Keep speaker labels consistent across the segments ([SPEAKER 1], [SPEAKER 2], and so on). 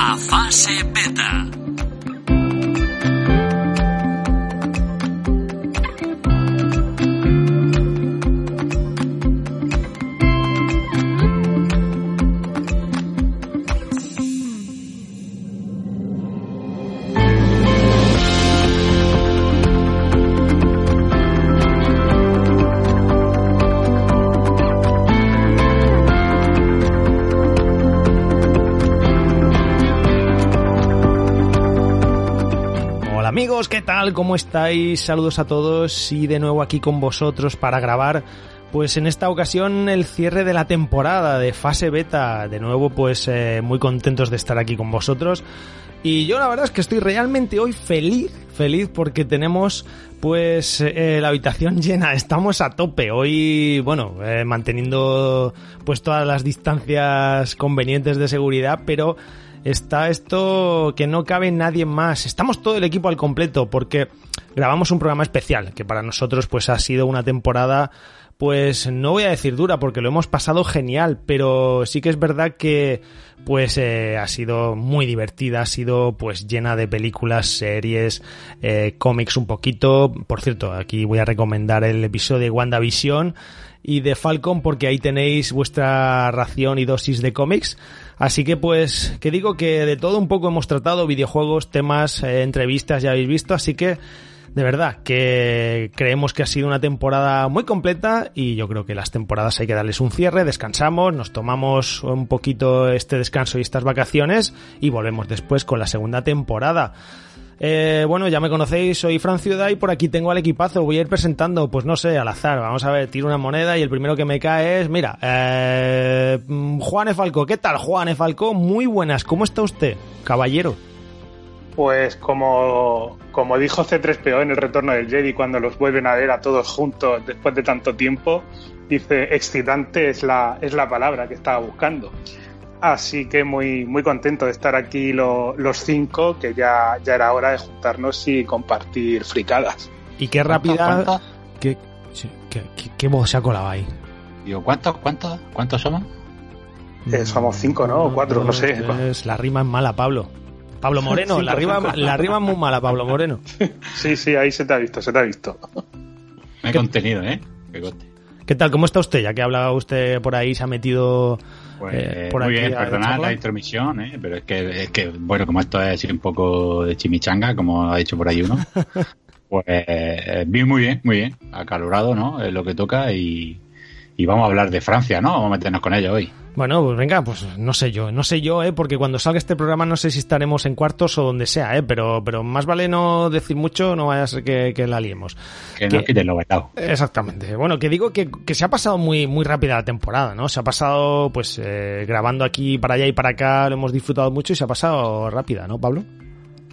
[SPEAKER 1] a fase beta.
[SPEAKER 2] Tal? ¿Cómo estáis? Saludos a todos y de nuevo aquí con vosotros para grabar pues en esta ocasión el cierre de la temporada de fase beta. De nuevo pues eh, muy contentos de estar aquí con vosotros. Y yo la verdad es que estoy realmente hoy feliz, feliz porque tenemos pues eh, la habitación llena, estamos a tope. Hoy, bueno, eh, manteniendo pues todas las distancias convenientes de seguridad, pero está esto que no cabe nadie más. Estamos todo el equipo al completo porque grabamos un programa especial que para nosotros pues ha sido una temporada pues no voy a decir dura porque lo hemos pasado genial, pero sí que es verdad que pues eh, ha sido muy divertida, ha sido pues llena de películas, series, eh, cómics un poquito. Por cierto, aquí voy a recomendar el episodio de WandaVision y de Falcon porque ahí tenéis vuestra ración y dosis de cómics. Así que pues, que digo que de todo un poco hemos tratado, videojuegos, temas, eh, entrevistas, ya habéis visto, así que de verdad que creemos que ha sido una temporada muy completa y yo creo que las temporadas hay que darles un cierre, descansamos, nos tomamos un poquito este descanso y estas vacaciones y volvemos después con la segunda temporada. Eh, bueno, ya me conocéis, soy Fran Ciudad y por aquí tengo al equipazo. Voy a ir presentando, pues no sé, al azar. Vamos a ver, tiro una moneda y el primero que me cae es, mira, eh, Juan Falco. ¿Qué tal, Juan Falco? Muy buenas, ¿cómo está usted, caballero?
[SPEAKER 3] Pues como, como dijo C3PO en el retorno del Jedi cuando los vuelven a ver a todos juntos después de tanto tiempo, dice excitante es la, es la palabra que estaba buscando. Así que muy, muy contento de estar aquí los cinco, que ya, ya era hora de juntarnos y compartir fricadas.
[SPEAKER 2] Y qué rápida. ¿Qué, qué, voz se ha colado ahí?
[SPEAKER 4] Digo, ¿cuántos, cuántos, cuántos somos?
[SPEAKER 3] Eh, somos cinco, ¿no? O cuatro, no sé.
[SPEAKER 2] Es, la rima es mala, Pablo. Pablo Moreno, la, rima, la rima es muy mala, Pablo Moreno.
[SPEAKER 3] sí, sí, ahí se te ha visto, se te ha visto.
[SPEAKER 4] Me he contenido, ¿eh?
[SPEAKER 2] ¿Qué tal? ¿Cómo está usted? Ya que hablaba usted por ahí, se ha metido
[SPEAKER 4] pues, eh, muy bien, perdonad la intromisión, ¿eh? pero es que, es que, bueno, como esto es un poco de chimichanga, como ha dicho por ahí uno, pues bien, muy bien, muy bien, acalorado, ¿no? Es lo que toca y, y vamos a hablar de Francia, ¿no? Vamos a meternos con ello hoy.
[SPEAKER 2] Bueno, pues venga, pues no sé yo, no sé yo, ¿eh? porque cuando salga este programa no sé si estaremos en cuartos o donde sea, ¿eh? pero, pero más vale no decir mucho, no vaya a ser que, la liemos.
[SPEAKER 4] Que, no quite lo vetado.
[SPEAKER 2] Exactamente. Bueno, que digo que, se ha pasado muy, muy rápida la temporada, ¿no? Se ha pasado, pues, eh, grabando aquí para allá y para acá, lo hemos disfrutado mucho y se ha pasado rápida, ¿no, Pablo?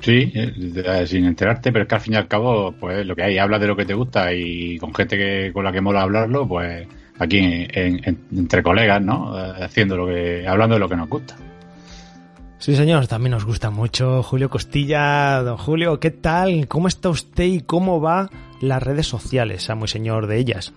[SPEAKER 4] Sí, eh, sin enterarte, pero es que al fin y al cabo, pues lo que hay, hablas de lo que te gusta y con gente que, con la que mola hablarlo, pues aquí entre colegas, ¿no? Haciendo lo que, hablando de lo que nos gusta.
[SPEAKER 2] Sí, señor, también nos gusta mucho Julio Costilla. Don Julio, ¿qué tal? ¿Cómo está usted y cómo va las redes sociales, a muy señor de ellas?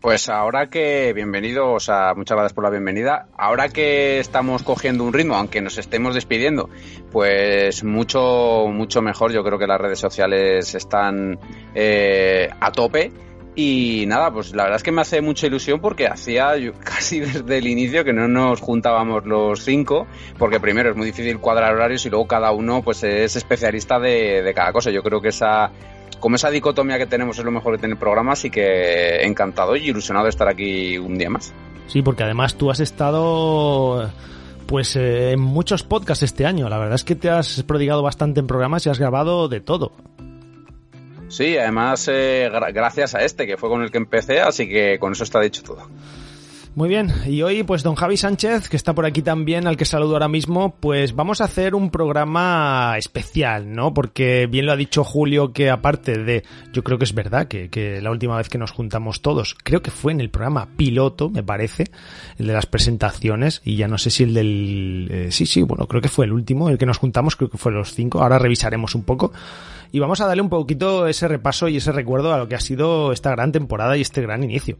[SPEAKER 5] Pues ahora que, bienvenido, o sea, muchas gracias por la bienvenida. Ahora que estamos cogiendo un ritmo, aunque nos estemos despidiendo, pues mucho, mucho mejor. Yo creo que las redes sociales están eh, a tope y nada, pues la verdad es que me hace mucha ilusión porque hacía casi desde el inicio que no nos juntábamos los cinco, porque primero es muy difícil cuadrar horarios y luego cada uno pues es especialista de, cada cosa. Yo creo que esa, como esa dicotomía que tenemos es lo mejor de tener programas y que encantado y ilusionado de estar aquí un día más.
[SPEAKER 2] Sí, porque además tú has estado pues eh, en muchos podcasts este año. La verdad es que te has prodigado bastante en programas y has grabado de todo.
[SPEAKER 5] Sí, además eh, gracias a este, que fue con el que empecé, así que con eso está dicho todo.
[SPEAKER 2] Muy bien, y hoy pues don Javi Sánchez, que está por aquí también, al que saludo ahora mismo, pues vamos a hacer un programa especial, ¿no? Porque bien lo ha dicho Julio que aparte de, yo creo que es verdad que, que la última vez que nos juntamos todos, creo que fue en el programa piloto, me parece, el de las presentaciones, y ya no sé si el del... Eh, sí, sí, bueno, creo que fue el último, el que nos juntamos, creo que fue los cinco, ahora revisaremos un poco y vamos a darle un poquito ese repaso y ese recuerdo a lo que ha sido esta gran temporada y este gran inicio.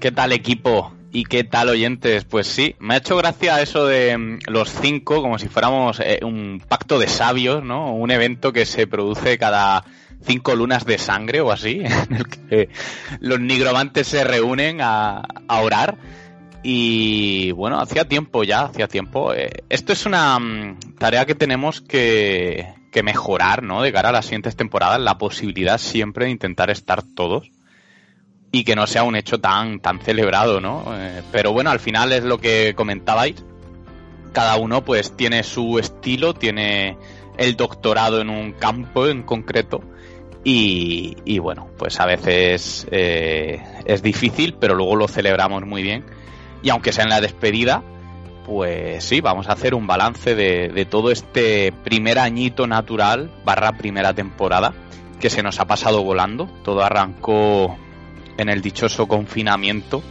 [SPEAKER 6] ¿Qué tal equipo? ¿Y qué tal, oyentes? Pues sí, me ha hecho gracia eso de mm, los cinco, como si fuéramos eh, un pacto de sabios, ¿no? Un evento que se produce cada cinco lunas de sangre o así, en el que los nigromantes se reúnen a, orar. Y bueno, hacía tiempo ya, hacía tiempo. Eh, esto es una mm, tarea que tenemos que, que mejorar, ¿no? De cara a las siguientes temporadas, la posibilidad siempre de intentar estar todos y que no sea un hecho tan, tan celebrado, ¿no? Eh, pero bueno, al final es lo que comentabais. Cada uno pues tiene su estilo, tiene el doctorado en un campo en concreto. Y, y bueno, pues a veces eh, es difícil, pero luego lo celebramos muy bien. Y aunque sea en la despedida, pues sí, vamos a hacer un balance de, todo este primer añito natural barra primera temporada que se nos ha pasado volando. Todo arrancó en el dichoso confinamiento,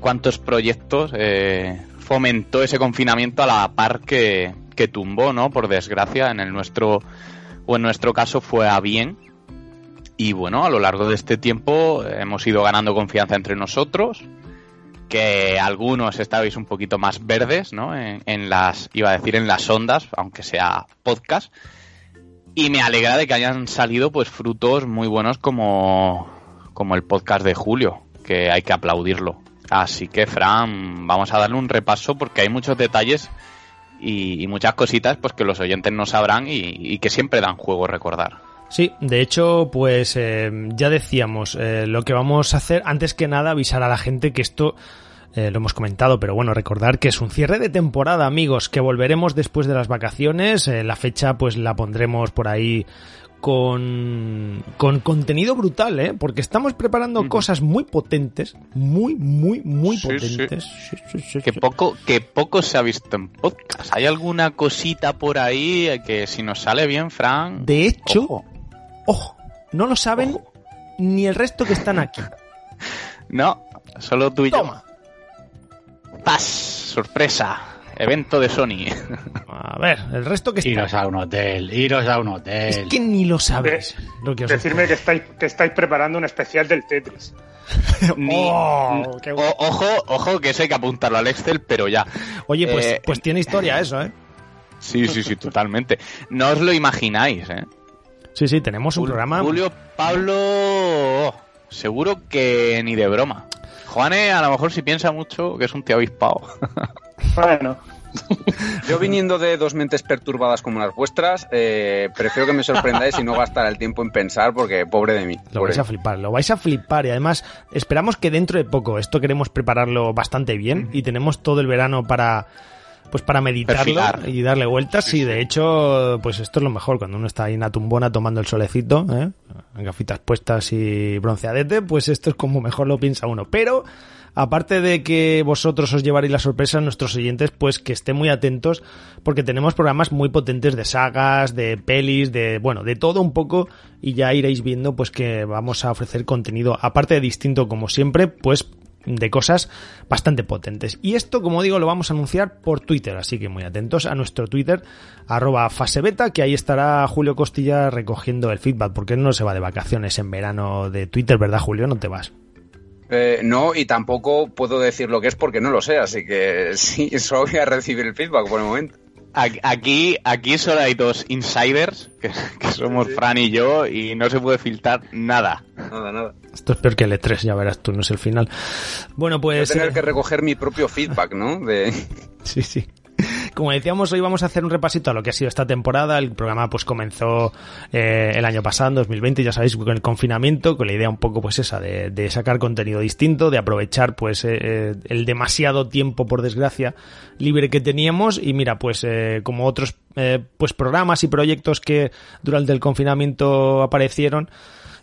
[SPEAKER 6] cuántos proyectos eh, fomentó ese confinamiento a la par que, que tumbó, ¿no? Por desgracia, en el nuestro, o en nuestro caso fue a bien. Y bueno, a lo largo de este tiempo hemos ido ganando confianza entre nosotros, que algunos estabais un poquito más verdes, ¿no? En, las, iba a decir en las ondas, aunque sea podcast. Y me alegra de que hayan salido pues frutos muy buenos como como el podcast de Julio, que hay que aplaudirlo. Así que, Fran, vamos a darle un repaso porque hay muchos detalles y, muchas cositas pues que los oyentes no sabrán y, que siempre dan juego recordar.
[SPEAKER 2] Sí, de hecho, pues eh, ya decíamos, eh, lo que vamos a hacer, antes que nada, avisar a la gente que esto eh, lo hemos comentado, pero bueno, recordar que es un cierre de temporada, amigos, que volveremos después de las vacaciones. la fecha, pues la pondremos por ahí con, con contenido brutal, ¿eh? Porque estamos preparando cosas muy potentes, muy, muy, muy potentes.
[SPEAKER 6] que poco, que poco se ha visto en podcast. ¿Hay alguna cosita por ahí que si nos sale bien, Fran?
[SPEAKER 2] De hecho, ojo, no lo saben ni el resto que están aquí.
[SPEAKER 6] no, solo tú y
[SPEAKER 2] Toma.
[SPEAKER 6] yo. Paz, sorpresa evento de Sony.
[SPEAKER 2] A ver, el resto que está.
[SPEAKER 4] Iros a un hotel, iros a un hotel.
[SPEAKER 2] Es que ni lo sabes.
[SPEAKER 3] decirme que estáis, que estáis preparando un especial del Tetris.
[SPEAKER 6] Oh, ojo, ojo, que eso hay que apuntarlo al Excel, pero ya.
[SPEAKER 2] Oye, pues, eh, pues tiene historia eso, ¿eh?
[SPEAKER 6] Sí, sí, sí, totalmente. No os lo imagináis, ¿eh?
[SPEAKER 2] Sí, sí, tenemos un programa.
[SPEAKER 6] Julio Pablo, seguro que ni de broma. Juane, a lo mejor si piensa mucho, que es un tío avispado.
[SPEAKER 3] Bueno.
[SPEAKER 5] Yo viniendo de dos mentes perturbadas como las vuestras, eh, prefiero que me sorprendáis y no gastar el tiempo en pensar porque pobre de mí.
[SPEAKER 2] Lo vais a flipar, lo vais a flipar y además esperamos que dentro de poco, esto queremos prepararlo bastante bien y tenemos todo el verano para pues para meditarlo y darle vueltas. y de hecho, pues esto es lo mejor cuando uno está ahí en la tumbona tomando el solecito, ¿eh? gafitas puestas y bronceadete, pues esto es como mejor lo piensa uno. Pero aparte de que vosotros os llevaréis la sorpresa, nuestros oyentes, pues que estén muy atentos, porque tenemos programas muy potentes de sagas, de pelis, de, bueno, de todo un poco, y ya iréis viendo, pues que vamos a ofrecer contenido, aparte de distinto como siempre, pues de cosas bastante potentes. Y esto, como digo, lo vamos a anunciar por Twitter, así que muy atentos a nuestro Twitter, arroba fasebeta, que ahí estará Julio Costilla recogiendo el feedback, porque no se va de vacaciones en verano de Twitter, ¿verdad, Julio? No te vas.
[SPEAKER 5] Eh, no, y tampoco puedo decir lo que es porque no lo sé, así que sí, solo voy a recibir el feedback por el momento.
[SPEAKER 6] Aquí, aquí solo hay dos insiders, que, somos Fran y yo, y no se puede filtrar nada.
[SPEAKER 5] Nada, nada.
[SPEAKER 2] Esto es peor que el E3, ya verás tú, no es el final. Bueno, pues...
[SPEAKER 5] Voy tener eh, que recoger mi propio feedback, ¿no? De...
[SPEAKER 2] Sí, sí. Como decíamos, hoy vamos a hacer un repasito a lo que ha sido esta temporada. El programa pues comenzó eh, el año pasado, en 2020, ya sabéis, con el confinamiento, con la idea un poco pues esa de, sacar contenido distinto, de aprovechar pues eh, eh, el demasiado tiempo, por desgracia, libre que teníamos. Y mira, pues como otros pues programas y proyectos que durante el confinamiento aparecieron,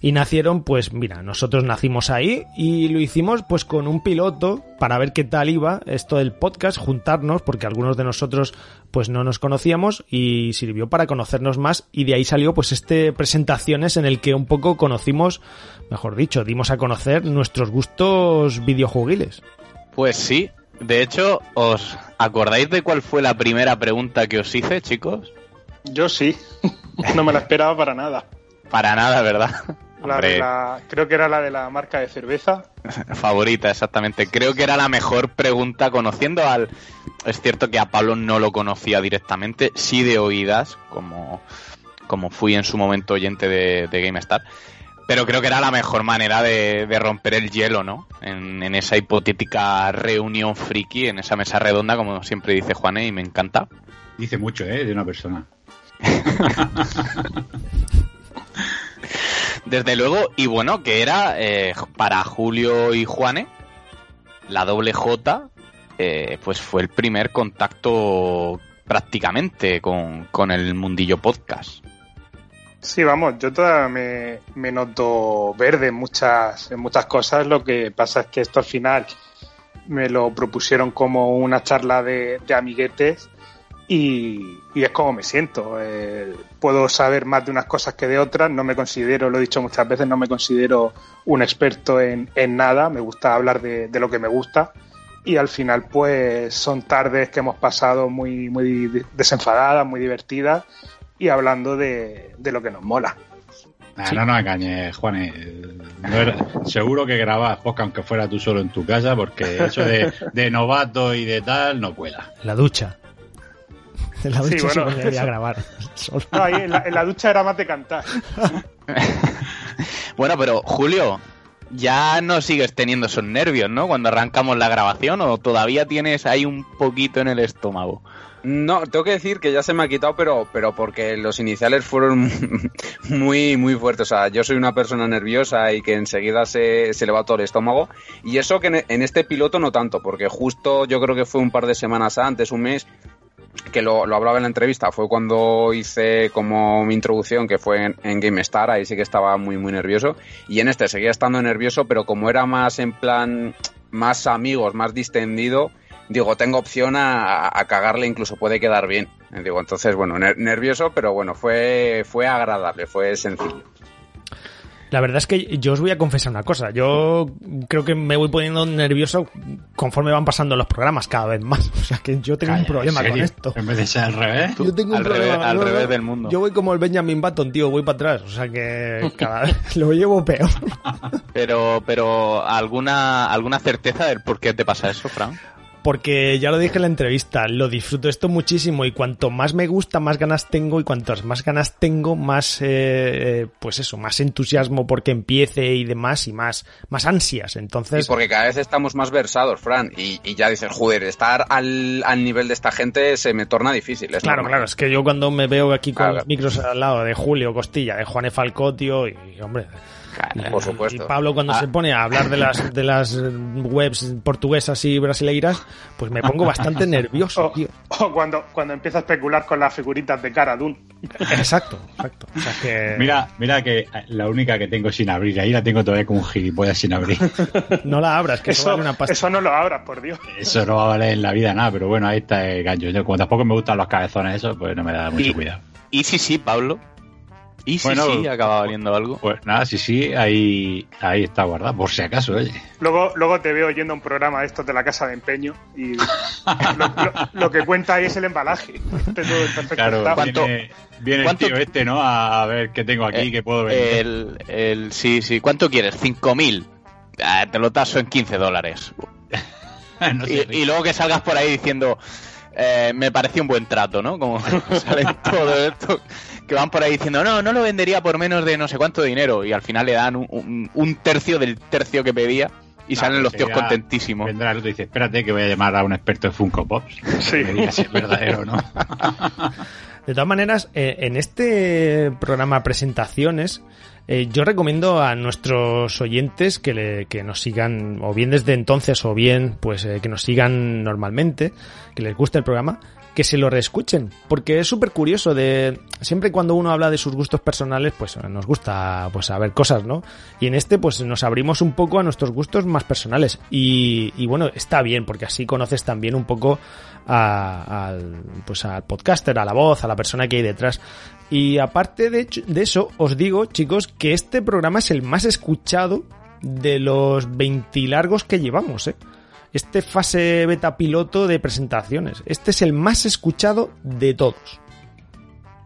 [SPEAKER 2] y nacieron, pues mira, nosotros nacimos ahí y lo hicimos pues con un piloto para ver qué tal iba esto del podcast, juntarnos, porque algunos de nosotros pues no nos conocíamos y sirvió para conocernos más y de ahí salió pues este presentaciones en el que un poco conocimos, mejor dicho, dimos a conocer nuestros gustos videojuegiles.
[SPEAKER 6] Pues sí, de hecho, ¿os acordáis de cuál fue la primera pregunta que os hice, chicos?
[SPEAKER 3] Yo sí, no me la esperaba para nada.
[SPEAKER 6] Para nada, ¿verdad?
[SPEAKER 3] Creo que era la de la marca de cerveza.
[SPEAKER 6] Favorita, exactamente. Creo que era la mejor pregunta conociendo al... Es cierto que a Pablo no lo conocía directamente, sí de oídas, como, como fui en su momento oyente de, de GameStar. Pero creo que era la mejor manera de, romper el hielo, ¿no? En, en, esa hipotética reunión friki, en esa mesa redonda, como siempre dice Juanes, y me encanta.
[SPEAKER 4] Dice mucho, ¿eh? De una persona.
[SPEAKER 6] Desde luego, y bueno, que era eh, para Julio y Juane, la doble J, eh, pues fue el primer contacto prácticamente con, con, el mundillo podcast.
[SPEAKER 3] Sí, vamos, yo todavía me, noto verde en muchas, en muchas cosas. Lo que pasa es que esto al final me lo propusieron como una charla de amiguetes y, es como me siento. Eh, puedo saber más de unas cosas que de otras. No me considero, lo he dicho muchas veces, no me considero un experto en, nada. Me gusta hablar de, lo que me gusta. Y al final, pues son tardes que hemos pasado muy, muy desenfadadas, muy divertidas y hablando de, lo que nos mola.
[SPEAKER 4] No nos engañes, Juan. seguro que grabas podcast aunque fuera tú solo en tu casa, porque eso de, de novato y de tal no pueda.
[SPEAKER 2] La ducha. En la ducha sí, bueno, grabar.
[SPEAKER 3] No, ahí en, la, ducha era más de cantar.
[SPEAKER 6] bueno, pero Julio, ya no sigues teniendo esos nervios, ¿no? Cuando arrancamos la grabación o todavía tienes ahí un poquito en el estómago.
[SPEAKER 5] No, tengo que decir que ya se me ha quitado, pero, pero porque los iniciales fueron muy, muy fuertes. O sea, yo soy una persona nerviosa y que enseguida se, se le va todo el estómago. Y eso que en este piloto no tanto, porque justo yo creo que fue un par de semanas antes, un mes, que lo, hablaba en la entrevista, fue cuando hice como mi introducción, que fue en, en, GameStar, ahí sí que estaba muy, muy nervioso. Y en este seguía estando nervioso, pero como era más en plan, más amigos, más distendido, digo, tengo opción a, a cagarle, incluso puede quedar bien. Digo, entonces, bueno, nervioso, pero bueno, fue, fue agradable, fue sencillo.
[SPEAKER 2] La verdad es que yo os voy a confesar una cosa. Yo creo que me voy poniendo nervioso conforme van pasando los programas cada vez más. O sea que yo tengo un problema con esto.
[SPEAKER 4] En vez de ser al revés.
[SPEAKER 2] Yo tengo
[SPEAKER 6] un problema. al revés del mundo.
[SPEAKER 2] Yo voy como el Benjamin Button, tío, voy para atrás. O sea que cada vez lo llevo peor.
[SPEAKER 6] Pero, pero ¿alguna, alguna certeza del por qué te pasa eso, Fran?
[SPEAKER 2] Porque ya lo dije en la entrevista, lo disfruto esto muchísimo y cuanto más me gusta, más ganas tengo y cuantas más ganas tengo, más, eh, eh, pues eso, más entusiasmo porque empiece y demás y más, más ansias. Entonces.
[SPEAKER 5] Y porque cada vez estamos más versados, Fran, y, ya dices, joder, estar al, al, nivel de esta gente se me torna difícil.
[SPEAKER 2] claro, claro, es que yo cuando me veo aquí con los micros al lado de Julio Costilla, de Juan Falcó, tío, y hombre
[SPEAKER 5] por supuesto.
[SPEAKER 2] Y Pablo cuando se ah. pone a hablar de las de las webs portuguesas y brasileiras, pues me pongo bastante nervioso,
[SPEAKER 3] tío. O cuando, cuando empieza a especular con las figuritas de cara Dune.
[SPEAKER 2] Exacto, exacto.
[SPEAKER 4] Mira, mira que la única que tengo sin abrir, ahí la tengo todavía como un gilipollas sin abrir.
[SPEAKER 2] No la abras, que eso, vale una pasta.
[SPEAKER 3] Eso no lo abras, por Dios.
[SPEAKER 4] Eso no va a valer en la vida nada, pero bueno, ahí está el gancho. Yo, como tampoco me gustan los cabezones, eso, pues no me da mucho cuidado.
[SPEAKER 6] Y sí, sí, Pablo, ¿Y si sí acaba valiendo algo?
[SPEAKER 4] Pues nada, sí, sí, ahí, ahí está guardado, por si acaso, oye.
[SPEAKER 3] Luego, luego te veo oyendo un programa de estos de la casa de empeño y lo, que cuenta ahí es el embalaje.
[SPEAKER 4] claro, viene, el tío este, ¿no? A ver qué tengo aquí, eh, que puedo
[SPEAKER 6] vender. El, el, sí, sí, ¿cuánto quieres? ¿5.000? Ah, te lo taso en 15 dólares. y, luego que salgas por ahí diciendo, eh, me pareció un buen trato, ¿no? Como sale todo esto que van por ahí diciendo, no, no lo vendería por menos de no sé cuánto dinero. Y al final le dan un, tercio del tercio que pedía. Y salen los tíos contentísimos.
[SPEAKER 4] Vendrá el otro y dice, espérate que voy a llamar a un experto de Funko Pops.
[SPEAKER 3] Sí.
[SPEAKER 4] si es verdadero no.
[SPEAKER 2] De todas maneras, eh, en este programa presentaciones, eh, yo recomiendo a nuestros oyentes que, le, que nos sigan, o bien desde entonces, o bien pues eh, que nos sigan normalmente, que les guste el programa, que se lo reescuchen, porque es súper curioso de siempre cuando uno habla de sus gustos personales, pues nos gusta pues saber cosas, ¿no? Y en este pues nos abrimos un poco a nuestros gustos más personales y, y bueno, está bien porque así conoces también un poco al pues al podcaster, a la voz, a la persona que hay detrás. Y aparte de, de eso, os digo, chicos, que este programa es el más escuchado de los 20 largos que llevamos, ¿eh? Este fase beta piloto de presentaciones. Este es el más escuchado de todos.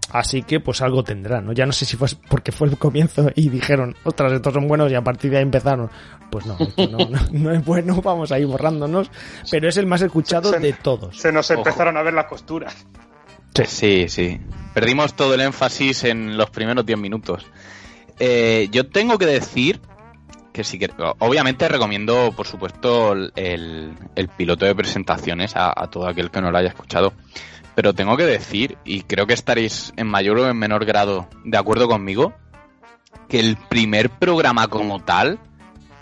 [SPEAKER 2] Así que pues algo tendrá, ¿no? Ya no sé si fue porque fue el comienzo y dijeron, ostras, estos son buenos y a partir de ahí empezaron. Pues no, no, es bueno, vamos a ir borrándonos, pero es el más escuchado de todos.
[SPEAKER 3] Se nos empezaron a ver las costuras.
[SPEAKER 6] Sí, sí, Perdimos todo el énfasis en los primeros 10 minutos. Eh, yo tengo que decir que sí que obviamente recomiendo por supuesto el, piloto de presentaciones a, todo aquel que no lo haya escuchado pero tengo que decir y creo que estaréis en mayor o en menor grado de acuerdo conmigo que el primer programa como tal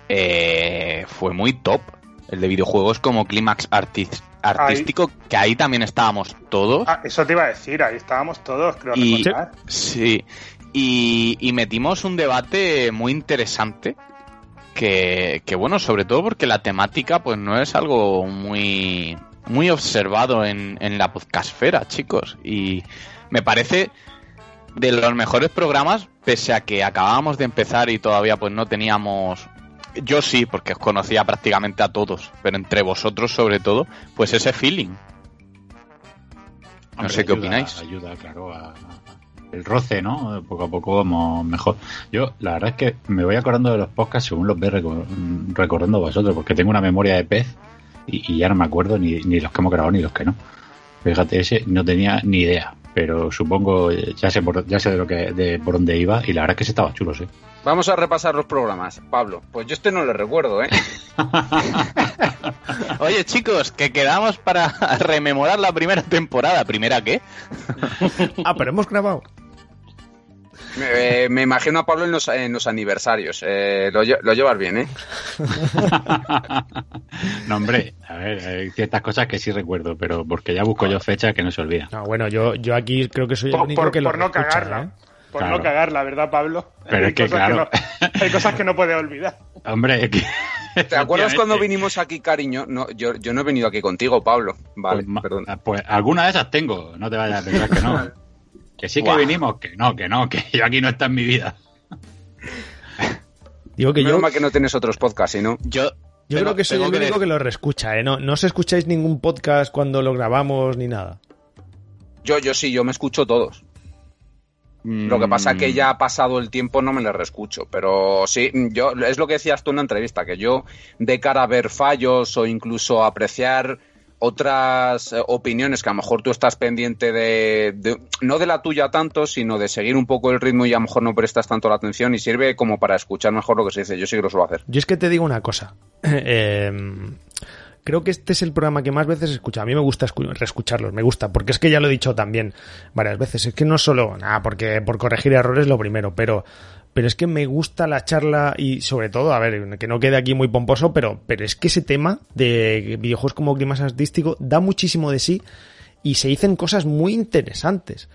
[SPEAKER 6] eh, fue muy top el de videojuegos como Clímax artístico que ahí también estábamos todos.
[SPEAKER 3] Ah, eso te iba a decir ahí estábamos todos creo
[SPEAKER 6] y, sí y, y metimos un debate muy interesante que, bueno, sobre todo porque la temática pues no es algo muy, muy observado en, en la podcastfera, chicos. Y me parece de los mejores programas, pese a que acabábamos de empezar y todavía pues no teníamos yo sí, porque os conocía prácticamente a todos, pero entre vosotros sobre todo, pues ese feeling. No sé qué opináis.
[SPEAKER 4] Ayuda, claro, a, el roce, ¿no? Poco a poco vamos mejor. Yo, la verdad es que me voy acordando de los podcasts según los ve recordando vosotros, porque tengo una memoria de pez y, ya no me acuerdo ni, ni los que hemos grabado ni los que no. Fíjate, ese no tenía ni idea, pero supongo, ya sé por, ya sé de, lo que, de por dónde iba y la verdad es que se estaba chulo, sí.
[SPEAKER 5] Vamos a repasar los programas. Pablo, pues yo este no le recuerdo, ¿eh?
[SPEAKER 6] Oye, chicos, que quedamos para rememorar la primera temporada. ¿Primera qué?
[SPEAKER 2] ah, pero hemos grabado.
[SPEAKER 5] Me, imagino a Pablo en los, aniversarios. Eh, lo, llevas bien, ¿eh?
[SPEAKER 4] no, hombre, a ver, hay ciertas cosas que sí recuerdo, pero porque ya busco yo fecha que no se olvida.
[SPEAKER 2] No, bueno, yo, yo aquí creo que soy el único que lo
[SPEAKER 3] Por no cagarla. ¿eh? Por no cagarla, ¿verdad, Pablo?
[SPEAKER 4] Pero hay es que, claro.
[SPEAKER 3] hay cosas que no puede olvidar.
[SPEAKER 4] Hombre,
[SPEAKER 5] ¿Te acuerdas cuando vinimos aquí, cariño? No, yo, yo no he venido aquí contigo, Pablo. Vale,
[SPEAKER 4] pues,
[SPEAKER 5] perdón.
[SPEAKER 4] Pues alguna de esas tengo, no te vayas a pensar que no. Que sí que vinimos, que no, que no, que yo aquí no está en mi vida.
[SPEAKER 5] Digo que yo. que no tienes otros podcasts, ¿no?
[SPEAKER 2] Yo, yo creo que soy el único que, lo reescucha, ¿eh? No, no os escucháis ningún podcast cuando lo grabamos ni nada.
[SPEAKER 5] Yo, yo sí, yo me escucho todos. Lo que pasa es que ya ha pasado el tiempo, no me lo reescucho. Pero sí, yo es lo que decías tú en la entrevista, que yo, de cara a ver fallos o incluso apreciar otras eh, opiniones que a lo mejor tú estás pendiente de, no de la tuya tanto, sino de seguir un poco el ritmo y a lo mejor no prestas tanto la atención y sirve como para escuchar mejor lo que se dice. Yo sí que lo suelo hacer.
[SPEAKER 2] Yo es que te digo una cosa. Em, creo que este es el programa que más veces escucha. A mí me gusta reescucharlos, me gusta, porque es que ya lo he dicho también varias veces. Es que no solo, nada, porque por corregir errores lo primero, pero pero es que me gusta la charla y sobre todo, a ver, que no quede aquí muy pomposo, pero, pero es que ese tema de videojuegos como clima artístico da muchísimo de sí y se dicen cosas muy interesantes,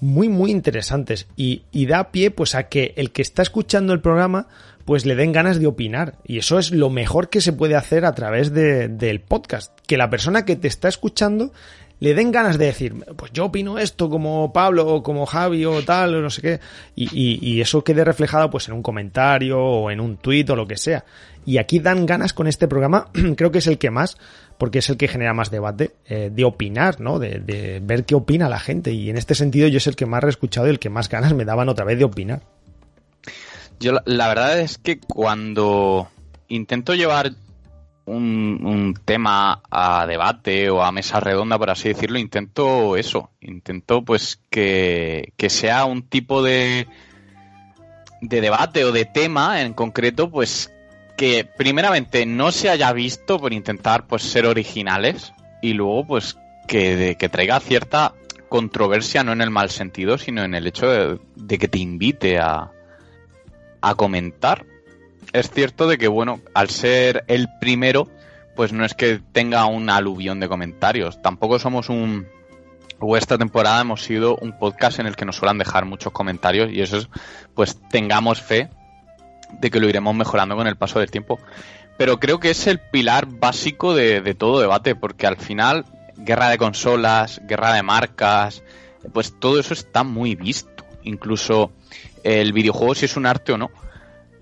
[SPEAKER 2] muy, muy interesantes. Y, y da pie pues a que el que está escuchando el programa pues le den ganas de opinar. Y eso es lo mejor que se puede hacer a través de, del podcast, que la persona que te está escuchando le den ganas de decir, pues yo opino esto como Pablo o como Javi o tal o no sé qué, y, eso quede reflejado pues en un comentario o en un tuit o lo que sea. Y aquí dan ganas con este programa, creo que es el que más, porque es el que genera más debate, eh, de opinar, ¿no? De, ver qué opina la gente. Y en este sentido yo es el que más he escuchado y el que más ganas me daban otra vez de opinar.
[SPEAKER 6] Yo la verdad es que cuando intento llevar un, tema a debate o a mesa redonda, por así decirlo, intento eso, intento pues que, sea un tipo de, de debate o de tema en concreto, pues que primeramente no se haya visto por intentar pues ser originales y luego pues que, que traiga cierta controversia no en el mal sentido sino en el hecho de, de que te invite a, a comentar es cierto de que, bueno, al ser el primero, pues no es que tenga un aluvión de comentarios. Tampoco somos un. O esta temporada hemos sido un podcast en el que nos suelen dejar muchos comentarios y eso es, pues tengamos fe de que lo iremos mejorando con el paso del tiempo. Pero creo que es el pilar básico de, de todo debate, porque al final, guerra de consolas, guerra de marcas, pues todo eso está muy visto. Incluso el videojuego, si es un arte o no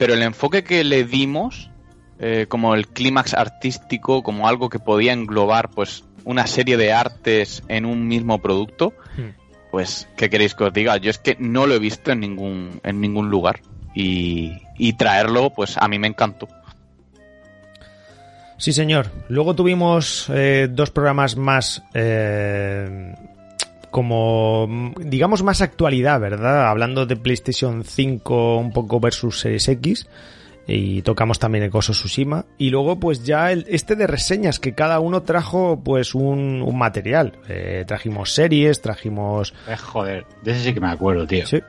[SPEAKER 6] pero el enfoque que le dimos, eh, como el clímax artístico, como algo que podía englobar pues una serie de artes en un mismo producto, hmm. pues, ¿qué queréis que os diga? Yo es que no lo he visto en ningún, en ningún lugar. Y, y traerlo, pues a mí me encantó.
[SPEAKER 2] Sí, señor. Luego tuvimos eh, dos programas más eh, como, digamos, más actualidad, ¿verdad? Hablando de PlayStation 5 un poco versus Series X. Y tocamos también el Coso Tsushima. Y luego, pues ya el, este de reseñas, que cada uno trajo, pues, un, un material. Eh, trajimos series, trajimos...
[SPEAKER 4] Eh, joder, de ese sí que me acuerdo, tío.
[SPEAKER 2] Sí.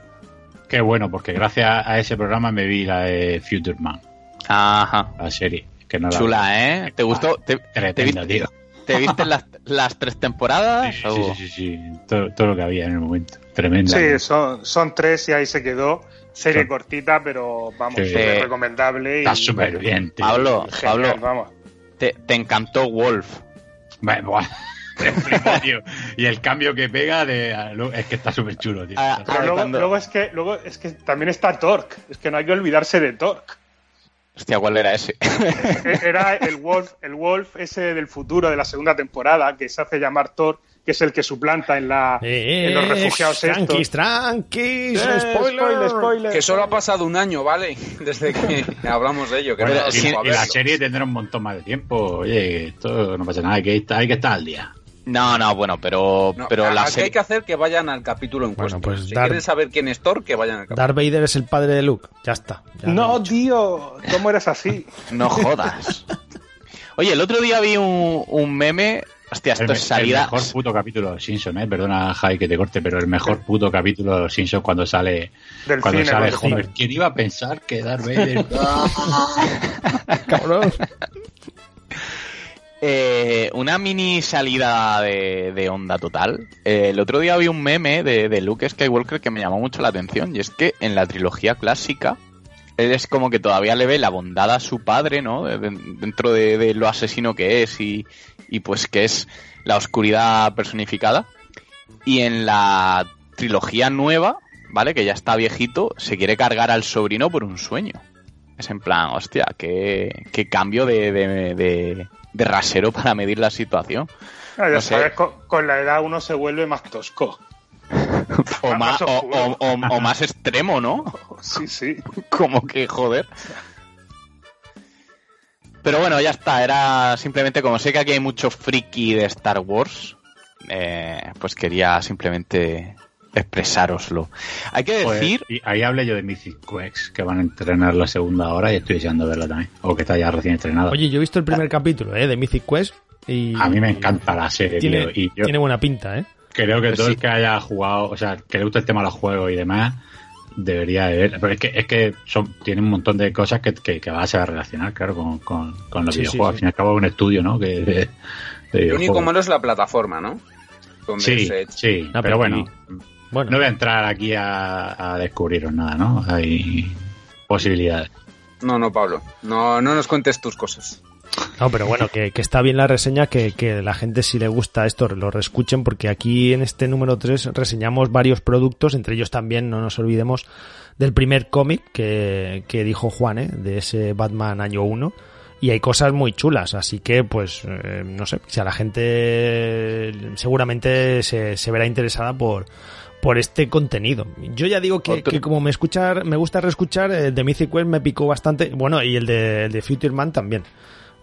[SPEAKER 4] Qué bueno, porque gracias a ese programa me vi la de Future Man.
[SPEAKER 6] Ajá.
[SPEAKER 4] La serie. Que no la
[SPEAKER 6] Chula, ¿eh? ¿Te gustó? ¿Te, te viste,
[SPEAKER 4] tío.
[SPEAKER 6] ¿Te viste las, las tres temporadas?
[SPEAKER 4] Sí, sí,
[SPEAKER 6] o-
[SPEAKER 4] sí, sí, sí. Todo, todo lo que había en el momento. Tremendo.
[SPEAKER 3] Sí, son, son tres y ahí se quedó. Serie
[SPEAKER 4] Sí.
[SPEAKER 3] cortita, pero vamos,
[SPEAKER 4] Sí.
[SPEAKER 3] súper recomendable. y-
[SPEAKER 4] Está súper bien, tío.
[SPEAKER 6] Pablo,
[SPEAKER 3] Genial,
[SPEAKER 6] Pablo,
[SPEAKER 3] vamos.
[SPEAKER 6] te, te encantó Wolf.
[SPEAKER 4] Bueno, tío. Y el cambio que pega de, es que está súper chulo, tío.
[SPEAKER 6] Ah,
[SPEAKER 4] Está
[SPEAKER 3] Pero
[SPEAKER 6] Ah,
[SPEAKER 3] luego,
[SPEAKER 6] cuando-
[SPEAKER 3] luego es que luego es que también está Torque. Es que no hay que olvidarse de Torque.
[SPEAKER 6] Hostia, ¿cuál era ese?
[SPEAKER 3] E- Era el Wolf, el Wolf ese del futuro de la segunda temporada que se hace llamar Thor, que es el que suplanta en la en los refugiados
[SPEAKER 2] tranquis,
[SPEAKER 3] estos.
[SPEAKER 2] tranquis,
[SPEAKER 3] Eh,
[SPEAKER 2] spoiler.
[SPEAKER 3] spoiler, spoiler.
[SPEAKER 5] Que solo ha pasado un año, ¿vale? Desde que hablamos de ello. Que
[SPEAKER 4] Bueno,
[SPEAKER 5] no
[SPEAKER 4] y, la serie tendrá un montón más de tiempo. Oye, esto no pasa nada, hay que, hay que estar al día.
[SPEAKER 6] No, no, bueno, pero,
[SPEAKER 5] No,
[SPEAKER 6] pero la serie...
[SPEAKER 5] hay que hacer que vayan al capítulo en
[SPEAKER 2] Bueno,
[SPEAKER 5] cuestión.
[SPEAKER 2] pues
[SPEAKER 5] si
[SPEAKER 2] dar-
[SPEAKER 5] quieren saber quién es Thor, que vayan al capítulo.
[SPEAKER 2] Darth Vader es el padre de Luke. Ya está. ya
[SPEAKER 3] No, tío, ¿cómo eres así?
[SPEAKER 6] No jodas. Oye, el otro día vi un, un meme... Hostia,
[SPEAKER 4] El,
[SPEAKER 6] esto
[SPEAKER 4] me-
[SPEAKER 6] es salida...
[SPEAKER 4] el mejor puto capítulo de los Simpsons, ¿eh? Perdona, Jai, que te corte, pero el mejor puto capítulo de los Simpsons cuando sale,
[SPEAKER 3] Del
[SPEAKER 4] cuando
[SPEAKER 3] cine,
[SPEAKER 4] sale Homer. ¿Quién iba a pensar que Darth Vader...
[SPEAKER 2] Cabrón.
[SPEAKER 6] Eh, una mini salida de, de onda total. Eh, el otro día vi un meme de, de Luke Skywalker que me llamó mucho la atención y es que en la trilogía clásica él es como que todavía le ve la bondad a su padre, ¿no? De- de- dentro de, lo asesino que es y, y pues que es la oscuridad personificada. Y en la trilogía nueva, ¿vale? Que ya está viejito, se quiere cargar al sobrino por un sueño. Es en plan, hostia, qué, qué cambio de, de- de rasero para medir la situación.
[SPEAKER 3] Ah, ya
[SPEAKER 6] No sé.
[SPEAKER 3] sabes, con, con la edad uno se vuelve más tosco.
[SPEAKER 6] O
[SPEAKER 3] Más
[SPEAKER 6] más, o,
[SPEAKER 3] oscuro.
[SPEAKER 6] o- o- o más extremo, ¿no?
[SPEAKER 3] Sí, sí.
[SPEAKER 6] Como que joder. Pero bueno, ya está. Era simplemente como sé que aquí hay mucho friki de Star Wars, eh, pues quería simplemente expresároslo. Hay que
[SPEAKER 4] Pues,
[SPEAKER 6] decir,
[SPEAKER 4] y ahí hablé yo de Mythic Quest, que van a entrenar la segunda hora y estoy deseando verla también. O que está ya recién estrenada.
[SPEAKER 2] Oye, yo he visto el primer capítulo ¿eh? de Mythic Quest y...
[SPEAKER 4] a mí me encanta la serie,
[SPEAKER 2] Tiene,
[SPEAKER 4] tío. Y yo
[SPEAKER 2] tiene buena pinta, ¿eh?
[SPEAKER 4] creo que
[SPEAKER 6] Pues
[SPEAKER 4] todo
[SPEAKER 6] sí.
[SPEAKER 4] el que haya jugado, o sea, que le guste el tema de los juegos y demás, debería de ver. Pero es que, es que son, tiene un montón de cosas que, que, que vas a relacionar, claro, con, con, con los
[SPEAKER 2] Sí,
[SPEAKER 4] videojuegos.
[SPEAKER 2] sí.
[SPEAKER 4] Al fin y al cabo es un estudio, ¿no? Que, de, de
[SPEAKER 5] Lo único malo es la plataforma, ¿no? Donde
[SPEAKER 4] Sí,
[SPEAKER 5] se-
[SPEAKER 4] sí,
[SPEAKER 2] Ah,
[SPEAKER 4] pero
[SPEAKER 2] pero
[SPEAKER 4] bueno,
[SPEAKER 2] Bueno,
[SPEAKER 4] no voy a entrar aquí a, a descubriros nada, ¿no? Hay posibilidades.
[SPEAKER 5] No, no, Pablo. No, no nos cuentes tus cosas.
[SPEAKER 2] no, pero bueno, que, que está bien la reseña, que, que la gente si le gusta esto lo reescuchen, porque aquí en este número 3 reseñamos varios productos, entre ellos también, no nos olvidemos, del primer cómic que, que dijo Juan, ¿eh? de ese Batman año 1. Y hay cosas muy chulas, así que pues eh, no sé, si a la gente seguramente se, se verá interesada por, por este contenido. Yo ya digo que, como me escuchar, me gusta reescuchar, el de Mythic Quest me picó bastante, bueno, y el de, el de Future Man también.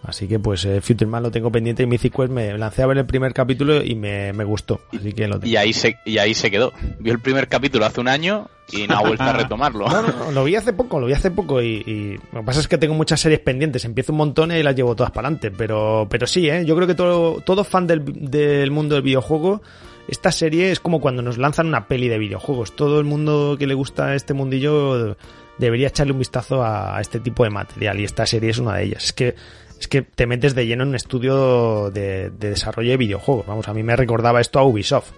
[SPEAKER 2] Así que pues eh, Future Man lo tengo pendiente y Mythic Quest me lancé a ver el primer capítulo y me, me gustó. Así que lo tengo.
[SPEAKER 6] y ahí se, y ahí se quedó. Vio el primer capítulo hace un año y no ha vuelto a retomarlo.
[SPEAKER 2] No, no, no, lo vi hace poco, lo vi hace poco y, y lo que pasa es que tengo muchas series pendientes, empiezo un montón y las llevo todas para adelante, pero, pero sí, ¿eh? yo creo que todo, todo fan del, del mundo del videojuego, esta serie es como cuando nos lanzan una peli de videojuegos, todo el mundo que le gusta este mundillo debería echarle un vistazo a, a este tipo de material y esta serie es una de ellas, es que es que te metes de lleno en un estudio de, de desarrollo de videojuegos, vamos, a mí me recordaba esto a Ubisoft.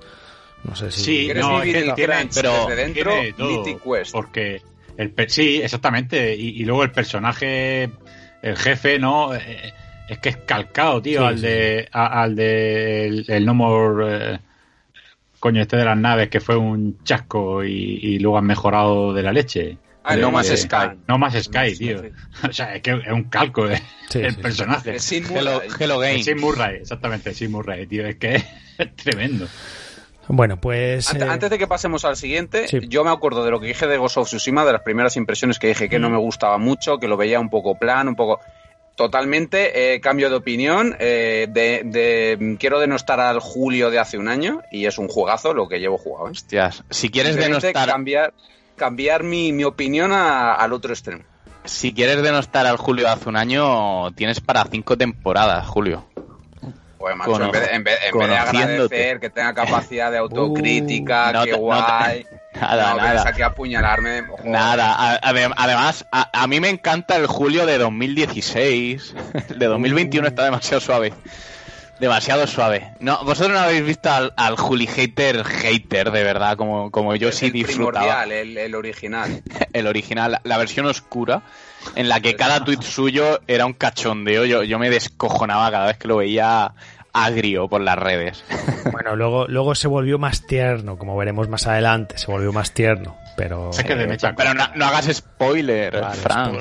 [SPEAKER 2] No sé si...
[SPEAKER 4] Sí,
[SPEAKER 5] ¿Quieres
[SPEAKER 4] no,
[SPEAKER 5] vivir
[SPEAKER 4] es que
[SPEAKER 5] el
[SPEAKER 4] tiene-
[SPEAKER 5] crunch
[SPEAKER 6] pero
[SPEAKER 5] desde dentro?
[SPEAKER 4] Tiene de todo,
[SPEAKER 5] Mythic Quest.
[SPEAKER 4] Porque el sí, exactamente. Y, y luego el personaje, el jefe, ¿no? Eh, es que es calcado, tío,
[SPEAKER 2] Sí,
[SPEAKER 4] al
[SPEAKER 2] sí.
[SPEAKER 4] de a- al de el, el No More eh, coño este de las naves que fue un chasco y, y luego han mejorado de la leche.
[SPEAKER 5] Ah,
[SPEAKER 4] De-
[SPEAKER 5] No
[SPEAKER 4] de-
[SPEAKER 5] Sky.
[SPEAKER 4] No más Sky, tío.
[SPEAKER 5] sí.
[SPEAKER 4] O sea, es que es un calco de,
[SPEAKER 2] Sí,
[SPEAKER 4] el
[SPEAKER 2] sí,
[SPEAKER 4] personaje.
[SPEAKER 5] Es Sid
[SPEAKER 6] Hello,
[SPEAKER 5] Murray.
[SPEAKER 6] Hello Game.
[SPEAKER 4] Murray, exactamente, Sim Murray, tío. Es que es tremendo.
[SPEAKER 2] Bueno, pues.
[SPEAKER 5] Antes, de que pasemos al siguiente, yo me acuerdo de lo que dije de Ghost of Tsushima, de las primeras impresiones que dije que no me gustaba mucho, que lo veía un poco plan, un poco. Totalmente, cambio de opinión. de, quiero denostar al Julio de hace un año y es un juegazo lo que llevo jugado.
[SPEAKER 6] Hostias, si quieres denostar.
[SPEAKER 5] Cambiar, cambiar mi, mi opinión al otro extremo.
[SPEAKER 6] Si quieres denostar al Julio de hace un año, tienes para cinco temporadas, Julio.
[SPEAKER 5] Pues macho, en vez, en vez, de agradecer que tenga capacidad de autocrítica, uh, qué guay. Nada, nada. Aquí a apuñalarme.
[SPEAKER 6] Nada, además, a, mí me encanta el julio de 2016. El de 2021 está demasiado suave. Demasiado suave. No, vosotros no habéis visto al, al Juli Hater Hater, de verdad, como, como yo sí disfrutaba.
[SPEAKER 5] El, el original.
[SPEAKER 6] el original, la versión oscura, en la que cada tuit suyo era un cachondeo. Yo, yo me descojonaba cada vez que lo veía agrio por las redes.
[SPEAKER 2] Bueno, luego, luego se volvió más tierno, como veremos más adelante, se volvió más tierno. Pero,
[SPEAKER 6] pero no, hagas spoiler, vale, Frank.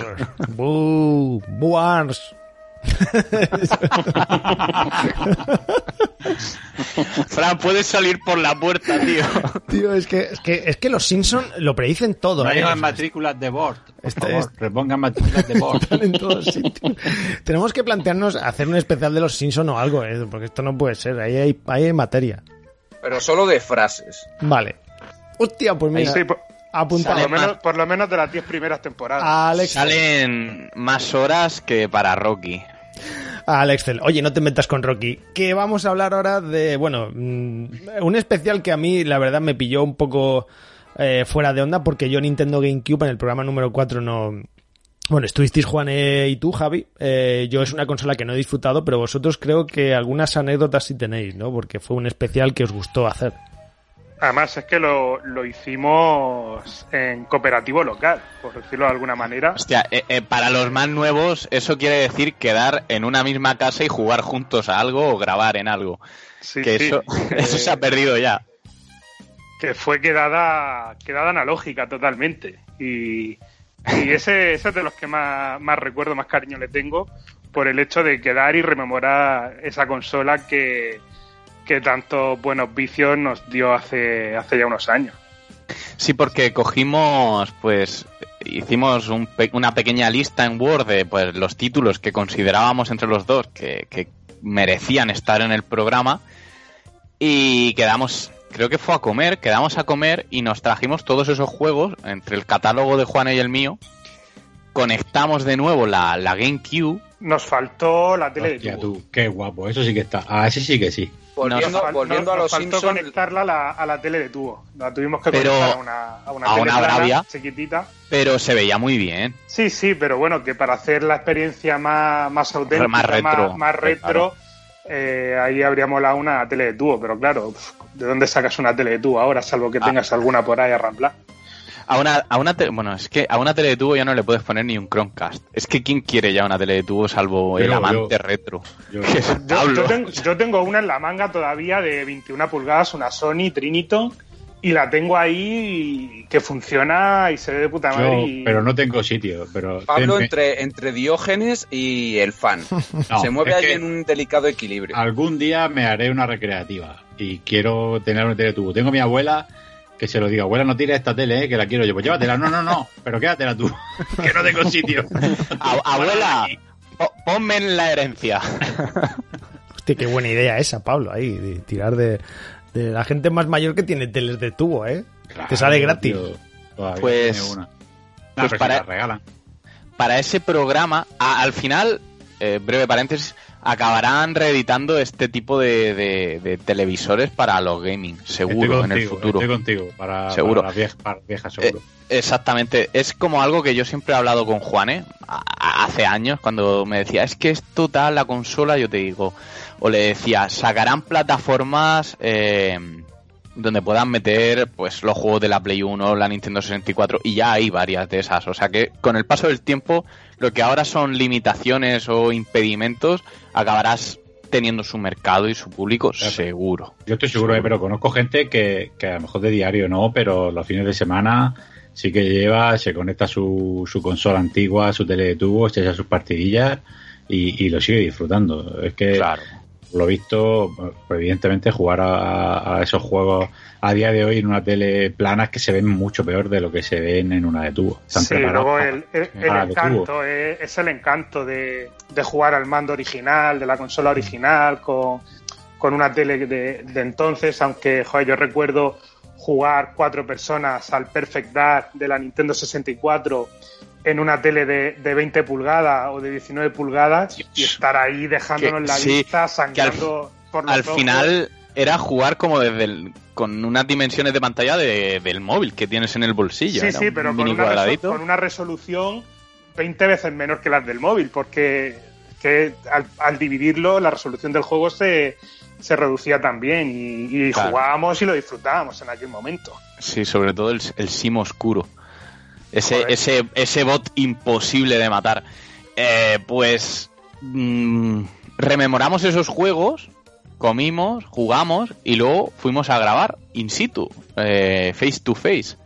[SPEAKER 6] Fran, puedes salir por la puerta, tío.
[SPEAKER 2] Tío, es que, es que, es que los Simpsons lo predicen todo.
[SPEAKER 4] No ¿eh? matrículas de board. Por repongan matrículas de board.
[SPEAKER 2] Tenemos que plantearnos hacer un especial de los Simpsons o algo, ¿eh? porque esto no puede ser. Ahí hay, ahí hay materia.
[SPEAKER 5] Pero solo de frases.
[SPEAKER 2] Vale. Hostia, pues mira. Sí,
[SPEAKER 3] Por lo, menos, por lo menos de las 10 primeras temporadas.
[SPEAKER 6] Alex. Salen más horas que para Rocky
[SPEAKER 2] al Excel. Oye, no te metas con Rocky. Que vamos a hablar ahora de, bueno, mm, un especial que a mí, la verdad, me pilló un poco eh, fuera de onda porque yo Nintendo GameCube en el programa número 4 no... Bueno, estuvisteis Juan y tú, Javi. Eh, yo es una consola que no he disfrutado, pero vosotros creo que algunas anécdotas sí tenéis, ¿no? Porque fue un especial que os gustó hacer.
[SPEAKER 3] Además es que lo, hicimos en cooperativo local, por decirlo de alguna manera.
[SPEAKER 6] Hostia, eh, eh, para los más nuevos eso quiere decir quedar en una misma casa y jugar juntos a algo o grabar en algo. Sí, que Eso, eso se ha perdido ya.
[SPEAKER 3] Que fue quedada, quedada analógica totalmente. Y, y ese, ese es de los que más, más recuerdo, más cariño le tengo, por el hecho de quedar y rememorar esa consola que que tantos buenos vicios nos dio hace, hace ya unos años.
[SPEAKER 6] Sí, porque cogimos, pues, hicimos una pequeña lista en Word de pues, los títulos que considerábamos entre los dos que, que merecían estar en el programa y quedamos, creo que fue a comer, quedamos a comer y nos trajimos todos esos juegos entre el catálogo de Juan y el mío. Conectamos de nuevo la, la GameCube.
[SPEAKER 3] Nos faltó la tele
[SPEAKER 4] de tubo. qué guapo, eso sí que está. Ah, ese sí que sí.
[SPEAKER 5] Volviendo, volviendo a los Simpsons.
[SPEAKER 3] conectarla a la, a la, tele de tubo. La tuvimos que conectar a una, a una,
[SPEAKER 6] tele
[SPEAKER 3] chiquitita.
[SPEAKER 6] Pero se veía muy bien.
[SPEAKER 3] Sí, sí, pero bueno, que para hacer la experiencia más, más auténtica, más retro, más, retro eh, ahí habría molado una tele de tubo. Pero claro, ¿de dónde sacas una tele de tubo ahora, salvo que ah. tengas alguna por ahí a ramplar?
[SPEAKER 6] A una, a una bueno, es que a una tele de tubo ya no le puedes poner ni un Chromecast. Es que ¿quién quiere ya una tele de tubo salvo el amante retro?
[SPEAKER 3] Yo, tengo, una en la manga todavía de 21 pulgadas, una Sony Triniton, y la tengo ahí que funciona y se ve de puta madre.
[SPEAKER 4] Pero no tengo sitio. Pero
[SPEAKER 5] Pablo entre, entre Diógenes y el fan. se mueve ahí en un delicado equilibrio.
[SPEAKER 4] Algún día me haré una recreativa y quiero tener una tele de tubo. Tengo mi abuela que se lo diga, abuela, no tires esta tele, eh, que la quiero yo. Pues llévatela, no, no, no, pero quédatela tú, que no tengo sitio.
[SPEAKER 6] abuela, ponme en la herencia.
[SPEAKER 2] Hostia, qué buena idea esa, Pablo, ahí, de tirar de, la gente más mayor que tiene teles de tubo, ¿eh? Te sale gratis.
[SPEAKER 6] pues, pues para, regalan. para ese programa, al final, eh, breve paréntesis, acabarán reeditando este tipo de, televisores para los gaming, seguro, en el futuro.
[SPEAKER 4] Estoy contigo, para,
[SPEAKER 6] seguro.
[SPEAKER 4] las viejas, seguro.
[SPEAKER 6] Eh, exactamente, es como algo que yo siempre he hablado con Juan, ¿eh? hace años, cuando me decía, es que es total la consola, yo te digo, o le decía, sacarán plataformas eh, donde puedan meter pues los juegos de la Play 1, la Nintendo 64, y ya hay varias de esas, o sea que con el paso del tiempo lo que ahora son limitaciones o impedimentos, acabarás teniendo su mercado y su público seguro.
[SPEAKER 4] Yo estoy seguro, eh, pero conozco gente que, a lo mejor de diario no, pero los fines de semana sí que lleva, se conecta su, su consola antigua, su tele de tubo, echa sus partidillas y, lo sigue disfrutando. Es que
[SPEAKER 6] claro.
[SPEAKER 4] Lo visto, pues, evidentemente jugar a, esos juegos a día de hoy en una tele plana es que se ven mucho peor de lo que se ven en una de tubo.
[SPEAKER 3] sí, luego el, encanto es, el encanto de, jugar al mando original, de la consola original, con, una tele de, de entonces, aunque joder, yo recuerdo jugar cuatro personas al Perfect Dark de la Nintendo 64 en una tele de, de 20 pulgadas o de 19 pulgadas y estar ahí dejándonos la vista, sangrando
[SPEAKER 6] al,
[SPEAKER 3] por
[SPEAKER 6] Al final era jugar como desde con unas dimensiones de pantalla del móvil que tienes en el bolsillo.
[SPEAKER 3] Sí, sí, pero con una, con una, resolución 20 veces menor que las del móvil, porque que al, dividirlo la resolución del juego se, se reducía también y, y jugábamos y lo disfrutábamos en aquel momento.
[SPEAKER 6] Sí, sobre todo el, el sim oscuro. Ese, ese, ese bot imposible de matar. Eh, pues mm, rememoramos esos juegos, comimos, jugamos y luego fuimos a grabar in situ, eh, face to face.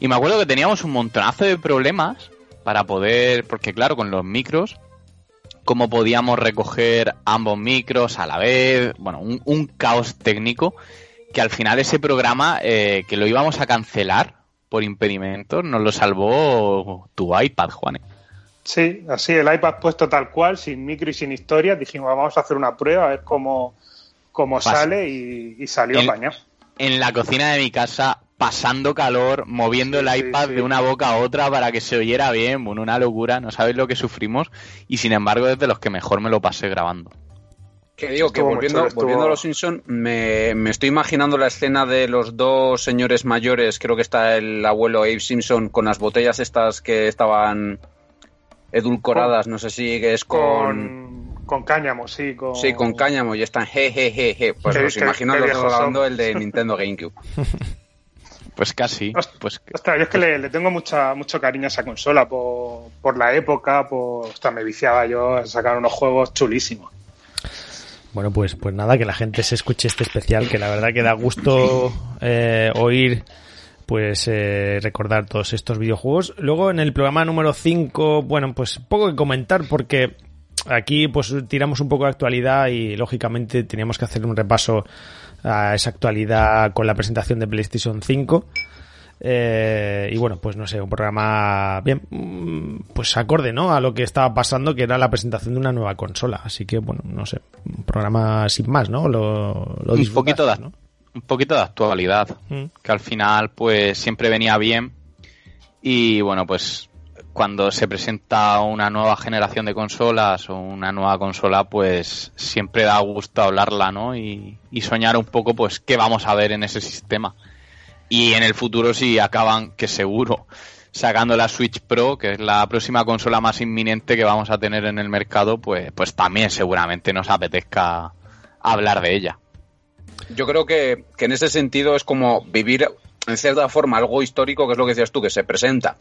[SPEAKER 6] Y me acuerdo que teníamos un montonazo de problemas para poder, porque claro, con los micros, cómo podíamos recoger ambos micros a la vez, bueno, un, caos técnico que al final ese programa eh, que lo íbamos a cancelar por impedimentos, nos lo salvó tu iPad, Juan.
[SPEAKER 3] Sí, así, el iPad puesto tal cual, sin micro y sin historia, dijimos vamos a hacer una prueba a ver cómo, cómo sale y, salió bañado.
[SPEAKER 6] En la cocina de mi casa, pasando calor, moviendo el iPad de una boca a otra para que se oyera bien, bueno, una locura, no sabéis lo que sufrimos y sin embargo es de los que mejor me lo pasé grabando.
[SPEAKER 5] Que digo que volviendo, volviendo a los Simpson, me, me, estoy imaginando la escena de los dos señores mayores, creo que está el abuelo Abe Simpson con las botellas estas que estaban edulcoradas, no sé si es
[SPEAKER 3] con... Con, cáñamo, sí. Con...
[SPEAKER 5] Sí, con cáñamo y están je, Pues los imagino los grabando el de Nintendo GameCube.
[SPEAKER 6] Pues casi. Pues...
[SPEAKER 3] Ostras, yo es que le, tengo mucha, mucho cariño a esa consola por, por la época, por... Ostras, me viciaba yo a sacar unos juegos chulísimos.
[SPEAKER 2] Bueno, pues, pues nada, que la gente se escuche este especial, que la verdad que da gusto eh, oír, pues eh, recordar todos estos videojuegos. Luego en el programa número 5, bueno, pues poco que comentar porque aquí pues tiramos un poco de actualidad y lógicamente teníamos que hacer un repaso a esa actualidad con la presentación de PlayStation 5. Eh, y bueno, pues no sé, un programa bien, mm, pues acorde, ¿no? A lo que estaba pasando, que era la presentación de una nueva consola. Así que bueno, no sé, un programa sin más, ¿no? Lo,
[SPEAKER 6] un poquito de, ¿no? un poquito de actualidad, mm. que al final, pues siempre venía bien. Y bueno, pues cuando se presenta una nueva generación de consolas o una nueva consola, pues siempre da gusto hablarla, ¿no? Y, y soñar un poco, pues, qué vamos a ver en ese sistema. Y en el futuro si acaban, que seguro, sacando la Switch Pro, que es la próxima consola más inminente que vamos a tener en el mercado, pues, pues también seguramente nos apetezca hablar de ella.
[SPEAKER 5] Yo creo que, que en ese sentido es como vivir en cierta forma algo histórico, que es lo que decías tú, que se presenta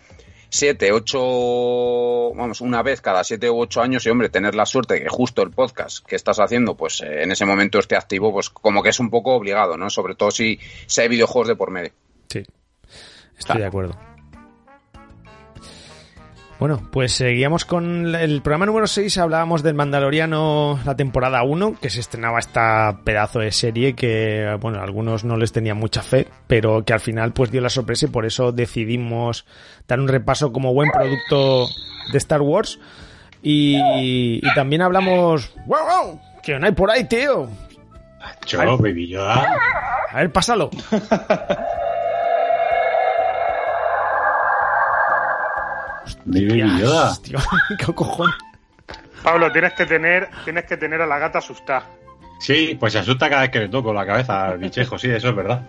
[SPEAKER 5] siete, ocho, vamos, una vez cada siete u ocho años y hombre, tener la suerte de que justo el podcast que estás haciendo, pues eh, en ese momento esté activo, pues como que es un poco obligado, ¿no? Sobre todo si, si hay videojuegos de por medio.
[SPEAKER 2] Sí, estoy de acuerdo. Bueno, pues seguíamos con el programa número 6, hablábamos del Mandaloriano la temporada 1, que se estrenaba esta pedazo de serie que, bueno, a algunos no les tenía mucha fe, pero que al final pues dio la sorpresa y por eso decidimos dar un repaso como buen producto de Star Wars. Y, también hablamos... ¡Wow, wow! ¿Qué no hay por ahí, tío?
[SPEAKER 4] Yo, baby
[SPEAKER 2] A ver, pásalo.
[SPEAKER 3] ¿Qué cojones? Pablo, tienes que tener, tienes que tener a la gata asustada.
[SPEAKER 4] Sí, pues se asusta cada vez que le toco la cabeza al bichejo, sí, eso es verdad.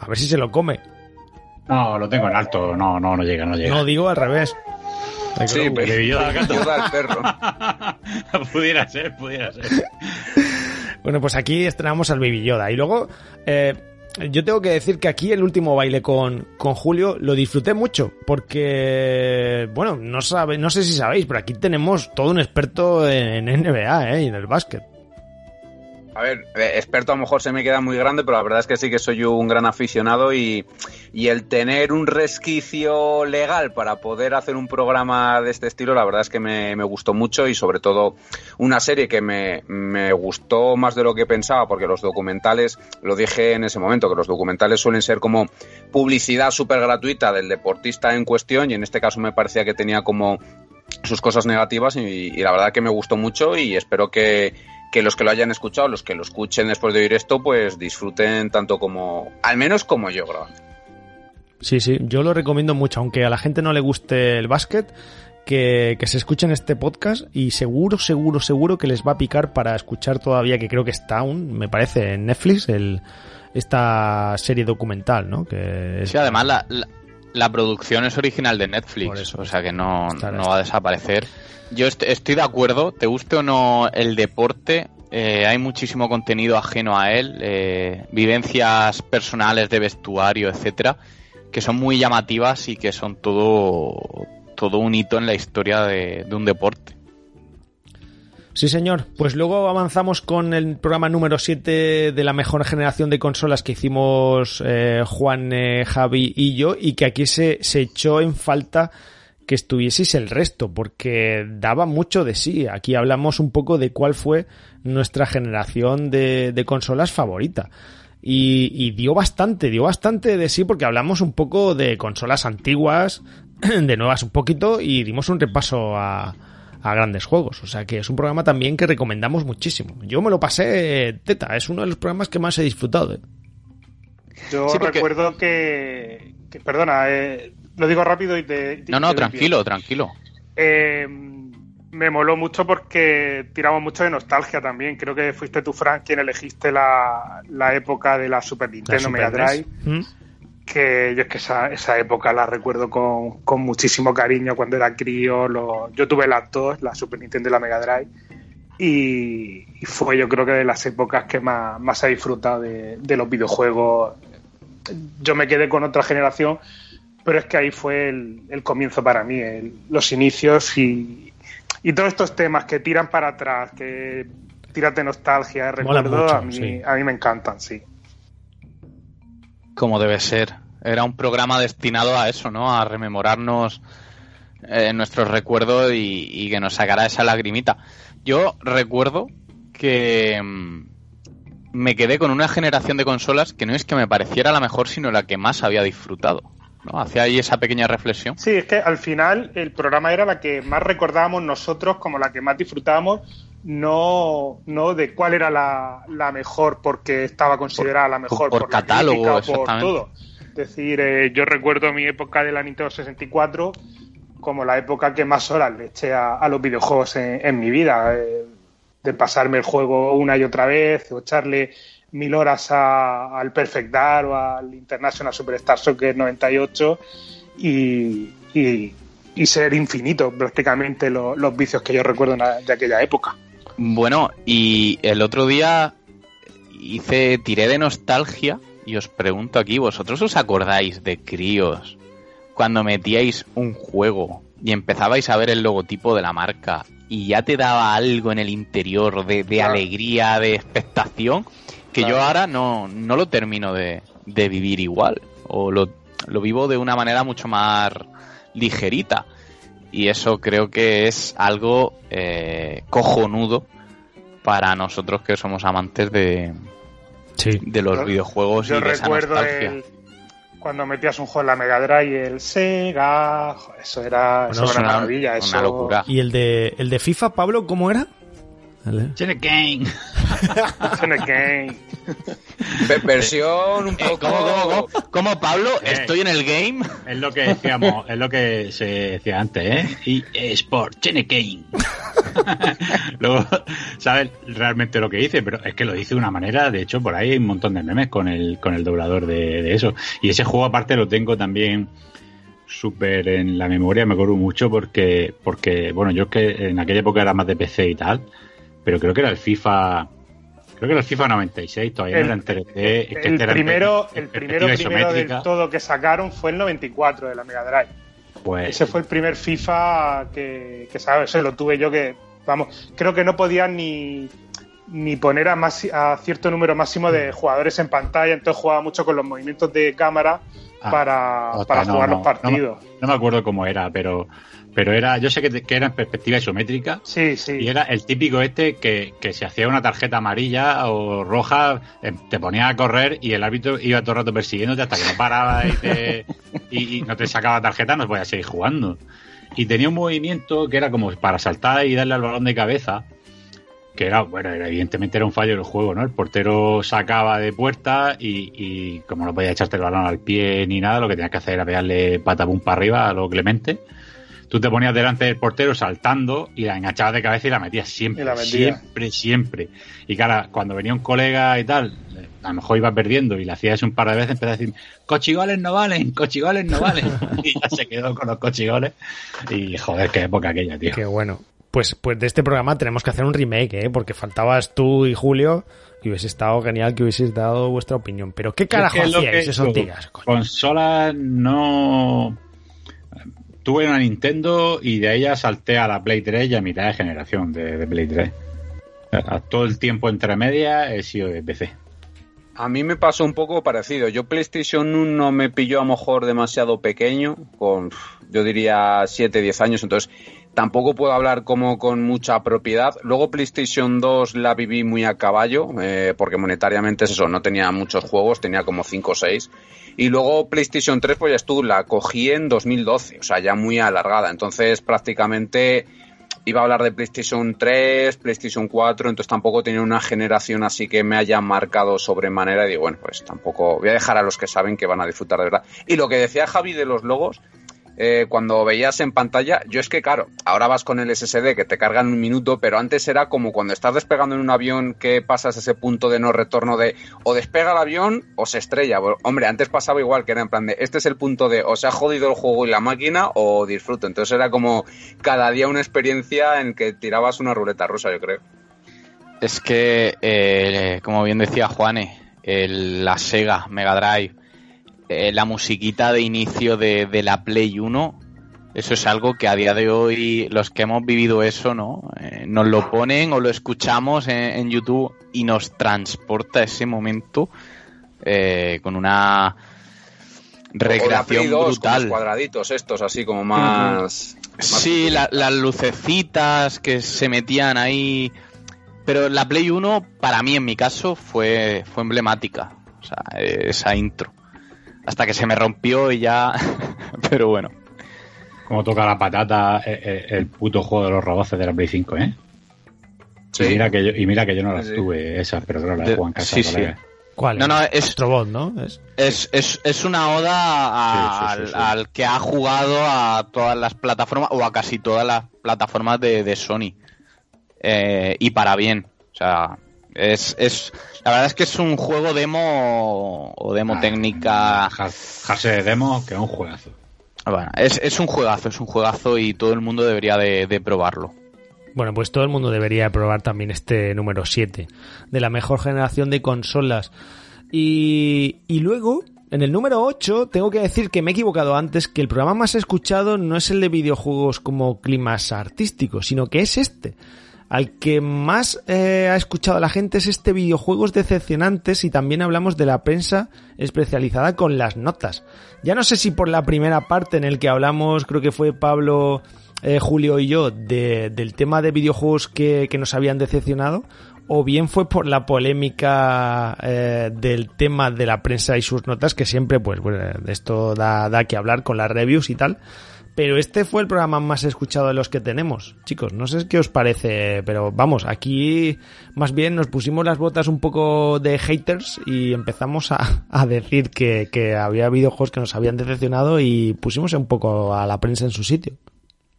[SPEAKER 2] A ver si se lo come.
[SPEAKER 4] No, lo tengo en alto, no, no, no llega, no llega.
[SPEAKER 2] No, digo al revés.
[SPEAKER 5] Sí, pero yo al perro.
[SPEAKER 4] pudiera ser, pudiera ser.
[SPEAKER 2] Bueno, pues aquí estrenamos al Baby Yoda. Y luego, eh, yo tengo que decir que aquí el último baile con, con Julio lo disfruté mucho, porque, bueno, no, sabe, no sé si sabéis, pero aquí tenemos todo un experto en NBA ¿eh? y en el básquet.
[SPEAKER 5] A ver, eh, experto a lo mejor se me queda muy grande, pero la verdad es que sí que soy un gran aficionado y, el tener un resquicio legal para poder hacer un programa de este estilo, la verdad es que me, gustó mucho y sobre todo una serie que me, me, gustó más de lo que pensaba, porque los documentales, lo dije en ese momento, que los documentales suelen ser como publicidad súper gratuita del deportista en cuestión y en este caso me parecía que tenía como sus cosas negativas y, la verdad que me gustó mucho y espero que, los que lo hayan escuchado, los que lo escuchen después de oír esto, pues disfruten tanto como, al menos como yo creo.
[SPEAKER 2] Sí, sí, yo lo recomiendo mucho, aunque a la gente no le guste el básquet, que, que, se escuchen este podcast y seguro, seguro, seguro que les va a picar para escuchar todavía, que creo que está aún, me parece, en Netflix, el, esta serie documental, ¿no? Que
[SPEAKER 6] Sí, además la, la producción es original de Netflix, o sea que no, va a desaparecer. Yo estoy de acuerdo, te guste o no el deporte, eh, hay muchísimo contenido ajeno a él, eh, vivencias personales de vestuario, etcétera, que son muy llamativas y que son todo, todo un hito en la historia de un deporte.
[SPEAKER 2] Sí, señor. Pues luego avanzamos con el programa número 7 de la mejor generación de consolas que hicimos eh, Juan, eh, Javi y yo, y que aquí se, se echó en falta que estuvieseis el resto, porque daba mucho de sí. Aquí hablamos un poco de cuál fue nuestra generación de, de consolas favorita. Y, y, dio bastante, dio bastante de sí porque hablamos un poco de consolas antiguas, de nuevas un poquito, y dimos un repaso a, a grandes juegos. O sea que es un programa también que recomendamos muchísimo. Yo me lo pasé teta, es uno de los programas que más he disfrutado. ¿eh?
[SPEAKER 3] Yo recuerdo que, perdona, eh, lo digo rápido y te...
[SPEAKER 6] no, no, tranquilo, tranquilo.
[SPEAKER 3] Eh, me moló mucho porque tiramos mucho de nostalgia también. Creo que fuiste tú, Frank, quien elegiste la, época de la Super Nintendo Mega Drive que yo es que esa, esa época la recuerdo con, con muchísimo cariño cuando era crío. Lo, yo tuve las dos, la Super Nintendo y la Mega Drive, y, fue yo creo que de las épocas que más, más he disfrutado de, los videojuegos. Yo me quedé con otra generación, pero es que ahí fue el, el comienzo para mí, los inicios y, y todos estos temas que tiran para atrás, que tírate nostalgia, recuerdo, a, mí, a mí me encantan, sí.
[SPEAKER 6] Como debe ser. Era un programa destinado a eso, ¿no? A rememorarnos eh, nuestros recuerdos y, que nos sacara esa lagrimita. Yo recuerdo que mm, me quedé con una generación de consolas que no es que me pareciera la mejor, sino la que más había disfrutado. ¿No? Hacía ahí esa pequeña reflexión.
[SPEAKER 3] Sí, es que al final el programa era la que más recordábamos nosotros como la que más disfrutábamos no, no de cuál era la, la mejor porque estaba considerada la mejor
[SPEAKER 6] por, catálogo,
[SPEAKER 3] por todo. Es decir, eh, yo recuerdo mi época de la Nintendo 64 como la época que más horas le eché a, los videojuegos en, mi vida. Eh, de pasarme el juego una y otra vez, o echarle mil horas al Perfect Dark o al International Superstar Soccer 98 y, y, y ser infinito prácticamente los vicios que yo recuerdo de aquella época.
[SPEAKER 6] Bueno, y el otro día hice, tiré de nostalgia y os pregunto aquí, ¿vosotros os acordáis de críos cuando metíais un juego y empezabais a ver el logotipo de la marca y ya te daba algo en el interior de, alegría, de expectación, que yo ahora no, no lo termino de, de vivir igual, o lo, lo vivo de una manera mucho más ligerita y eso creo que es algo eh, cojonudo para nosotros que somos amantes de, de los videojuegos y de esa nostalgia.
[SPEAKER 3] cuando metías un juego en la Mega Drive el Sega, eso era, una, maravilla,
[SPEAKER 6] una locura.
[SPEAKER 2] ¿Y el de, el de FIFA, Pablo, cómo era?
[SPEAKER 4] Tiene game.
[SPEAKER 3] game.
[SPEAKER 5] Versión un
[SPEAKER 6] eh, poco. ¿Cómo, Pablo? Eh, Estoy en el game.
[SPEAKER 4] Es lo que decíamos, es lo que se decía antes, ¿eh? Y Sport, tiene game. Luego, sabes realmente lo que dice, pero es que lo dice de una manera, de hecho, por ahí hay un montón de memes con el, con el doblador de, de eso. Y ese juego aparte lo tengo también súper en la memoria, me acuerdo mucho porque, porque, bueno, yo es que en aquella época era más de PC y tal, pero creo que era el FIFA. Creo que era el FIFA 96, todavía era en 3D.
[SPEAKER 3] el, primero, el primero, primero del todo que sacaron fue el 94 de la Mega Drive. Pues, Ese fue el primer FIFA que, que ¿sabes? Se lo tuve yo que, vamos, creo que no podía ni, ni poner a, más, a cierto número máximo de jugadores en pantalla, entonces jugaba mucho con los movimientos de cámara ah, para, para jugar los partidos.
[SPEAKER 4] No, me acuerdo cómo era, pero pero era, yo sé que, era en perspectiva isométrica.
[SPEAKER 3] Sí, sí.
[SPEAKER 4] Y era el típico este que, que se hacía una tarjeta amarilla o roja, eh, te ponía a correr y el árbitro iba todo el rato persiguiéndote hasta que no paraba y, te, y, no te sacaba tarjeta, no podías seguir jugando. Y tenía un movimiento que era como para saltar y darle al balón de cabeza que era, bueno, evidentemente era un fallo del juego, ¿no? El portero sacaba de puerta y, como no podía echarte el balón al pie ni nada, lo que tenías que hacer era pegarle patabum para arriba a lo Clemente. Tú te ponías delante del portero saltando y la enganchabas de cabeza y la metías siempre, siempre, siempre. Y claro, cuando venía un colega y tal, a lo mejor iba perdiendo y le hacías un par de veces, empezaba a decir, cochigoles no valen, cochigoles no valen. y ya se quedó con los cochigoles. Y joder, qué época aquella, tío.
[SPEAKER 2] Qué bueno pues, pues de este programa tenemos que hacer un remake, ¿eh? Porque faltabas tú y Julio y hubiese estado genial que hubieseis dado vuestra opinión. Pero ¿qué carajo hacíais esos días?
[SPEAKER 4] Consolas no... Tuve una Nintendo y de ella salté a la Play 3 y a mitad de generación de, Play 3. A todo el tiempo entre medias he sido de PC.
[SPEAKER 5] A mí me pasó un poco parecido. Yo PlayStation 1 me pilló a lo mejor demasiado pequeño, con yo diría 7, 10 años, entonces tampoco puedo hablar como con mucha propiedad. Luego PlayStation 2 la viví muy a caballo, eh, porque monetariamente es eso, no tenía muchos juegos, tenía como 5 o 6. Y luego PlayStation 3, pues ya estuvo, la cogí en 2012, o sea, ya muy alargada. Entonces prácticamente iba a hablar de PlayStation 3, PlayStation 4, entonces tampoco tenía una generación así que me haya marcado sobremanera y digo, bueno, pues tampoco voy a dejar a los que saben que van a disfrutar de verdad. Y lo que decía Javi de los logos, eh, cuando veías en pantalla, yo es que claro, ahora vas con el SSD que te carga en un minuto, pero antes era como cuando estás despegando en un avión que pasas ese punto de no retorno de o despega el avión o se estrella. hombre, antes pasaba igual, que era en plan de este es el punto de o se ha jodido el juego y la máquina o disfruto. Entonces era como cada día una experiencia en que tirabas una ruleta rusa, yo creo.
[SPEAKER 6] Es que, eh, como bien decía Juane, la Sega Mega Drive eh, la musiquita de inicio de, la Play 1, eso es algo que a día de hoy los que hemos vivido eso, ¿no? Eh, nos lo ponen o lo escuchamos en, YouTube y nos transporta ese momento eh, con una recreación brutal.
[SPEAKER 5] los cuadraditos estos, así como más...
[SPEAKER 6] sí, las lucecitas que se metían ahí... Pero la Play 1, para mí, en mi caso, fue, fue emblemática. O sea, esa intro hasta que se me rompió y ya. Pero bueno.
[SPEAKER 4] Como toca la patata eh, eh, el, puto juego de los robots de la Play 5, ¿eh? Sí. Y mira que yo, y mira que yo no las tuve esas, pero claro, las Juan Casa. Sí, sí.
[SPEAKER 2] ¿Cuál?
[SPEAKER 6] No, no, es
[SPEAKER 2] Astrobot, ¿no?
[SPEAKER 6] Es, es, es, una oda al, que ha jugado a todas las plataformas o a casi todas las plataformas de, de Sony. Eh, y para bien. O sea, es, es, la verdad es que es un juego demo o demo ah, técnica.
[SPEAKER 4] Jase de demo, que es un juegazo.
[SPEAKER 6] Bueno, es, es, un juegazo, es un juegazo y todo el mundo debería de, probarlo.
[SPEAKER 2] Bueno, pues todo el mundo debería probar también este número 7 de la mejor generación de consolas. Y, y luego, en el número 8, tengo que decir que me he equivocado antes, que el programa más escuchado no es el de videojuegos como climas artísticos, sino que es este al que más eh, ha escuchado la gente es este videojuegos decepcionantes y también hablamos de la prensa especializada con las notas. Ya no sé si por la primera parte en el que hablamos, creo que fue Pablo, eh, Julio y yo, del tema de videojuegos que, nos habían decepcionado, o bien fue por la polémica eh, del tema de la prensa y sus notas, que siempre, pues, bueno, esto da, da que hablar con las reviews y tal. Pero este fue el programa más escuchado de los que tenemos. Chicos, no sé qué os parece, pero vamos, aquí más bien nos pusimos las botas un poco de haters y empezamos a, decir que, que había videojuegos que nos habían decepcionado y pusimos un poco a la prensa en su sitio.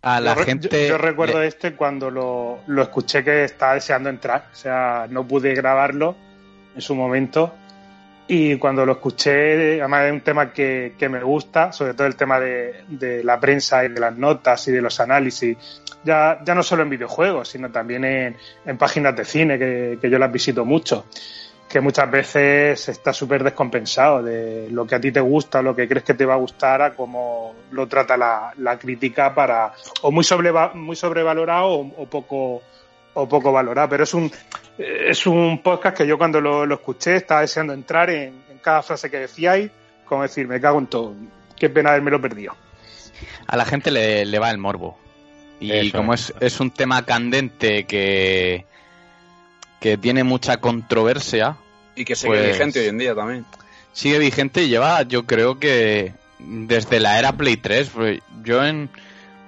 [SPEAKER 3] A la gente. Yo, recuerdo este cuando lo, lo escuché que estaba deseando entrar. O sea, no pude grabarlo en su momento y cuando lo escuché, además es un tema que, que me gusta, sobre todo el tema de, de, la prensa y de las notas y de los análisis, ya, ya no solo en videojuegos, sino también en, en páginas de cine, que, que, yo las visito mucho, que muchas veces está súper descompensado de lo que a ti te gusta, lo que crees que te va a gustar, a cómo lo trata la, la crítica para, o muy, sobre, muy sobrevalorado o, o poco o poco valorado, pero es un es un podcast que yo cuando lo, escuché estaba deseando entrar en, cada frase que decíais, como decir, me cago en todo. Qué pena haberme lo perdido.
[SPEAKER 6] A la gente le, va el morbo. Y como es, es un tema candente que, que tiene mucha controversia.
[SPEAKER 5] Y que sigue pues vigente hoy en día también.
[SPEAKER 6] Sigue vigente y lleva, yo creo que desde la era Play 3. Pues yo en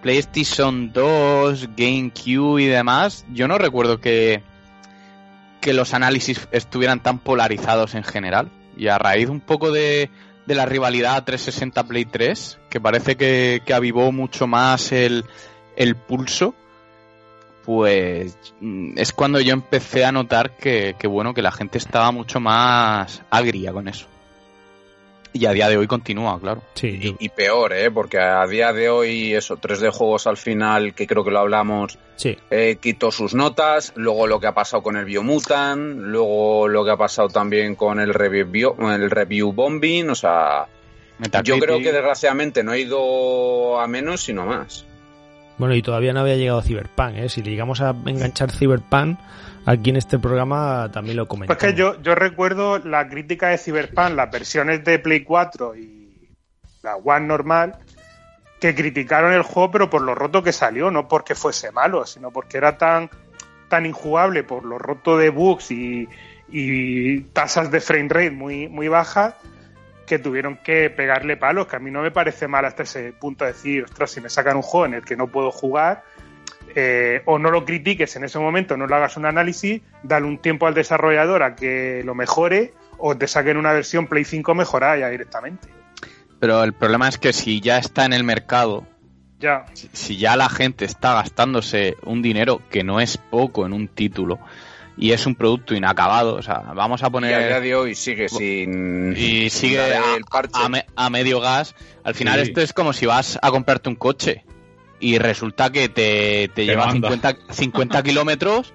[SPEAKER 6] PlayStation 2, GameCube y demás, yo no recuerdo que, que los análisis estuvieran tan polarizados en general. Y a raíz un poco de, de la rivalidad 360 Play 3, que parece que, que avivó mucho más el, el pulso, pues mm, es cuando yo empecé a notar que, que, bueno, que la gente estaba mucho más agria con eso. Y a día de hoy continúa, claro.
[SPEAKER 5] Sí, y, peor, ¿eh? Porque a día de hoy, eso, 3D Juegos al final, que creo que lo hablamos,
[SPEAKER 2] sí.
[SPEAKER 5] eh, quitó sus notas, luego lo que ha pasado con el Biomutant, luego lo que ha pasado también con el review, el review bombing, o sea... Yo creo que desgraciadamente no ha ido a menos, sino más.
[SPEAKER 2] Bueno, y todavía no había llegado Cyberpunk, ¿eh? Si le llegamos a enganchar Cyberpunk, aquí en este programa también lo comentamos.
[SPEAKER 3] Pues que yo, yo recuerdo la crítica de Cyberpunk, las versiones de Play 4 y la One normal, que criticaron el juego, pero por lo roto que salió, no porque fuese malo, sino porque era tan, tan injugable por lo roto de bugs y, y tasas de frame rate muy, muy bajas que tuvieron que pegarle palos, que a mí no me parece mal hasta ese punto de decir, ostras, si me sacan un juego en el que no puedo jugar, eh, o no lo critiques en ese momento, no le hagas un análisis, dale un tiempo al desarrollador a que lo mejore, o te saquen una versión Play 5 mejorada ya directamente.
[SPEAKER 6] Pero el problema es que si ya está en el mercado,
[SPEAKER 3] ya.
[SPEAKER 6] si ya la gente está gastándose un dinero que no es poco en un título, y es un producto inacabado. O sea, vamos a poner. Y
[SPEAKER 5] a día de hoy sigue sin.
[SPEAKER 6] Y sigue a, a, medio gas. Al final, esto es como si vas a comprarte un coche y resulta que te, te, lleva 50, 50 kilómetros.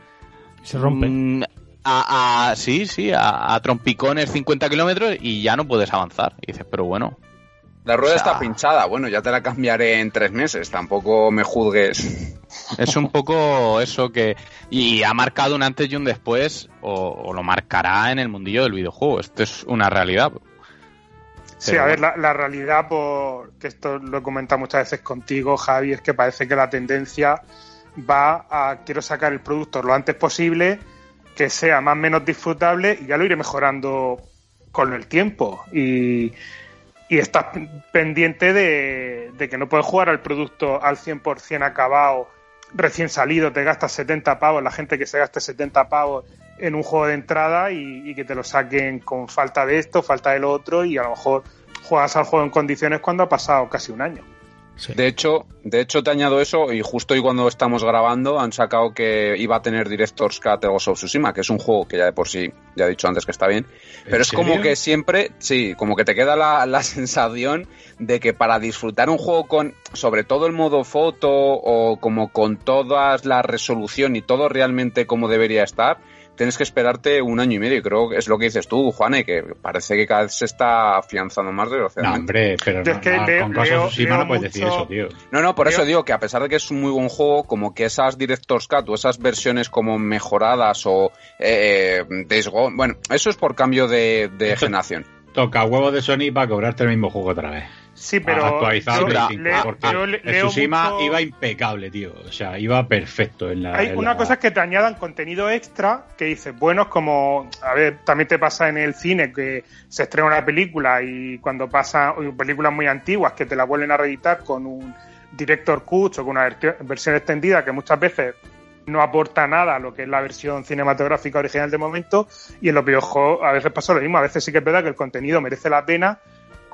[SPEAKER 2] Se rompe.
[SPEAKER 6] Mm, a, a, sí, sí, a, a trompicones 50 kilómetros y ya no puedes avanzar. Y dices, pero bueno,
[SPEAKER 5] la rueda está pinchada, bueno, ya te la cambiaré en tres meses, tampoco me juzgues.
[SPEAKER 6] Es un poco eso que... Y ha marcado un antes y un después, o, lo marcará en el mundillo del videojuego. Esto es una realidad.
[SPEAKER 3] Sí, a ver, la, realidad, por, que esto lo he comentado muchas veces contigo, Javi, es que parece que la tendencia va a quiero sacar el producto lo antes posible, que sea más o menos disfrutable y ya lo iré mejorando con el tiempo. Y y estás pendiente de, que no puedes jugar al producto al 100% acabado, recién salido, te gastas 70 pavos, la gente que se gaste 70 pavos en un juego de entrada y, que te lo saquen con falta de esto, falta de lo otro y a lo mejor juegas al juego en condiciones cuando ha pasado casi un año.
[SPEAKER 5] De hecho, de hecho te añado eso y justo hoy cuando estamos grabando han sacado que iba a tener Director's Cut of Tsushima, que es un juego que ya de por sí ya he dicho antes que está bien, pero es como que siempre, sí, como que te queda la, la sensación de que para disfrutar un juego con sobre todo el modo foto o como con toda la resolución y todo realmente como debería estar, tienes que esperarte un año y medio. Creo que es lo que dices tú, Juane, que parece que cada vez se está afianzando más de
[SPEAKER 4] No, hombre, pero no, con cosas no puedes decir eso, tío.
[SPEAKER 5] No, no, por eso digo que a pesar de que es un muy buen juego, como que esas Director's Cut o esas versiones como mejoradas o eh, Days bueno, eso es por cambio de, de generación.
[SPEAKER 4] Toca huevo de Sony para cobrarte el mismo juego otra vez.
[SPEAKER 3] Sí, pero.
[SPEAKER 4] Actualizado porque el Tsushima iba impecable, tío. O sea, iba perfecto en la.
[SPEAKER 3] Hay una cosa es que te añadan contenido extra que dices, bueno, es como. A ver, también te pasa en el cine que se estrena una película y cuando pasa películas muy antiguas que te la vuelven a reeditar con un director cut o con una versión extendida que muchas veces no aporta nada a lo que es la versión cinematográfica original de momento y en los videojuegos a veces pasa lo mismo, a veces sí que es verdad que el contenido merece la pena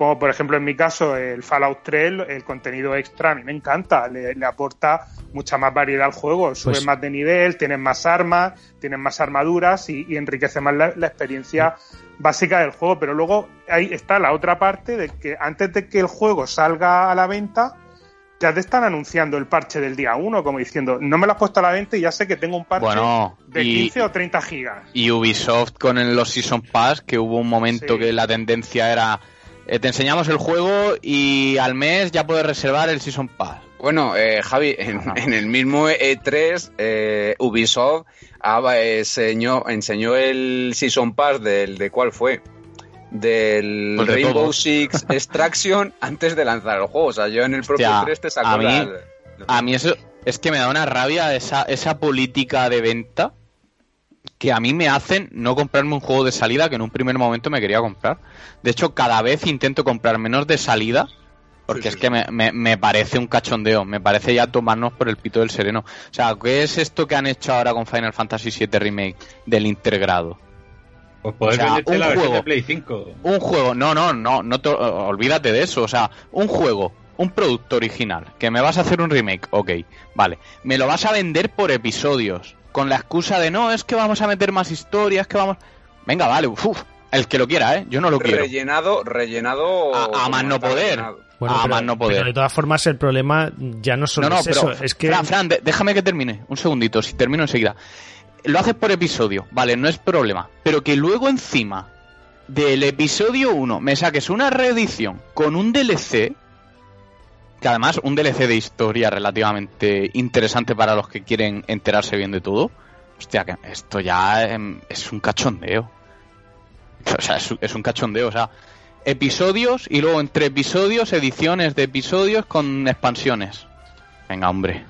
[SPEAKER 3] como por ejemplo en mi caso el Fallout 3, el contenido extra a mí me encanta, le, aporta mucha más variedad al juego, sube pues más de nivel, tienes más armas, tienes más armaduras y, enriquece más la, experiencia básica del juego, pero luego ahí está la otra parte de que antes de que el juego salga a la venta, ya te están anunciando el parche del día 1, como diciendo, no me lo has puesto a la venta y ya sé que tengo un parche de 15 o 30 gigas.
[SPEAKER 6] Y Ubisoft con los Season Pass, que hubo un momento que la tendencia era eh, te enseñamos el juego y al mes ya puedes reservar el Season Pass.
[SPEAKER 5] Bueno, eh, Javi, en, el mismo E3, eh, Ubisoft enseñó, enseñó el Season Pass del de cuál fue del pues Rainbow Six Extraction antes de lanzar el juego. O sea, yo en el propio 3 te saco
[SPEAKER 6] a mí, a mí eso es que me da una rabia esa, esa política de venta que a mí me hacen no comprarme un juego de salida que en un primer momento me quería comprar. De hecho, cada vez intento comprar menos de salida porque es que me, me, parece un cachondeo, me parece ya tomarnos por el pito del sereno. O sea, ¿qué es esto que han hecho ahora con Final Fantasy VII Remake del integrado?
[SPEAKER 4] Pues poder o la juego, de Play 5.
[SPEAKER 6] Un juego, no, no, no, no olvídate de eso. O sea, un juego, un producto original, que me vas a hacer un remake, ok, vale. Me lo vas a vender por episodios, con la excusa de no, es que vamos a meter más historias, que vamos. Venga, vale, uff, el que lo quiera, ¿eh? Yo no lo quiero.
[SPEAKER 5] Rellenado, rellenado.
[SPEAKER 6] A, más no poder. a más no poder.
[SPEAKER 2] Pero de todas formas, el problema ya no solo es eso. Es que...
[SPEAKER 6] Fran, Fran, déjame que termine. Un segundito, si termino enseguida lo haces por episodio, vale, no es problema. Pero que luego encima del episodio 1 me saques una reedición con un DLC, que además un DLC de historia relativamente interesante para los que quieren enterarse bien de todo. Hostia, que esto ya em, es un cachondeo. O sea, es, un cachondeo, o sea, episodios y luego entre episodios, ediciones de episodios con expansiones. Venga, hombre.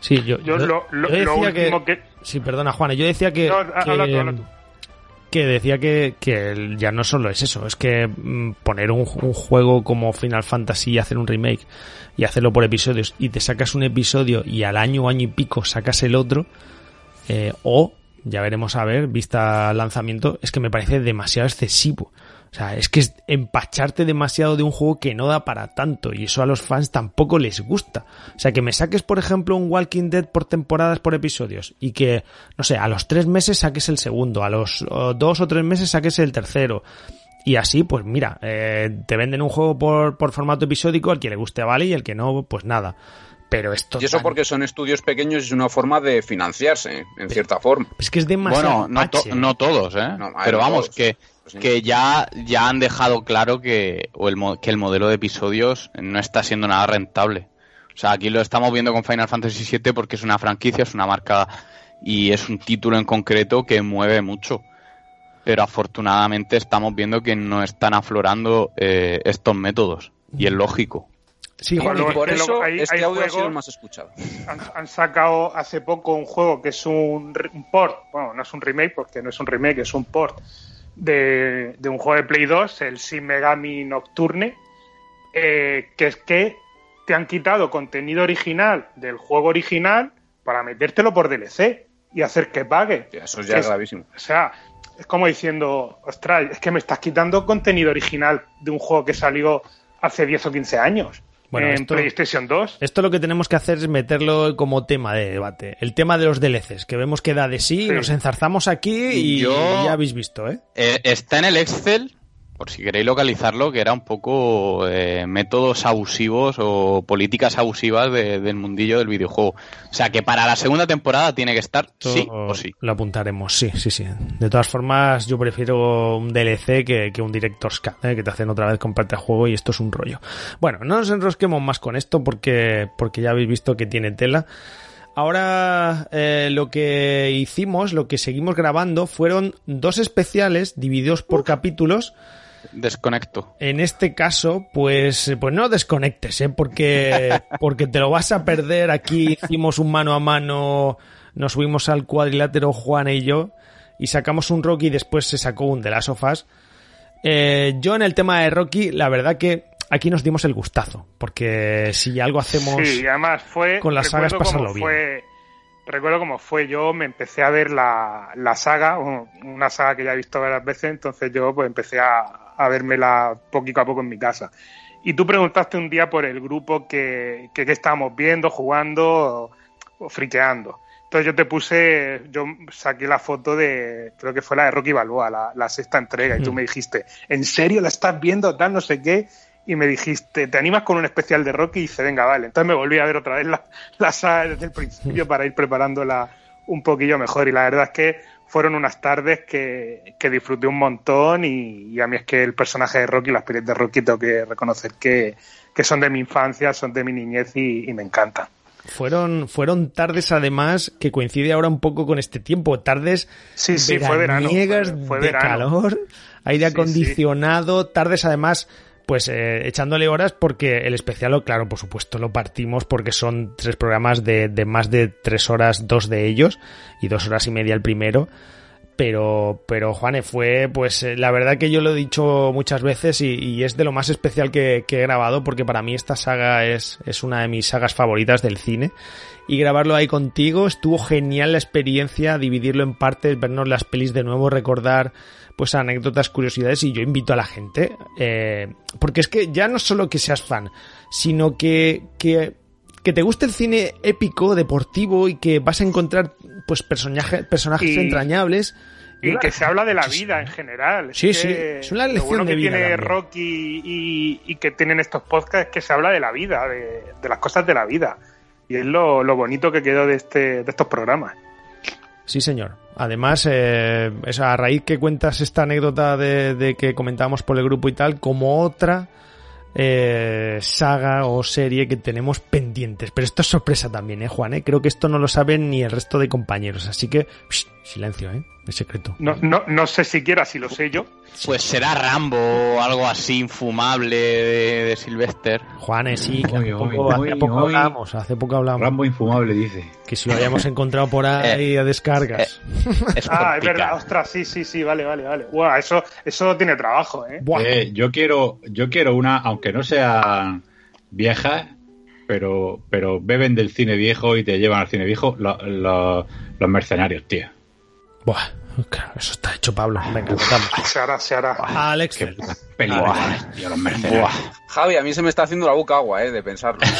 [SPEAKER 2] Sí, yo, lo, último que Sí, perdona, Juan. Yo decía que. que, decía que, que, ya no solo es eso, es que mm, poner un, juego como Final Fantasy y hacer un remake y hacerlo por episodios y te sacas un episodio y al año, año y pico sacas el otro, eh, o ya veremos a ver, vista lanzamiento, es que me parece demasiado excesivo. O sea, es que es empacharte demasiado de un juego que no da para tanto y eso a los fans tampoco les gusta. O sea, que me saques, por ejemplo, un Walking Dead por temporadas, por episodios y que, no sé, a los tres meses saques el segundo, a los dos o tres meses saques el tercero. Y así, pues mira, eh, te venden un juego por, por formato episódico, al que le guste vale y el que no, pues nada. Pero esto.
[SPEAKER 5] Y eso porque son estudios pequeños y es una forma de financiarse, en cierta forma.
[SPEAKER 2] Es que es demasiado.
[SPEAKER 6] Bueno, no, todos, ¿eh? Pero vamos, que que ya, ya han dejado claro que, o el, que el modelo de episodios no está siendo nada rentable. O sea, aquí lo estamos viendo con Final Fantasy VII porque es una franquicia, es una marca y es un título en concreto que mueve mucho. Pero afortunadamente estamos viendo que no están aflorando eh, estos métodos. Y es lógico.
[SPEAKER 5] Sí, por eso este audio ha sido más escuchado.
[SPEAKER 3] Han, sacado hace poco un juego que es un, un, port, bueno, no es un remake porque no es un remake, es un port de, un juego de Play 2, el Shin Megami Nocturne, eh, que es que te han quitado contenido original del juego original para metértelo por DLC y hacer que pague.
[SPEAKER 5] Eso ya es, gravísimo.
[SPEAKER 3] O sea, es como diciendo, ostras, es que me estás quitando contenido original de un juego que salió hace 10 o 15 años en PlayStation 2.
[SPEAKER 2] Esto lo que tenemos que hacer es meterlo como tema de debate. El tema de los DLCs, que vemos que da de sí, nos enzarzamos aquí y, ya habéis visto, ¿eh?
[SPEAKER 6] ¿eh? Está en el Excel, por si queréis localizarlo, que era un poco eh, métodos abusivos o políticas abusivas del mundillo del videojuego. O sea que para la segunda temporada tiene que estar sí o sí.
[SPEAKER 2] Lo apuntaremos, sí, sí, sí. De todas formas, yo prefiero un DLC que, un Director's Cut, ¿eh? que te hacen otra vez comprarte el juego y esto es un rollo. Bueno, no nos enrosquemos más con esto porque, porque ya habéis visto que tiene tela. Ahora eh, lo que hicimos, lo que seguimos grabando, fueron dos especiales divididos por capítulos
[SPEAKER 6] Desconecto.
[SPEAKER 2] En este caso, pues, pues no desconectes, ¿eh? porque, porque te lo vas a perder. Aquí hicimos un mano a mano, nos subimos al cuadrilátero Juan y yo, y sacamos un Rocky y después se sacó un de las sofás. Eh, yo en el tema de Rocky, la verdad que aquí nos dimos el gustazo, porque si algo hacemos
[SPEAKER 3] además fue,
[SPEAKER 2] con las sagas pasarlo bien.
[SPEAKER 3] recuerdo cómo fue, yo me empecé a ver la, la saga, una saga que ya he visto varias veces, entonces yo pues empecé a, a vérmela poquito a poco en mi casa. Y tú preguntaste un día por el grupo que, que, estábamos viendo, jugando o, friqueando. Entonces yo te puse, yo saqué la foto de, creo que fue la de Rocky Balboa, la, la sexta entrega, y tú mm. me dijiste, ¿en serio la estás viendo? Tal, no sé qué. Y me dijiste, ¿te animas con un especial de Rocky? Y dice, venga, vale. Entonces me volví a ver otra vez la, la saga desde el principio para ir preparándola un poquillo mejor. Y la verdad es que fueron unas tardes que, disfruté un montón y, a mí es que el personaje de Rocky, las peleas de Rocky, tengo que reconocer que, son de mi infancia, son de mi niñez y, me encantan.
[SPEAKER 2] Fueron, fueron tardes además que coincide ahora un poco con este tiempo, tardes
[SPEAKER 3] sí, sí, fue verano, fue,
[SPEAKER 2] de calor, aire acondicionado, tardes además pues eh, echándole horas porque el especial, claro, por supuesto, lo partimos porque son tres programas de, de más de tres horas, dos de ellos, y dos horas y media el primero. Pero, pero Juane, fue, pues eh, la verdad que yo lo he dicho muchas veces y, es de lo más especial que, que, he grabado porque para mí esta saga es, es una de mis sagas favoritas del cine. Y grabarlo ahí contigo, estuvo genial la experiencia, dividirlo en partes, vernos las pelis de nuevo, recordar pues anécdotas, curiosidades y yo invito a la gente, eh, porque es que ya no solo que seas fan, sino que, que, que te guste el cine épico, deportivo y que vas a encontrar pues personajes personajes entrañables.
[SPEAKER 3] Y que se habla de la vida en general.
[SPEAKER 2] Sí, sí, es una lección
[SPEAKER 3] de
[SPEAKER 2] vida.
[SPEAKER 3] que tiene Rocky y, que tienen estos podcasts es que se habla de la vida, de, las cosas de la vida. Y es lo, lo bonito que quedó de, este, de estos programas.
[SPEAKER 2] Sí, señor. Además, eh, a raíz que cuentas esta anécdota de, de, que comentábamos por el grupo y tal, como otra eh, saga o serie que tenemos pendientes. Pero esto es sorpresa también, ¿eh, Juan? ¿eh? Creo que esto no lo saben ni el resto de compañeros. Así que, silencio, ¿eh? Es secreto.
[SPEAKER 3] No, no, no sé siquiera si lo sé yo.
[SPEAKER 6] Pues será Rambo o algo así infumable de, de Sylvester.
[SPEAKER 2] Juanes, sí, que hace, poco, hablamos, hace poco hablamos.
[SPEAKER 4] Rambo infumable, dice.
[SPEAKER 2] Que si lo habíamos encontrado por ahí eh, a descargas.
[SPEAKER 3] Eh, ah, es verdad, ostras, sí, sí, sí, vale, vale, vale. Buah, eso, eso tiene trabajo, ¿eh?
[SPEAKER 4] ¿eh? yo quiero, yo quiero una, aunque no sea vieja, pero, pero beben del cine viejo y te llevan al cine viejo los mercenarios, tío.
[SPEAKER 2] Buah, eso está hecho, Pablo. Venga, contamos.
[SPEAKER 3] Se hará, se hará.
[SPEAKER 2] Alex.
[SPEAKER 5] Javi, a mí se me está haciendo la boca agua, eh, de pensarlo.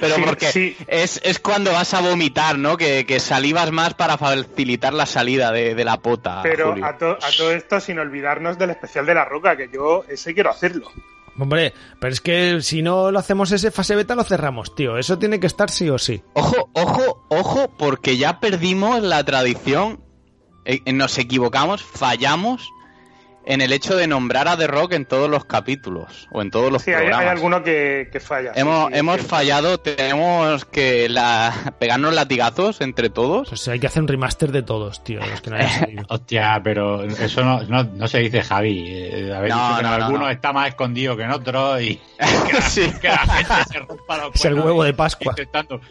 [SPEAKER 6] Pero porque es, es, cuando vas a vomitar, ¿no? Que, que, salivas más para facilitar la salida de, de la pota.
[SPEAKER 3] Pero a, a, todo esto sin olvidarnos del especial de la roca, que yo ese quiero hacerlo.
[SPEAKER 2] Hombre, pero es que si no lo hacemos ese fase beta, lo cerramos, tío. Eso tiene que estar sí o sí.
[SPEAKER 6] Ojo, ojo, ojo, porque ya perdimos la tradición. Eh, nos equivocamos, fallamos en el hecho de nombrar a The Rock en todos los capítulos o en todos los programas.
[SPEAKER 3] Hay, hay alguno que, falla.
[SPEAKER 6] Hemos, hemos fallado, tenemos que la, pegarnos latigazos entre todos.
[SPEAKER 2] O sea, hay que hacer un remaster de todos, tío. Los que no
[SPEAKER 4] Hostia, pero eso no, no, se dice Javi. Eh, a ver, no, no, alguno está más escondido que en otros y que la, gente se rompa los
[SPEAKER 2] Es el huevo de Pascua.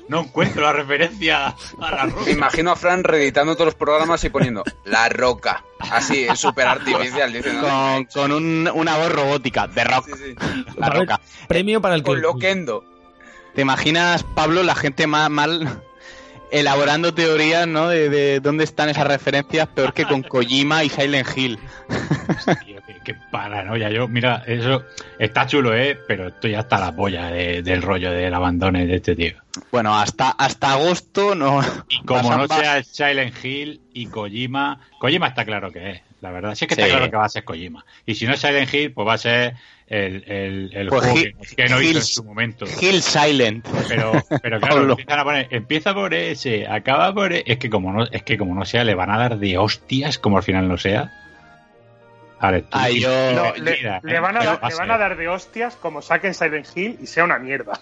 [SPEAKER 4] no encuentro la referencia a la roca.
[SPEAKER 5] Me imagino a Fran reeditando todos los programas y poniendo La Roca. Así, súper artificial.
[SPEAKER 6] Con, con un, una voz robótica, de rock. La roca.
[SPEAKER 2] Premio para el
[SPEAKER 5] Con Loquendo.
[SPEAKER 6] ¿Te imaginas, Pablo, la gente más mal elaborando teorías, ¿no? De, dónde están esas referencias, peor que con Kojima y Silent Hill.
[SPEAKER 4] Hostia, qué, paranoia. Yo, mira, eso está chulo, ¿eh? Pero esto ya está la polla del rollo del abandono de este tío.
[SPEAKER 6] Bueno, hasta, hasta agosto no.
[SPEAKER 4] Y como no sea Silent Hill y Kojima, Kojima está claro que es, la verdad. Sí que está claro que va a ser Kojima. Y si no es Silent Hill, pues va a ser el, el, pues juego que, no hizo en su momento.
[SPEAKER 6] Hill Silent.
[SPEAKER 4] Pero, pero claro, empiezan a poner, empieza por ese, acaba por ese. Es que como no, es que como no sea, le van a dar de hostias como al final no sea.
[SPEAKER 3] le, van a, le van a dar de hostias como saquen Silent Hill y sea una mierda.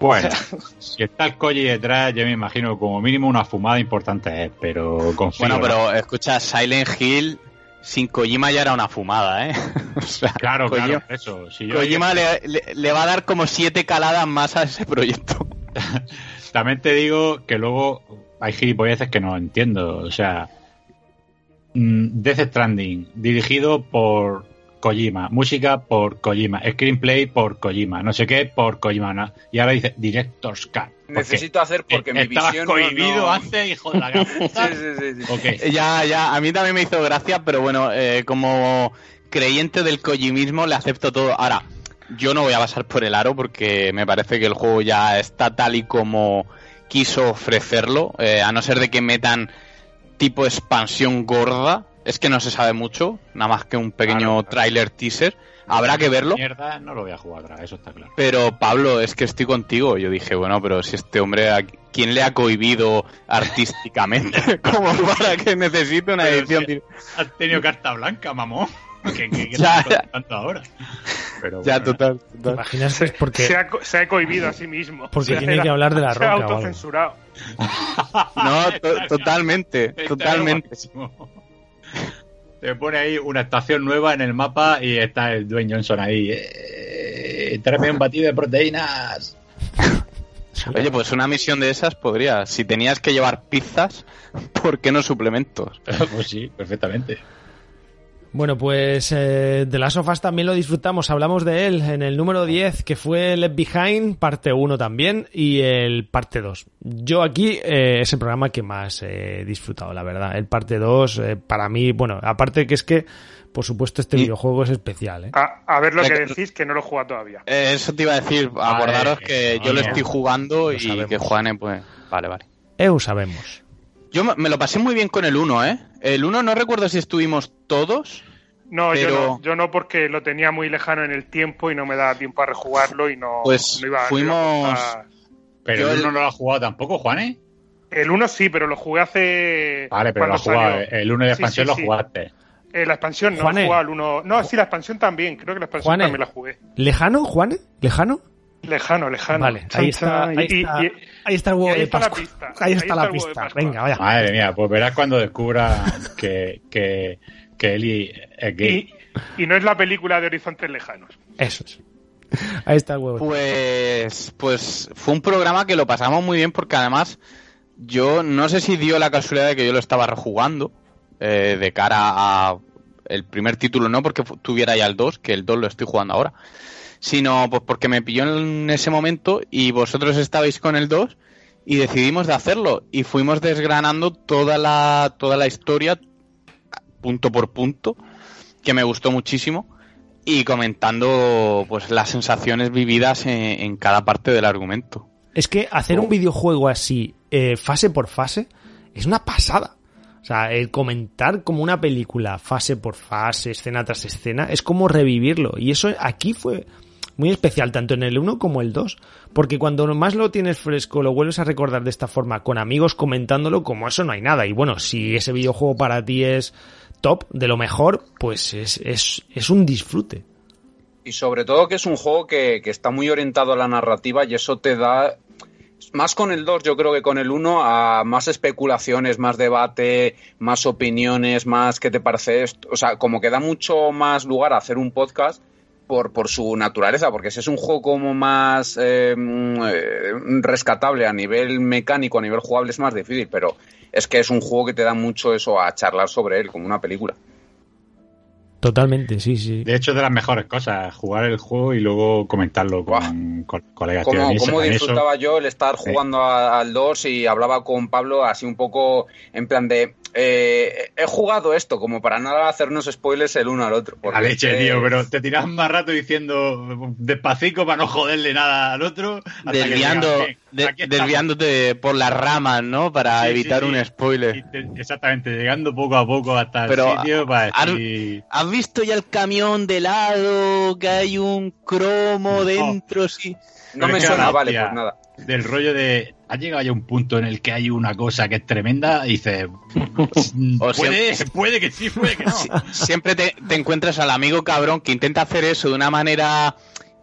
[SPEAKER 4] Bueno, si está el Koji detrás, yo me imagino como mínimo una fumada importante es, pero confío.
[SPEAKER 6] Bueno, pero escucha, Silent Hill sin Kojima ya era una fumada, ¿eh?
[SPEAKER 4] claro, claro, eso.
[SPEAKER 6] Kojima le, va a dar como siete caladas más a ese proyecto.
[SPEAKER 4] También te digo que luego hay gilipolleces que no entiendo. O sea, mm, Death Stranding, dirigido por Kojima, música por Kojima, screenplay por Kojima, no sé qué por Kojima. Y ahora dice Director's Cut.
[SPEAKER 5] Necesito hacer porque mi visión
[SPEAKER 4] cohibido hace, hijo de la
[SPEAKER 6] Ya, ya, a mí también me hizo gracia, pero bueno, eh, como creyente del Kojimismo le acepto todo. Ahora, yo no voy a pasar por el aro porque me parece que el juego ya está tal y como quiso ofrecerlo, eh, a no ser de que metan tipo expansión gorda, es que no se sabe mucho, nada más que un pequeño trailer teaser, Habrá que verlo.
[SPEAKER 4] Mierda, no lo voy a jugar eso está claro.
[SPEAKER 6] Pero Pablo, es que estoy contigo. Yo dije, bueno, pero si este hombre, ¿quién le ha cohibido artísticamente como para que necesite una edición?
[SPEAKER 4] has tenido carta blanca, mamón. que, ya, tanto ahora.
[SPEAKER 6] Pero ya, total,
[SPEAKER 2] ¿Te imaginas? Pues porque...
[SPEAKER 3] Se ha, se ha, cohibido a sí mismo.
[SPEAKER 2] Porque tiene que hablar de la roca. Se ha
[SPEAKER 3] autocensurado.
[SPEAKER 6] no, totalmente, totalmente.
[SPEAKER 4] Se pone ahí una estación nueva en el mapa y está el Dwayne Johnson ahí. Eh, tráeme un batido de proteínas.
[SPEAKER 6] Oye, pues una misión de esas podría. Si tenías que llevar pizzas, ¿por qué no suplementos?
[SPEAKER 4] pues sí, perfectamente.
[SPEAKER 2] Bueno, pues eh, The Last of Us también lo disfrutamos, hablamos de él en el número 10, que fue Left Behind, parte 1 también, y el parte 2. Yo aquí eh, es el programa que más he disfrutado, la verdad. El parte 2, eh, para mí, bueno, aparte que es que, por supuesto, este videojuego es especial. ¿eh?
[SPEAKER 3] A, ver lo que decís, que no lo he jugado todavía.
[SPEAKER 6] eso te iba a decir, acordaros que yo lo estoy jugando y que Juan, pues, vale, vale.
[SPEAKER 2] Eu sabemos.
[SPEAKER 6] Yo me lo pasé muy bien con el 1, ¿eh? El 1 no recuerdo si estuvimos todos.
[SPEAKER 3] No, yo no, yo no porque lo tenía muy lejano en el tiempo y no me daba tiempo a rejugarlo y no,
[SPEAKER 6] pues
[SPEAKER 3] iba,
[SPEAKER 6] fuimos...
[SPEAKER 4] Pero el 1 no lo ha jugado tampoco, Juan, ¿eh?
[SPEAKER 3] El 1 sí, pero lo jugué hace...
[SPEAKER 4] Vale, pero lo jugado, el 1 de expansión lo jugaste.
[SPEAKER 3] Eh, la expansión no, he jugado el 1... No, sí, la expansión también, creo que la expansión también la jugué.
[SPEAKER 2] ¿Lejano, Juan? ¿Lejano?
[SPEAKER 3] Lejano, lejano.
[SPEAKER 2] Vale, ahí está, ahí, está, ahí está el huevo de Pascua. Ahí está, la pista. Venga, vaya.
[SPEAKER 4] Madre mía, pues verás cuando descubra que, que, que Eli es gay.
[SPEAKER 3] Y, no es la película de Horizontes Lejanos.
[SPEAKER 2] Eso es. Ahí está el huevo.
[SPEAKER 6] Pues, pues fue un programa que lo pasamos muy bien porque además yo no sé si dio la casualidad de que yo lo estaba rejugando eh, de cara a el primer título, no porque tuviera ya el 2, que el 2 lo estoy jugando ahora sino pues porque me pilló en ese momento y vosotros estabais con el 2 y decidimos de hacerlo y fuimos desgranando toda la toda la historia punto por punto que me gustó muchísimo y comentando pues las sensaciones vividas en, cada parte del argumento.
[SPEAKER 2] Es que hacer un oh. videojuego así eh, fase por fase es una pasada. O sea, el comentar como una película fase por fase, escena tras escena, es como revivirlo. Y eso aquí fue, muy especial, tanto en el 1 como el 2. Porque cuando más lo tienes fresco, lo vuelves a recordar de esta forma, con amigos comentándolo, como eso no hay nada. Y bueno, si ese videojuego para ti es top, de lo mejor, pues es, es, un disfrute.
[SPEAKER 5] Y sobre todo que es un juego que, que está muy orientado a la narrativa y eso te da más con el 2, yo creo que con el 1, a más especulaciones, más debate, más opiniones, más qué te parece esto. O sea, como que da mucho más lugar a hacer un podcast por, por su naturaleza, porque si es un juego como más eh, eh, rescatable a nivel mecánico, a nivel jugable es más difícil, pero es que es un juego que te da mucho eso a charlar sobre él, como una película.
[SPEAKER 2] Totalmente, sí, sí.
[SPEAKER 4] De hecho, es de las mejores cosas, jugar el juego y luego comentarlo con, colegas.
[SPEAKER 5] ¿Cómo, disfrutaba yo el estar jugando al 2 y hablaba con Pablo así un poco en plan de eh, he jugado esto como para nada hacernos spoilers el uno al otro.
[SPEAKER 4] A leche, tío, pero te tiras más rato diciendo despacito para no joderle nada al otro.
[SPEAKER 6] Desviando, desviándote por las ramas, ¿no? Para evitar un spoiler.
[SPEAKER 4] exactamente, llegando poco a poco hasta el sitio para
[SPEAKER 6] ¿Has visto ya el camión de lado? Que hay un cromo dentro, sí.
[SPEAKER 5] No me suena, vale, pues nada.
[SPEAKER 4] Del rollo de. Ha llegado ya un punto en el que hay una cosa que es tremenda y dices. puede, puede que sí, puede que no.
[SPEAKER 6] Siempre te, encuentras al amigo cabrón que intenta hacer eso de una manera.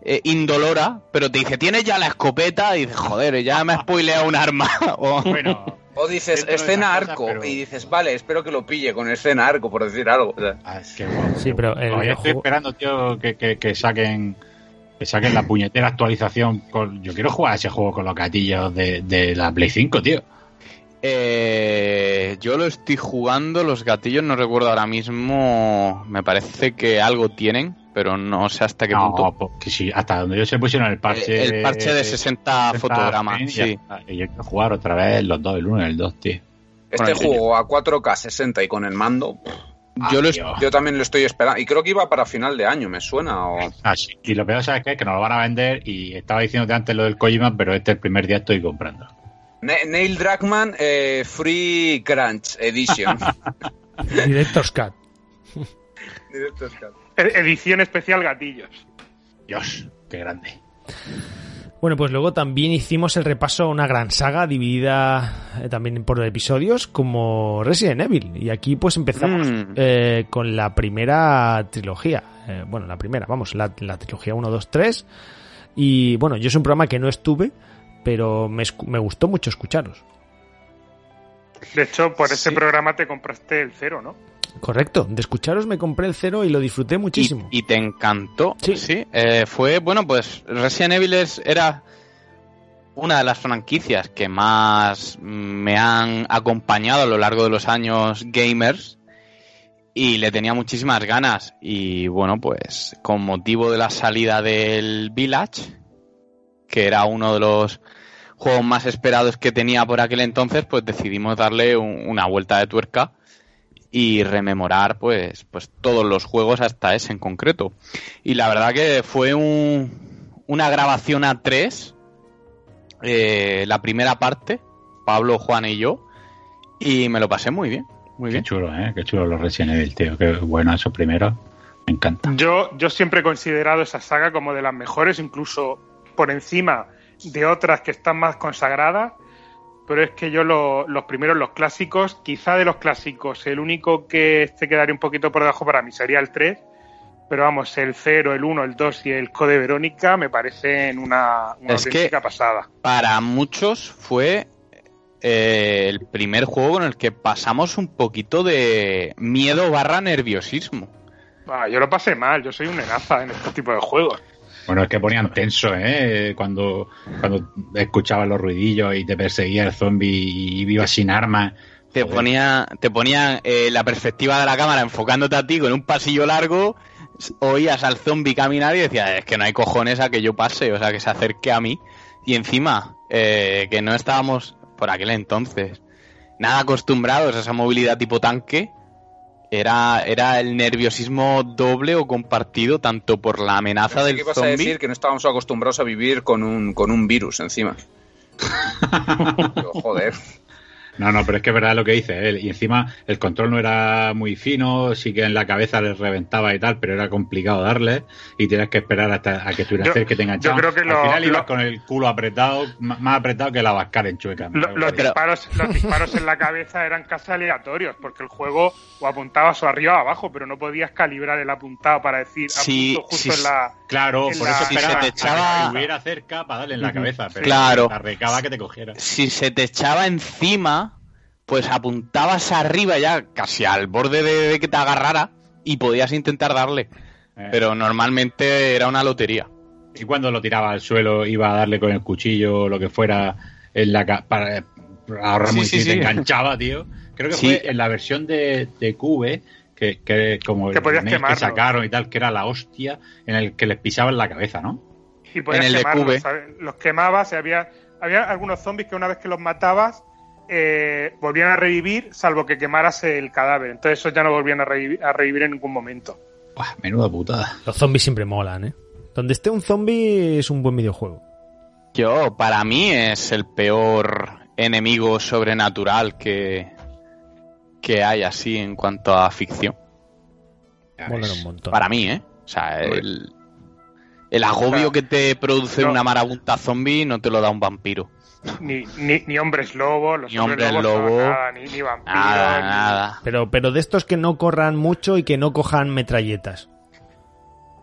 [SPEAKER 6] Eh, indolora, pero te dice, tienes ya la escopeta y dices, joder, ya me ha spoileado un arma. o,
[SPEAKER 5] bueno, o dices, escena arco, y dices, vale, espero que lo pille con escena arco, por decir algo.
[SPEAKER 4] Ah,
[SPEAKER 2] sí, pero
[SPEAKER 4] estoy esperando, tío, que, que saquen que saquen la puñetera actualización. Yo quiero jugar a ese juego con los gatillos de, la Play 5, tío.
[SPEAKER 6] Eh, yo lo estoy jugando, los gatillos no recuerdo ahora mismo, me parece que algo tienen, pero no sé hasta qué punto.
[SPEAKER 4] Porque sí, hasta donde yo se pusieron el parche.
[SPEAKER 6] El, parche de 60, fotogramas, sí.
[SPEAKER 4] Y yo quiero jugar otra vez los dos, el 1 y el 2, tío.
[SPEAKER 5] Este juego a 4K 60 y con el mando, yo, yo, también lo estoy esperando. Y creo que iba para final de año, ¿me suena? O...
[SPEAKER 4] Ah, sí. Y lo peor, ¿sabes qué? Que nos lo van a vender. Y estaba diciéndote antes lo del Kojima, pero este el primer día estoy comprando.
[SPEAKER 5] Neil Druckmann eh, Free Crunch Edition.
[SPEAKER 2] Director's Cut.
[SPEAKER 3] Director's Cut. edición especial gatillos.
[SPEAKER 4] Dios, qué grande.
[SPEAKER 2] Bueno, pues luego también hicimos el repaso a una gran saga dividida eh, también por episodios como Resident Evil. Y aquí pues empezamos
[SPEAKER 6] Mm.
[SPEAKER 2] eh, con la primera trilogía. Eh, bueno, la primera, vamos, la, la trilogía 1, 2, 3. Y bueno, yo es un programa que no estuve, pero me, gustó mucho escucharos.
[SPEAKER 3] De hecho, por ese
[SPEAKER 6] Sí.
[SPEAKER 3] programa te compraste el cero, ¿no?
[SPEAKER 2] Correcto, de escucharos me compré el cero y lo disfruté muchísimo.
[SPEAKER 6] Y, y te encantó.
[SPEAKER 2] Sí.
[SPEAKER 6] Sí. Eh, fue, bueno, pues Resident Evil es- era una de las franquicias que más me han acompañado a lo largo de los años gamers. Y le tenía muchísimas ganas. Y bueno, pues con motivo de la salida del Village, que era uno de los juegos más esperados que tenía por aquel entonces, pues decidimos darle un- una vuelta de tuerca y rememorar pues, pues todos los juegos hasta ese en concreto. Y la verdad que fue un, una grabación a tres, eh, la primera parte, Pablo, Juan y yo, y me lo pasé muy bien, muy
[SPEAKER 4] Qué
[SPEAKER 6] bien.
[SPEAKER 4] chulo, ¿eh? Qué chulo los Resident Evil, tío. Qué bueno esos primeros. Me encanta.
[SPEAKER 3] Yo, yo siempre he considerado esa saga como de las mejores, incluso por encima de otras que están más consagradas. Pero es que yo lo- los primeros, los clásicos, quizá de los clásicos, el único que este quedaría un poquito por debajo para mí sería el 3. Pero vamos, el 0, el 1, el 2 y el Code Verónica me parecen una, una
[SPEAKER 6] Es que-
[SPEAKER 3] pasada.
[SPEAKER 6] Para muchos fue eh, el primer juego con el que pasamos un poquito de miedo barra nerviosismo.
[SPEAKER 3] Ah, yo lo pasé mal, yo soy un nenaza en este tipo de juegos.
[SPEAKER 4] Bueno, es que ponían tenso, ¿eh? Cuando, cuando escuchabas los ruidillos y te perseguía el zombie y ibas sin armas.
[SPEAKER 6] Te ponía, te ponía eh, la perspectiva de la cámara enfocándote a ti con un pasillo largo, oías al zombie caminar y decías, es que no hay cojones a que yo pase, o sea, que se acerque a mí. Y encima, eh, que no estábamos por aquel entonces nada acostumbrados a esa movilidad tipo tanque, era, era el nerviosismo doble o compartido tanto por la amenaza del
[SPEAKER 5] que ibas a decir que no estábamos acostumbrados a vivir con un, con un virus encima. Digo, joder.
[SPEAKER 4] No, no, pero es que es verdad lo que dice él. Y encima el control no era muy fino, sí que en la cabeza les reventaba y tal, pero era complicado darle y tenías que esperar hasta a que estuvieras cerca que te enganchaban.
[SPEAKER 3] yo creo que
[SPEAKER 4] Al
[SPEAKER 3] lo-
[SPEAKER 4] final ibas
[SPEAKER 3] lo-
[SPEAKER 4] con el culo apretado, más apretado que la vascar en chueca.
[SPEAKER 3] Lo- los, disparos, los disparos en la cabeza eran casi aleatorios, porque el juego o apuntabas o arriba o abajo, pero no podías calibrar el apuntado para decir
[SPEAKER 6] Sí,
[SPEAKER 3] apunto justo
[SPEAKER 6] sí,
[SPEAKER 3] en la.
[SPEAKER 4] Claro,
[SPEAKER 3] en
[SPEAKER 4] por
[SPEAKER 3] la-
[SPEAKER 4] eso
[SPEAKER 3] si
[SPEAKER 4] esperaba
[SPEAKER 6] se te echaba-
[SPEAKER 4] que estuviera cerca para darle en la cabeza, pero
[SPEAKER 6] Claro.
[SPEAKER 4] la recaba que te cogiera.
[SPEAKER 6] si se te echaba encima, pues apuntabas arriba ya, casi al borde de, de que te agarrara, y podías intentar darle.
[SPEAKER 4] Eh,
[SPEAKER 6] Pero normalmente era una lotería.
[SPEAKER 4] Y cuando lo tiraba al suelo, iba a darle con el cuchillo o lo que fuera en la para ahorrar
[SPEAKER 6] Sí, sí,
[SPEAKER 4] y te
[SPEAKER 6] sí.
[SPEAKER 4] enganchaba, tío. Creo que
[SPEAKER 6] Sí.
[SPEAKER 4] fue en la versión de, de Cube, que, que como
[SPEAKER 3] Que
[SPEAKER 4] el que sacaron y tal, que era la hostia, en el que les pisaban la cabeza, ¿no?
[SPEAKER 3] Y podías
[SPEAKER 6] en el
[SPEAKER 3] quemarlos. Los quemabas y había, había algunos zombies que una vez que los matabas eh, volvían a revivir, salvo que quemaras el cadáver. Entonces esos ya no volvían a revivir, a revivir en ningún momento.
[SPEAKER 4] Buah, menuda putada.
[SPEAKER 2] Los zombies siempre molan, ¿eh? Donde esté un zombie es un buen videojuego.
[SPEAKER 6] Yo, para mí, es el peor enemigo sobrenatural que, que hay así en cuanto a ficción.
[SPEAKER 2] Molan un montón.
[SPEAKER 6] Para mí, ¿eh? O sea, el, el agobio
[SPEAKER 3] O sea,
[SPEAKER 6] que te produce
[SPEAKER 3] no.
[SPEAKER 6] una marabunta zombie no te lo da un vampiro.
[SPEAKER 3] Ni, ni, ni hombres lobos, los
[SPEAKER 6] Ni
[SPEAKER 3] hombres
[SPEAKER 6] hombres
[SPEAKER 3] lobos no,
[SPEAKER 6] lobo.
[SPEAKER 3] nada, ni, ni vampiros.
[SPEAKER 6] Nada,
[SPEAKER 3] ni-
[SPEAKER 6] nada.
[SPEAKER 2] Pero, pero de estos que no corran mucho y que no cojan metralletas.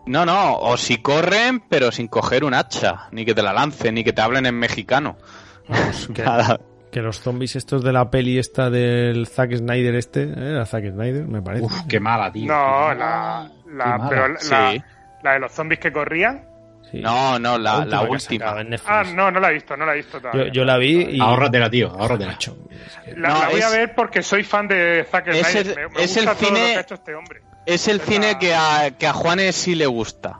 [SPEAKER 6] No, no, o si corren, pero sin coger un hacha, ni que te la lancen, ni que te hablen en mexicano.
[SPEAKER 2] Vamos, que,
[SPEAKER 6] Nada.
[SPEAKER 2] Que los zombies estos de la peli esta del Zack Snyder este, ¿eh? Era Zack Snyder, me parece.
[SPEAKER 4] Uf, qué mala, tío.
[SPEAKER 3] No, la, la, pero la,
[SPEAKER 6] Sí.
[SPEAKER 3] la, la de los zombies que corrían.
[SPEAKER 2] Sí.
[SPEAKER 6] No, no, la, última.
[SPEAKER 3] Ah, no, no la he visto, no la he visto
[SPEAKER 2] yo,
[SPEAKER 3] todavía.
[SPEAKER 2] yo la vi y...
[SPEAKER 4] Ahórratela, tío, ahórratela.
[SPEAKER 2] Macho, es que-
[SPEAKER 3] La,
[SPEAKER 6] No,
[SPEAKER 3] la voy
[SPEAKER 6] es-
[SPEAKER 3] a ver porque soy fan de Zack
[SPEAKER 6] Es
[SPEAKER 3] Snyder.
[SPEAKER 6] el-
[SPEAKER 3] me, me
[SPEAKER 6] es
[SPEAKER 3] gusta
[SPEAKER 6] el
[SPEAKER 3] todo
[SPEAKER 6] cine-
[SPEAKER 3] lo que ha hecho este hombre.
[SPEAKER 6] Es el
[SPEAKER 3] Es
[SPEAKER 6] cine
[SPEAKER 3] la-
[SPEAKER 6] que a, que a Juanes sí le gusta.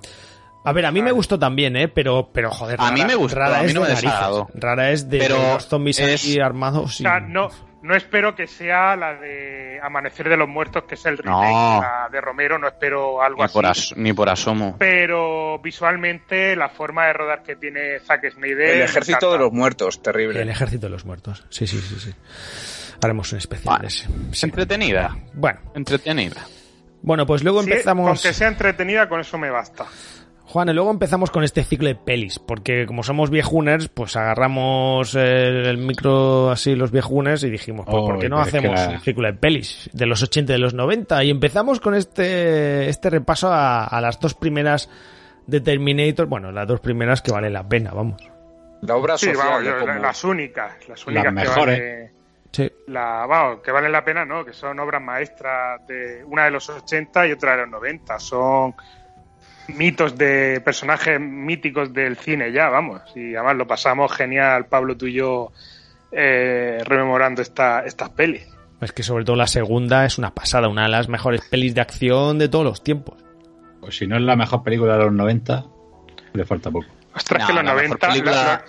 [SPEAKER 2] A ver, a mí me gustó también, ¿eh? Pero, pero joder,
[SPEAKER 6] A mí me gustó,
[SPEAKER 2] rara
[SPEAKER 6] a mí
[SPEAKER 2] es
[SPEAKER 6] no
[SPEAKER 2] de
[SPEAKER 6] me
[SPEAKER 2] narices. Rara es de
[SPEAKER 6] Pero
[SPEAKER 2] los zombies
[SPEAKER 6] es-
[SPEAKER 2] aquí armados.
[SPEAKER 3] O
[SPEAKER 2] y-
[SPEAKER 3] sea, no, no espero que sea la de Amanecer de los Muertos, que es el remake
[SPEAKER 6] No.
[SPEAKER 3] la de Romero, no espero algo
[SPEAKER 6] Ni
[SPEAKER 3] así.
[SPEAKER 6] por, as- ni por asomo.
[SPEAKER 3] Pero visualmente la forma de rodar que tiene Zack Snyder...
[SPEAKER 5] El ejército de los muertos, terrible.
[SPEAKER 2] El ejército de los muertos. Sí, sí, sí, sí. Haremos un especial
[SPEAKER 6] Vale.
[SPEAKER 2] de ese. Sí.
[SPEAKER 6] Entretenida.
[SPEAKER 2] Bueno,
[SPEAKER 6] Entretenida.
[SPEAKER 2] Bueno, pues luego empezamos.
[SPEAKER 3] Con que sea entretenida, con eso me basta.
[SPEAKER 2] Juan, y luego empezamos con este ciclo de pelis, porque como somos viejuners, pues agarramos el, micro así, los viejuners, y dijimos, pues ¿por qué no hacemos un ciclo de pelis de los 80 y de los 90? Y empezamos con este, este repaso a, las dos primeras de Terminator, bueno, las dos primeras que valen la pena, vamos.
[SPEAKER 5] La obra
[SPEAKER 3] sí, vamos, las únicas, las únicas mejores. Que Sí. La, vamos, que valen la pena, ¿no? Que son obras maestras de una de los 80 y otra de los 90. Son mitos de personajes míticos del cine ya, vamos. Y además lo pasamos genial, Pablo, tú y yo, eh, rememorando esta, estas pelis.
[SPEAKER 2] Es que sobre todo la segunda es una pasada, una de las mejores pelis de acción de todos los tiempos.
[SPEAKER 4] Pues si no es la mejor película de los 90, le falta poco.
[SPEAKER 3] Ostras, que los 90,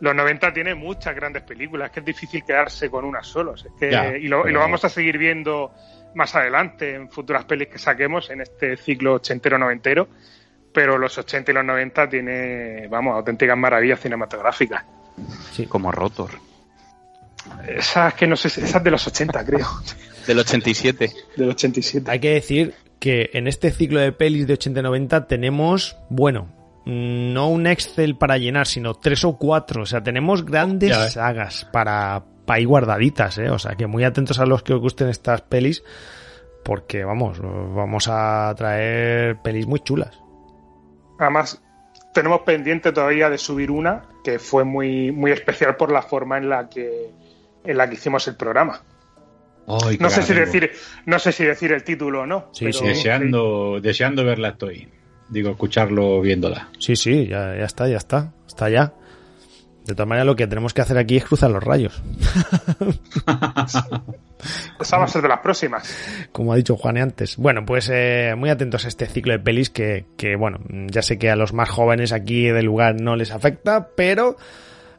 [SPEAKER 3] los 90 tiene muchas grandes películas, que es difícil quedarse con una solo. y, lo, y lo vamos a seguir viendo más adelante en futuras pelis que saquemos en este ciclo ochentero-noventero, pero los 80 y los 90 tiene, vamos, auténticas maravillas cinematográficas.
[SPEAKER 6] Sí, como Rotor.
[SPEAKER 3] Esas que no sé, esas de los 80, creo.
[SPEAKER 6] Del 87.
[SPEAKER 3] Del 87.
[SPEAKER 2] Hay que decir que en este ciclo de pelis de 80 y 90 tenemos, bueno, no un Excel para llenar, sino tres o cuatro. O sea, tenemos grandes sagas para ahí guardaditas, ¿eh? O sea, que muy atentos a los que os gusten estas pelis, porque vamos, vamos a traer pelis muy chulas.
[SPEAKER 3] Además, tenemos pendiente todavía de subir una que fue muy, muy especial por la forma en la que, en la que hicimos el programa. no sé si decir, no sé si decir el título o no.
[SPEAKER 4] Sí, Deseando, deseando verla estoy. Digo, escucharlo viéndola.
[SPEAKER 2] Sí, sí, ya, ya está, ya está. Está ya. De todas maneras, lo que tenemos que hacer aquí es cruzar los rayos.
[SPEAKER 3] Esa va a ser de las próximas.
[SPEAKER 2] Como ha dicho Juan antes. Bueno, pues eh, muy atentos a este ciclo de pelis que, que, bueno, ya sé que a los más jóvenes aquí del lugar no les afecta, pero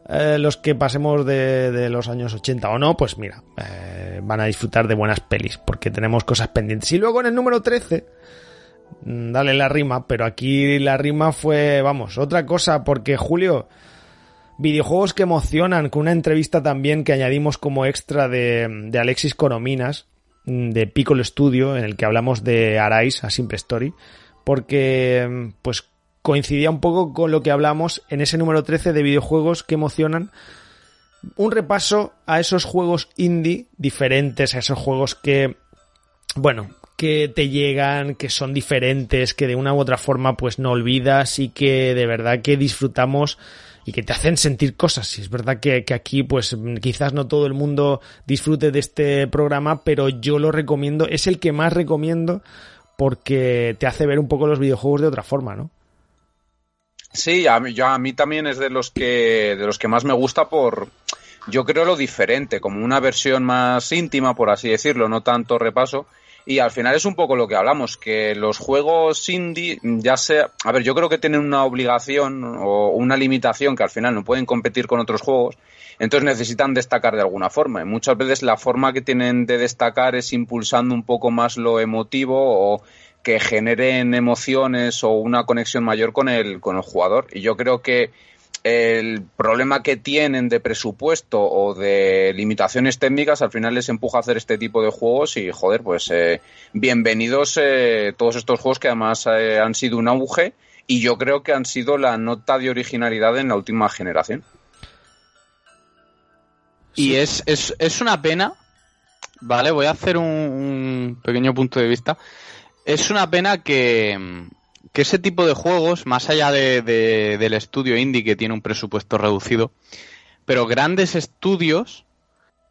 [SPEAKER 2] eh, los que pasemos de, los años 80 o no, pues mira, eh, van a disfrutar de buenas pelis, porque tenemos cosas pendientes. Y luego en el número 13, mm, dale la rima, pero aquí la rima fue, vamos, otra cosa, porque Julio Videojuegos que emocionan, con una entrevista también que añadimos como extra de, Alexis Corominas, mm, de Piccolo Studio, en el que hablamos de Arise, a Simple Story, porque mm, pues coincidía un poco con lo que hablamos en ese número 13 de videojuegos que emocionan. Un repaso a esos juegos indie diferentes, a esos juegos que, bueno, que te llegan, que son diferentes, que de una u otra forma pues no olvidas y que de verdad que disfrutamos y que te hacen sentir cosas. Y es verdad que, aquí, pues quizás no todo el mundo disfrute de este programa, pero yo lo recomiendo, es el que más recomiendo porque te hace ver un poco los videojuegos de otra forma, ¿no?
[SPEAKER 5] Sí, a mí, a mí también es de los que de los que más me gusta por yo creo lo diferente, como una versión más íntima, por así decirlo, no tanto repaso y al final es un poco lo que hablamos, que los juegos indie, ya sea, a ver, yo creo que tienen una obligación o una limitación que al final no pueden competir con otros juegos, entonces necesitan destacar de alguna forma. Y muchas veces la forma que tienen de destacar es impulsando un poco más lo emotivo o que generen emociones o una conexión mayor con el, con el jugador. Y yo creo que el problema que tienen de presupuesto o de limitaciones técnicas al final les empuja a hacer este tipo de juegos y joder, pues eh, bienvenidos eh, todos estos juegos que además eh, han sido un auge y yo creo que han sido la nota de originalidad en la última generación.
[SPEAKER 6] Y es, es, es, una pena, ¿vale? Voy a hacer un pequeño punto de vista. Es una pena que, que ese tipo de juegos, más allá de, del estudio indie que tiene un presupuesto reducido, pero grandes estudios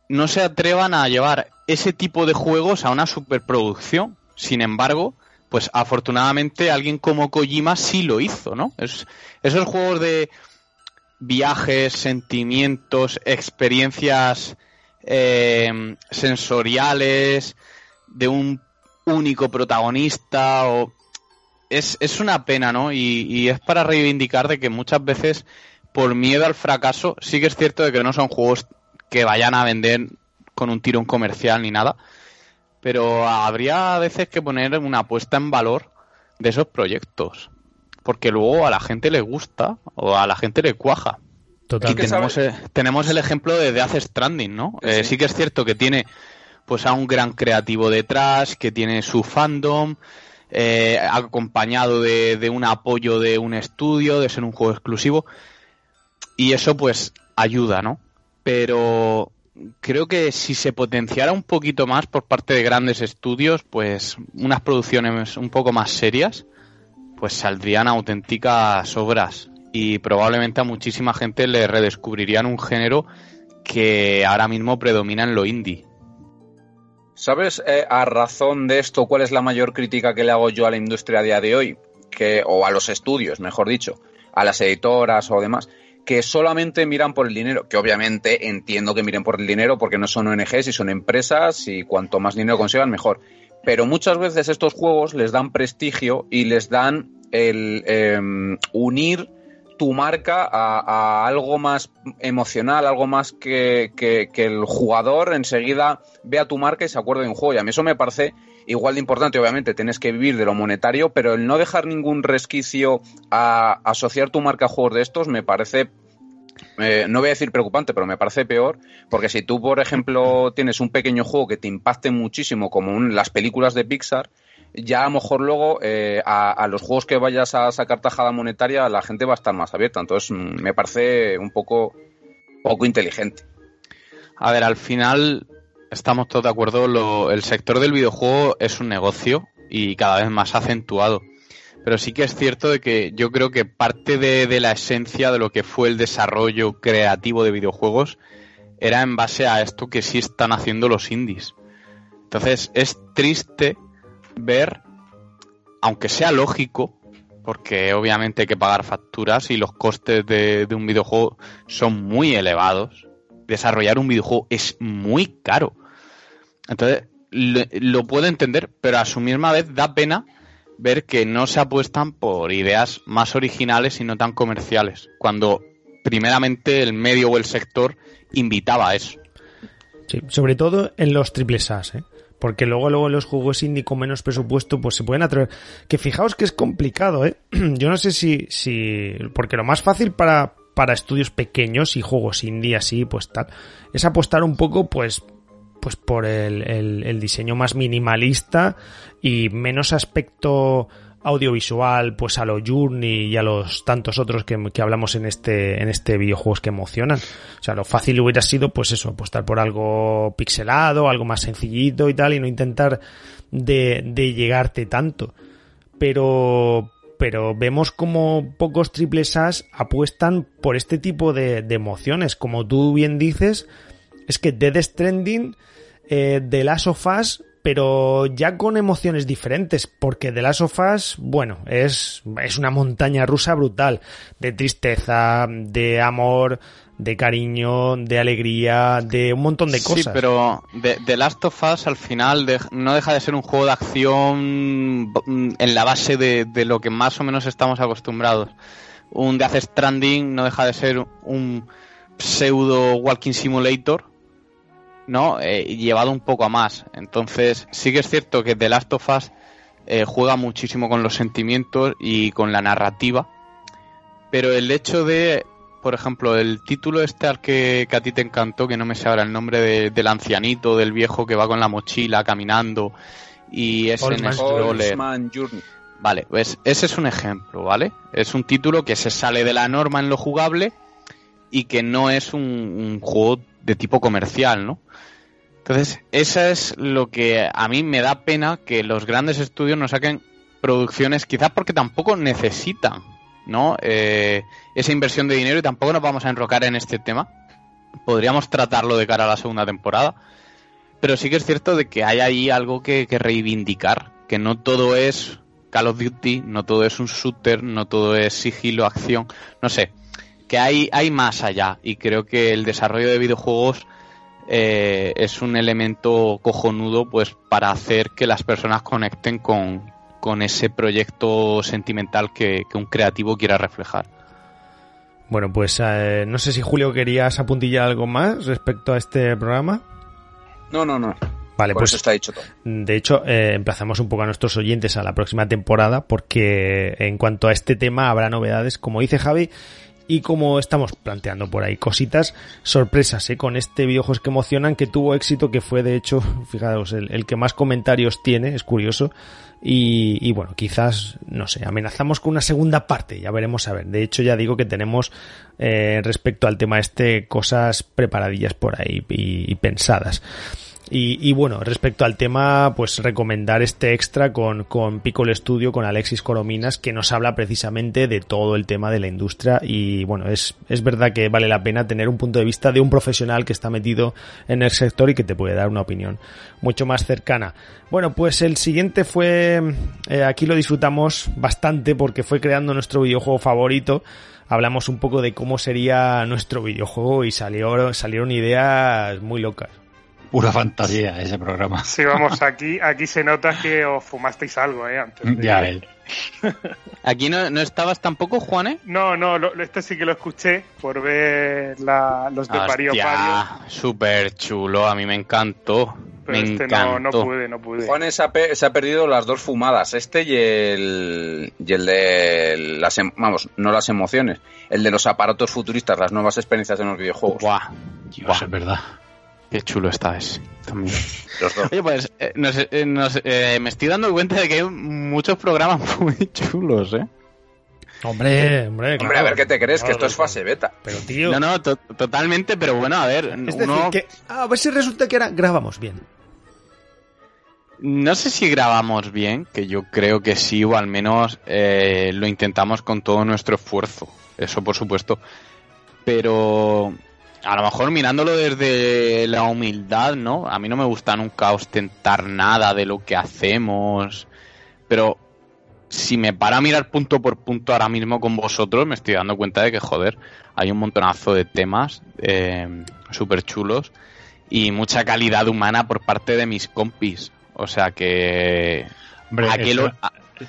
[SPEAKER 6] no se atrevan a llevar ese tipo de juegos a una superproducción. Sin embargo, pues afortunadamente alguien como Kojima sí lo hizo, ¿no? Es, esos juegos de viajes, sentimientos, experiencias eh, sensoriales, de un único protagonista o es, es una pena, ¿no? Y, es para reivindicar de que muchas veces, por miedo al fracaso, sí que es cierto de que no son juegos que vayan a vender con un tirón comercial ni nada, pero habría a veces que poner una apuesta en valor de esos proyectos, porque luego a la gente le gusta o a la gente le cuaja. Total. tenemos, tenemos, el ejemplo de Death Stranding, ¿no? Eh, sí que es cierto que tiene pues a un gran creativo detrás que tiene su fandom, eh, acompañado de, de, un apoyo de un estudio, de ser un juego exclusivo. Y eso pues ayuda, ¿no? Pero creo que si se potenciara un poquito más por parte de grandes estudios, pues unas producciones un poco más serias, pues saldrían auténticas obras y probablemente a muchísima gente le redescubrirían un género que ahora mismo predomina en lo indie.
[SPEAKER 5] ¿Sabes eh, a razón de esto cuál es la mayor crítica que le hago yo a la industria a día de hoy? Que, o a los estudios, mejor dicho, a las editoras o demás, que solamente miran por el dinero, que obviamente entiendo que miren por el dinero porque no son ONGs y son empresas y cuanto más dinero consigan mejor. Pero muchas veces estos juegos les dan prestigio y les dan el em, unir tu marca a, algo más emocional, algo más que, que, el jugador enseguida vea tu marca y se acuerde de un juego. Y a mí eso me parece igual de importante, obviamente, tienes que vivir de lo monetario, pero el no dejar ningún resquicio a asociar tu marca a juegos de estos me parece eh, no voy a decir preocupante, pero me parece peor, porque si tú, por ejemplo, tienes un pequeño juego que te impacte muchísimo, como las películas de Pixar, ya a lo mejor luego eh, a, los juegos que vayas a sacar tajada monetaria la gente va a estar más abierta. Entonces mm, me parece un poco, poco inteligente.
[SPEAKER 6] A ver, al final estamos todos de acuerdo, el sector del videojuego es un negocio y cada vez más acentuado. Pero sí que es cierto de que yo creo que parte de, de la esencia de lo que fue el desarrollo creativo de videojuegos era en base a esto que sí están haciendo los indies. Entonces es triste ver, aunque sea lógico, porque obviamente hay que pagar facturas y los costes de, un videojuego son muy elevados. Desarrollar un videojuego es muy caro. Entonces, lo, puedo entender, pero a su misma vez da pena ver que no se apuestan por ideas más originales y no tan comerciales, cuando primeramente el medio o el sector invitaba a eso.
[SPEAKER 2] Sí, sobre todo en los triples A, ¿eh? Porque luego, luego los juegos indie con menos presupuesto, pues se pueden atrever. Que fijaos que es complicado, ¿eh? Yo no sé si, si, porque lo más fácil para, para estudios pequeños y juegos indie así, pues tal, es apostar un poco, pues, pues por el, el, el diseño más minimalista y menos aspecto audiovisual, pues a lo Journey y a los tantos otros que, hablamos en este, en este videojuegos que emocionan. O sea, lo fácil hubiera sido, pues eso, apostar por algo pixelado, algo más sencillito y tal, y no intentar de, de llegarte tanto. Pero, pero vemos como pocos triples As apuestan por este tipo de, de emociones. Como tú bien dices, es que Dead Stranding, eh, The Last of Us, pero ya con emociones diferentes, porque The Last of Us, bueno, es, es una montaña rusa brutal, de tristeza, de amor, de cariño, de alegría, de un montón de cosas.
[SPEAKER 6] Sí, pero The, Last of Us al final no deja de ser un juego de acción en la base de, de, lo que más o menos estamos acostumbrados. Un Death Stranding no deja de ser un pseudo walking simulator ¿no? Eh, llevado un poco a más. Entonces, sí que es cierto que The Last of Us eh, juega muchísimo con los sentimientos y con la narrativa, pero el hecho de, por ejemplo, el título este al que, a ti te encantó, que no me sé ahora el nombre del ancianito, del viejo que va con la mochila caminando y es en scroller. Vale, pues ese es un ejemplo, ¿vale? Es un título que se sale de la norma en lo jugable y que no es un juego de tipo comercial, ¿no? Entonces, eso es lo que a mí me da pena que los grandes estudios no saquen producciones, quizás porque tampoco necesitan, ¿no? Eh, esa inversión de dinero y tampoco nos vamos a enrocar en este tema. Podríamos tratarlo de cara a la segunda temporada. Pero sí que es cierto de que hay ahí algo que, que reivindicar, que no todo es Call of Duty, no todo es un shooter, no todo es sigilo, acción, no sé, que hay, hay más allá y creo que el desarrollo de videojuegos eh, es un elemento cojonudo pues para hacer que las personas conecten con, ese proyecto sentimental que, un creativo quiera reflejar.
[SPEAKER 2] Bueno, pues eh, no sé si Julio querías apuntillar algo más respecto a este programa.
[SPEAKER 5] No, no, no.
[SPEAKER 2] Vale, pues está dicho todo. De hecho, eh, emplazamos un poco a nuestros oyentes a la próxima temporada porque en cuanto a este tema habrá novedades. Como dice Javi, y como estamos planteando por ahí cositas, sorpresas ¿eh? con este videojuegos que emocionan, que tuvo éxito, que fue de hecho, fijaos, el, que más comentarios tiene, es curioso. Y, bueno, quizás, no sé, amenazamos con una segunda parte, ya veremos a ver. De hecho, ya digo que tenemos eh, respecto al tema este cosas preparadillas por ahí y pensadas. Y, bueno, respecto al tema, pues recomendar este extra con, con Piccolo Studio, con Alexis Corominas, que nos habla precisamente de todo el tema de la industria. Y bueno, es, es verdad que vale la pena tener un punto de vista de un profesional que está metido en el sector y que te puede dar una opinión mucho más cercana. Bueno, pues el siguiente fue, eh, aquí lo disfrutamos bastante porque fue creando nuestro videojuego favorito hablamos un poco de cómo sería nuestro videojuego y salió, salieron ideas muy locas
[SPEAKER 4] pura fantasía ese programa.
[SPEAKER 3] Sí, vamos, aquí, aquí se nota que os fumasteis algo, ¿eh? Antes
[SPEAKER 4] Ya ves.
[SPEAKER 6] ¿Aquí no, no, estabas tampoco, Juan, eh?
[SPEAKER 3] No, no, este sí que lo escuché por ver los de Pario Pario.
[SPEAKER 6] Súper chulo, a mí me encantó. me este encantó.
[SPEAKER 3] No, no pude, no pude.
[SPEAKER 5] Juan se ha, se ha, perdido las dos fumadas, este y el, y el de las, em, vamos, no las emociones, el de los aparatos futuristas, las nuevas experiencias en los videojuegos.
[SPEAKER 6] Buah,
[SPEAKER 4] Dios, es verdad.
[SPEAKER 6] Qué chulo está ese. También. Oye, pues eh, eh, eh, me estoy dando cuenta de que hay muchos programas muy chulos, ¿eh?
[SPEAKER 2] Hombre, hombre,
[SPEAKER 5] hombre, a ver qué te crees, que esto es fase beta.
[SPEAKER 2] Pero tío.
[SPEAKER 6] No, no, totalmente, pero bueno, a ver.
[SPEAKER 2] Es decir, que a ver si resulta que ahora grabamos bien.
[SPEAKER 6] No sé si grabamos bien, que yo creo que sí, o al menos lo intentamos con todo nuestro esfuerzo. Eso, por supuesto. Pero a lo mejor mirándolo desde la humildad, ¿no? A mí no me gusta nunca ostentar nada de lo que hacemos, pero si me para a mirar punto por punto ahora mismo con vosotros, me estoy dando cuenta de que, joder, hay un montonazo de temas eh, súper chulos y mucha calidad humana por parte de mis compis. O sea que... aquel,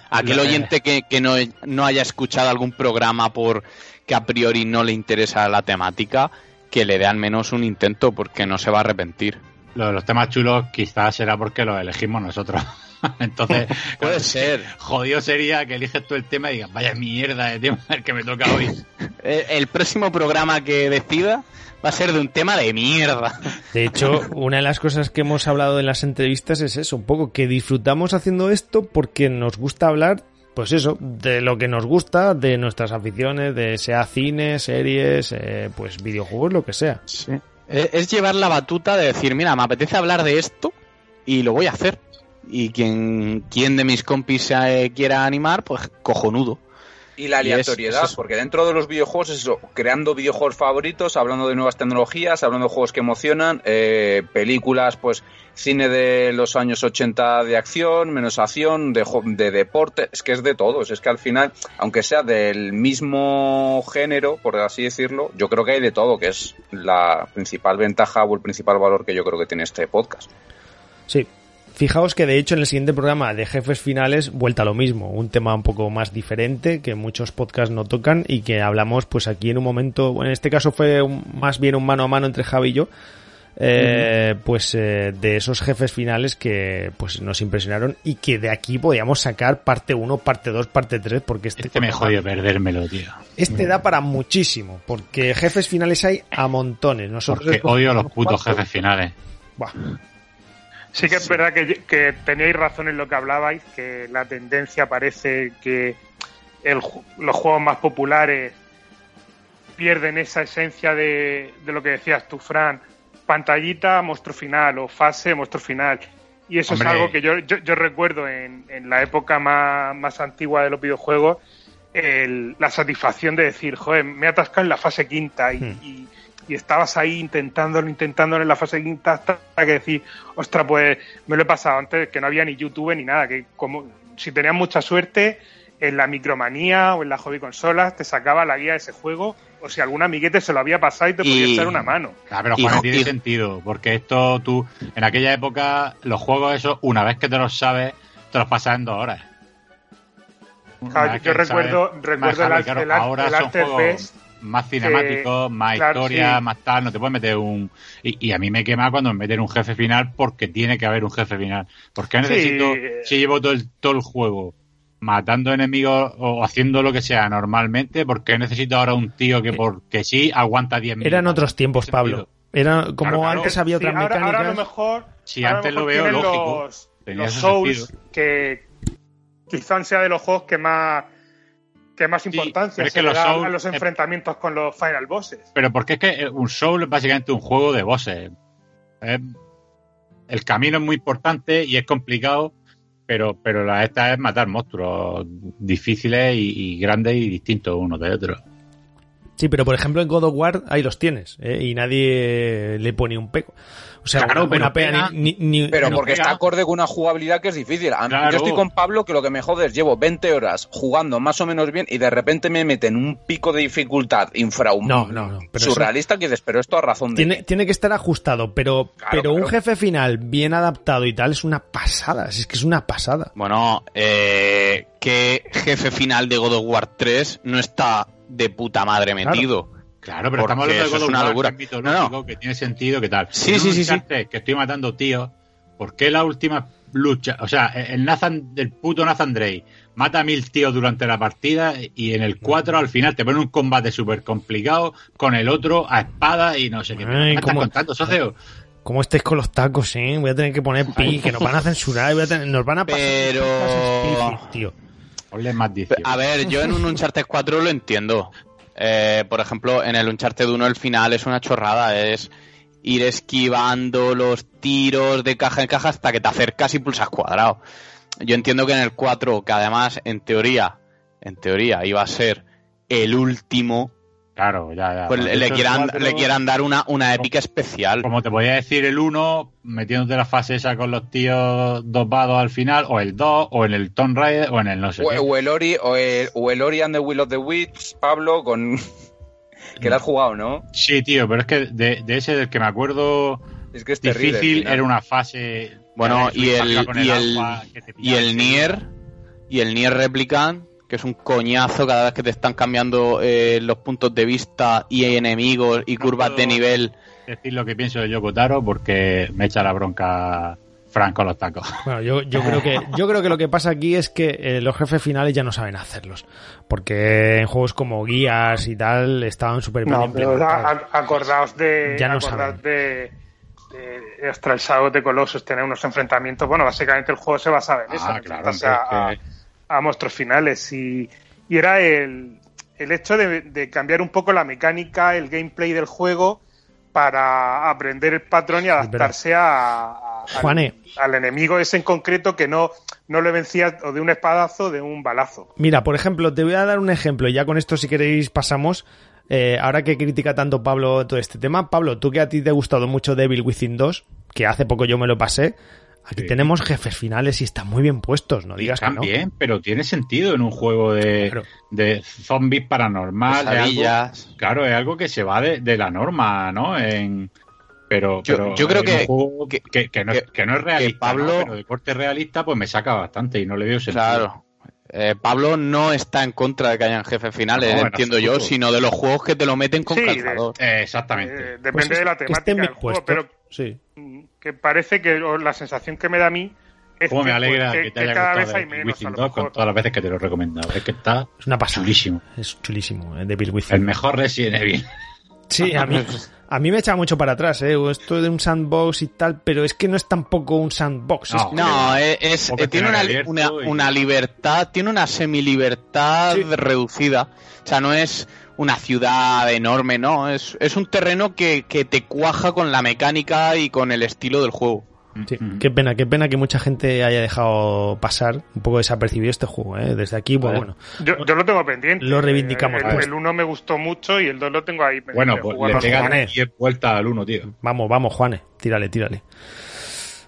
[SPEAKER 6] aquel oyente que, que no, no haya escuchado algún programa por que a priori no le interesa la temática, que le dé al menos un intento porque no se va a arrepentir.
[SPEAKER 4] Lo de los temas chulos quizás será porque los elegimos nosotros. Entonces,
[SPEAKER 6] puede ser.
[SPEAKER 4] Jodido sería que eliges tú el tema y digas, vaya mierda de tema el que me toca hoy.
[SPEAKER 6] el próximo programa que decida va a ser de un tema de mierda.
[SPEAKER 2] De hecho, una de las cosas que hemos hablado en las entrevistas es eso, un poco que disfrutamos haciendo esto porque nos gusta hablar pues eso, de lo que nos gusta, de nuestras aficiones, de sea cine, series, eh, pues videojuegos, lo que sea.
[SPEAKER 6] Sí. Es llevar la batuta de decir, mira, me apetece hablar de esto y lo voy a hacer. Y quien, quien de mis compis se quiera animar, pues cojonudo.
[SPEAKER 5] Y la aleatoriedad, porque dentro de los videojuegos es eso, creando videojuegos favoritos, hablando de nuevas tecnologías, hablando de juegos que emocionan, eh, películas, pues cine de los años 80 de acción, menos acción, de, de deporte, es que es de todos, es que al final, aunque sea del mismo género, por así decirlo, yo creo que hay de todo, que es la principal ventaja o el principal valor que yo creo que tiene este podcast.
[SPEAKER 2] Sí, Fijaos que de hecho en el siguiente programa de jefes finales vuelta a lo mismo, un tema un poco más diferente que muchos podcasts no tocan y que hablamos pues aquí en un momento, en este caso fue más bien un mano a mano entre Javi y yo, eh, pues eh, de esos jefes finales que pues nos impresionaron y que de aquí podíamos sacar parte 1, parte 2, parte 3 porque este,
[SPEAKER 4] este me jodió perdérmelo, tío.
[SPEAKER 2] Este da para muchísimo porque jefes finales hay a montones. Nosotros
[SPEAKER 4] porque odio los putos jefes finales.
[SPEAKER 3] Sí que es verdad que, teníais razón en lo que hablabais, que la tendencia parece que los juegos más populares pierden esa esencia de, lo que decías tú, Fran, pantallita, monstruo final o fase, monstruo final. Y eso es algo que yo, yo, recuerdo en, la época más, antigua de los videojuegos, la satisfacción de decir, joder, me he atascado en la fase quinta y, hmm. y estabas ahí intentándolo, intentándolo en la fase quinta hasta que decir, ostra, pues me lo he pasado antes, que no había ni YouTube ni nada, que como si tenías mucha suerte, en la micromanía o en la hobby consolas te sacaba la guía de ese juego o si algún amiguete se lo había pasado y te podía echar una mano.
[SPEAKER 4] Ah, pero Juan, tiene sentido, porque esto tú, en aquella época, los juegos esos, una vez que te los sabes, te los pasas en dos horas.
[SPEAKER 3] yo recuerdo, recuerdo el, el,
[SPEAKER 4] ahora más cinemáticos, más historia, más tal, no te puedes meter un... Y, a mí me quema cuando me meten un jefe final porque tiene que haber un jefe final. Porque necesito, si llevo todo el, todo el juego matando enemigos o haciendo lo que sea normalmente, porque necesito ahora un tío que porque sí aguanta 10 minutos.
[SPEAKER 2] Eran otros tiempos, Pablo. Era como antes había otras
[SPEAKER 3] mecánicas.
[SPEAKER 2] Ahora,
[SPEAKER 3] a lo mejor.
[SPEAKER 4] Si antes lo veo lógico.
[SPEAKER 3] Los, los Souls, que quizás sea de los juegos que más que más importancia se le da a los enfrentamientos con los final bosses.
[SPEAKER 4] Pero porque es que un Soul es básicamente un juego de bosses. el camino es muy importante y es complicado, pero, pero la esta es matar monstruos difíciles y, grandes y distintos unos de otros.
[SPEAKER 2] Sí, pero por ejemplo en God of War ahí los tienes ¿eh? y nadie le pone un peco. O sea, claro, una pena, ni,
[SPEAKER 5] Pero porque está acorde con una jugabilidad que es difícil. Yo estoy con Pablo que lo que me jode es llevo 20 horas jugando más o menos bien y de repente me meten un pico de dificultad infrahumano.
[SPEAKER 2] No, no, no.
[SPEAKER 5] surrealista que dices, pero esto a razón de.
[SPEAKER 2] Tiene, tiene que estar ajustado, pero, pero un jefe final bien adaptado y tal es una pasada. Es que es una pasada.
[SPEAKER 6] Bueno, eh, ¿qué jefe final de God of War 3 no está de puta madre metido?
[SPEAKER 4] Claro, pero estamos hablando de God of
[SPEAKER 6] una locura.
[SPEAKER 4] mitológico, que tiene sentido, que tal.
[SPEAKER 6] Sí, sí, sí, sí.
[SPEAKER 4] Que estoy matando tíos. ¿Por qué la última lucha? O sea, el Nathan, del puto Nathan Drake mata a mil tíos durante la partida y en el 4 al final te pone un combate súper complicado con el otro a espada y no sé qué. ¿Me estás contando, socio?
[SPEAKER 2] ¿Cómo estés con los tacos, eh? Voy a tener que poner pi, que nos van a censurar, voy a tener, nos van a
[SPEAKER 6] pasar Pero...
[SPEAKER 2] tío.
[SPEAKER 4] Más
[SPEAKER 6] a ver, yo en un Uncharted 4 lo entiendo. Eh, por ejemplo, en el Uncharted 1 el final es una chorrada, es ir esquivando los tiros de caja en caja hasta que te acercas y pulsas cuadrado. Yo entiendo que en el 4, que además en teoría, en teoría iba a ser el último,
[SPEAKER 4] Claro, ya, ya.
[SPEAKER 6] Pues le quieran, le quieran dar una, una épica especial.
[SPEAKER 4] Como te podía decir el 1, metiéndote la fase esa con los tíos dos vados al final, o el 2, o en el Tomb Raider, o en el no sé
[SPEAKER 5] o,
[SPEAKER 4] qué.
[SPEAKER 5] O el Ori, o el, o el Ori and the Will of the Witch, Pablo, con... que lo has jugado, ¿no?
[SPEAKER 4] Sí, tío, pero es que de, de ese del que me acuerdo
[SPEAKER 5] es que es
[SPEAKER 4] difícil era una fase...
[SPEAKER 6] Bueno, y el, y el, y el Nier, y el Nier Replicant que es un coñazo cada vez que te están cambiando eh, los puntos de vista y hay enemigos y curvas de nivel.
[SPEAKER 4] Decir lo que pienso de Yokotaro porque me echa la bronca Franco los tacos.
[SPEAKER 2] Bueno, yo, yo, creo que yo creo que lo que pasa aquí es que eh, los jefes finales ya no saben hacerlos, porque en juegos como guías y tal estaban súper
[SPEAKER 3] no, pero acordaos de ya no acordaos de, de, hasta el sábado de Colossus tener unos enfrentamientos. Bueno, básicamente el juego se basa en eso.
[SPEAKER 4] Ah, claro,
[SPEAKER 3] a monstruos finales y, era el, el hecho de, cambiar un poco la mecánica, el gameplay del juego para aprender el patrón y adaptarse a, al, enemigo ese en concreto que no, no le vencía o de un espadazo o de un balazo.
[SPEAKER 2] Mira, por ejemplo, te voy a dar un ejemplo, ya con esto si queréis pasamos. Eh, ahora que critica tanto Pablo todo este tema, Pablo, tú que a ti te ha gustado mucho Devil Within 2, que hace poco yo me lo pasé, Aquí tenemos jefes finales y están muy bien puestos, no digas que no.
[SPEAKER 4] Bien, pero tiene sentido en un juego de, de zombies paranormal. claro, es algo que se va de, la norma, ¿no? En, pero,
[SPEAKER 6] yo, creo que,
[SPEAKER 4] que, no, es realista, Pablo, pero de corte realista, pues me saca bastante y no le veo sentido.
[SPEAKER 6] Claro. Eh, Pablo no está en contra de que hayan jefes finales, entiendo yo, sino de los juegos que te lo meten con calzador.
[SPEAKER 4] exactamente. Eh,
[SPEAKER 3] depende pues de la temática del juego, pero sí. Que parece que la sensación que me da a mí es
[SPEAKER 4] que, me alegra que, te haya cada vez hay menos, con todas las veces que te lo he recomendado. Es que está
[SPEAKER 2] es una pasada.
[SPEAKER 4] chulísimo.
[SPEAKER 2] Es chulísimo, eh, Devil Within.
[SPEAKER 4] El mejor Resident Evil.
[SPEAKER 2] Sí, a mí, a mí me echa mucho para atrás, ¿eh? Esto de un sandbox y tal, pero es que no es tampoco un sandbox.
[SPEAKER 6] No, es, eh, tiene una, una, libertad, tiene una semi-libertad reducida. O sea, no es una ciudad enorme, no. Es, es un terreno que, que te cuaja con la mecánica y con el estilo del juego.
[SPEAKER 2] Sí, qué pena, qué pena que mucha gente haya dejado pasar un poco desapercibido este juego, ¿eh? Desde aquí, pues bueno.
[SPEAKER 3] Yo, lo tengo pendiente.
[SPEAKER 2] Lo reivindicamos.
[SPEAKER 3] El, pues. el, 1 me gustó mucho y el 2 lo tengo ahí pendiente.
[SPEAKER 4] Bueno, pues le pegan 10 vueltas al 1, tío.
[SPEAKER 2] Vamos, vamos, Juanes, tírale, tírale.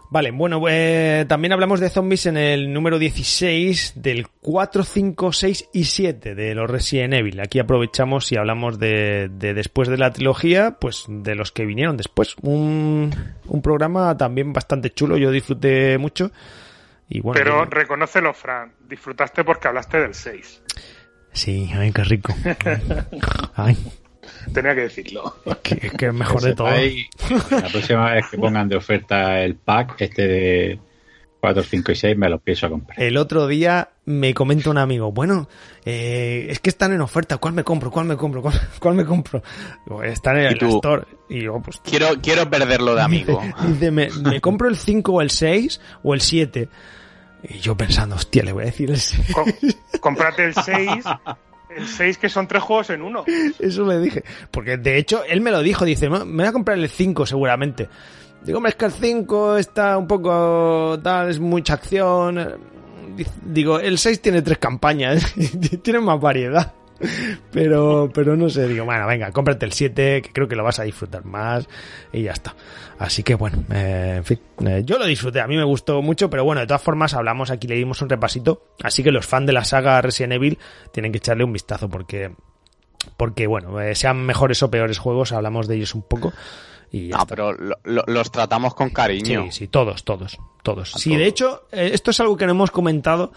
[SPEAKER 2] Vale, bueno, eh, también hablamos de zombies en el número 16 del 4, 5, 6 y 7 de los Resident Evil. Aquí aprovechamos y hablamos de, después de la trilogía, pues de los que vinieron después. Un, un programa también bastante chulo, yo disfruté mucho. Y bueno,
[SPEAKER 3] Pero reconócelo, Fran, disfrutaste porque hablaste del 6.
[SPEAKER 2] Sí, ay, qué rico. ay.
[SPEAKER 3] Tenía que decirlo.
[SPEAKER 2] Que, que es mejor de todo.
[SPEAKER 4] la próxima vez que pongan de oferta el pack, este de 4, 5 y 6, me lo pienso comprar.
[SPEAKER 2] El otro día me comenta un amigo, bueno, eh, es que están en oferta, ¿cuál me compro? ¿Cuál me compro? ¿Cuál, me compro? están en el store. Y yo, pues...
[SPEAKER 6] Quiero, quiero perderlo de amigo.
[SPEAKER 2] Dice, me, compro el 5 o el 6 o el 7. Y yo pensando, hostia, le voy a decir el 6.
[SPEAKER 3] cómprate el 6 el 6 que son tres juegos en uno.
[SPEAKER 2] Eso le dije. Porque de hecho, él me lo dijo, dice, me voy a comprar el 5 seguramente. Digo, hombre, es que el 5 está un poco tal, es mucha acción digo, el 6 tiene tres campañas, tiene más variedad. Pero, pero no sé, digo, bueno, venga, cómprate el 7, que creo que lo vas a disfrutar más, y ya está. Así que bueno, eh, en fin, eh, yo lo disfruté, a mí me gustó mucho, pero bueno, de todas formas hablamos aquí, le dimos un repasito, así que los fans de la saga Resident Evil tienen que echarle un vistazo porque, porque bueno, eh, sean mejores o peores juegos, hablamos de ellos un poco. Y
[SPEAKER 6] no, pero los tratamos con cariño.
[SPEAKER 2] Sí, sí, todos, todos, todos. sí, de hecho, esto es algo que no hemos comentado,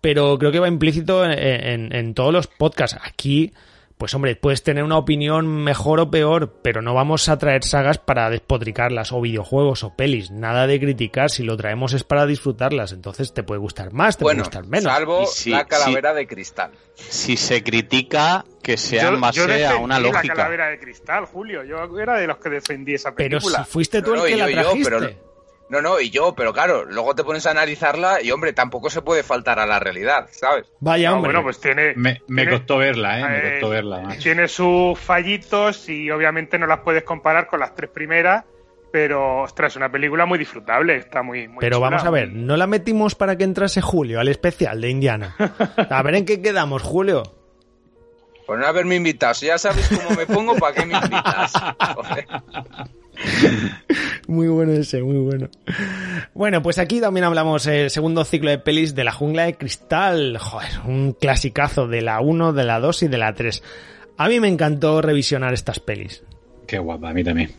[SPEAKER 2] pero creo que va implícito en, en todos los podcasts. Aquí pues hombre, puedes tener una opinión mejor o peor, pero no vamos a traer sagas para despotricarlas, o videojuegos, o pelis. Nada de criticar, si lo traemos es para disfrutarlas. Entonces te puede gustar más, te puede gustar menos.
[SPEAKER 5] Salvo la calavera de cristal.
[SPEAKER 6] Si se critica, que sea en base a una lógica. la
[SPEAKER 3] calavera de cristal, Julio. Yo era de los que defendí esa película.
[SPEAKER 2] Pero si fuiste tú el que la trajiste.
[SPEAKER 5] No, no, y yo, pero claro, luego te pones a analizarla y, hombre, tampoco se puede faltar a la realidad, ¿sabes?
[SPEAKER 2] Vaya, hombre.
[SPEAKER 3] bueno, pues tiene...
[SPEAKER 4] Me, costó verla, ¿eh? Me eh, costó verla.
[SPEAKER 3] Tiene sus fallitos y obviamente no las puedes comparar con las tres primeras, pero, ostras, es una película muy disfrutable, está muy... muy
[SPEAKER 2] pero vamos a ver, ¿no la metimos para que entrase Julio al especial de Indiana? A ver en qué quedamos, Julio.
[SPEAKER 5] Por no haberme invitado, si ya sabes cómo me pongo, ¿para qué me invitas?
[SPEAKER 2] muy bueno ese, muy bueno. Bueno, pues aquí también hablamos el segundo ciclo de pelis de la jungla de cristal. Joder, un clasicazo de la 1, de la 2 y de la 3. A mí me encantó revisionar estas pelis.
[SPEAKER 4] Qué guapa, a mí también.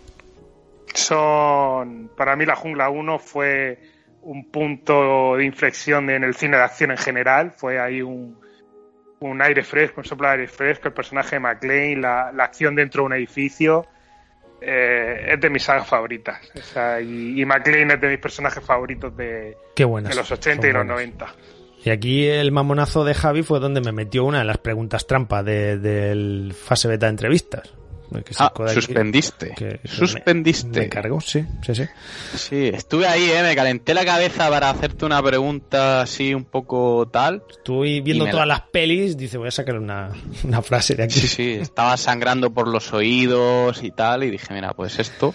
[SPEAKER 3] Son, para mí la jungla 1 fue un punto de inflexión en el cine de acción en general. Fue ahí un, un aire fresco, un soplo de aire fresco, el personaje de McLean, la, la acción dentro de un edificio eh, es de mis sagas favoritas. y, McLean es de mis personajes favoritos de, los 80 y los 90.
[SPEAKER 2] Y aquí el mamonazo de Javi fue donde me metió una de las preguntas trampa del fase beta de entrevistas.
[SPEAKER 6] Ah, suspendiste. suspendiste.
[SPEAKER 2] Me, cargó, sí, sí, sí.
[SPEAKER 6] Sí, estuve ahí, ¿eh? me calenté la cabeza para hacerte una pregunta así un poco tal.
[SPEAKER 2] Estuve viendo todas las pelis, dice, voy a sacar una, frase de aquí.
[SPEAKER 6] Sí, sí, estaba sangrando por los oídos y tal, y dije, mira, pues esto.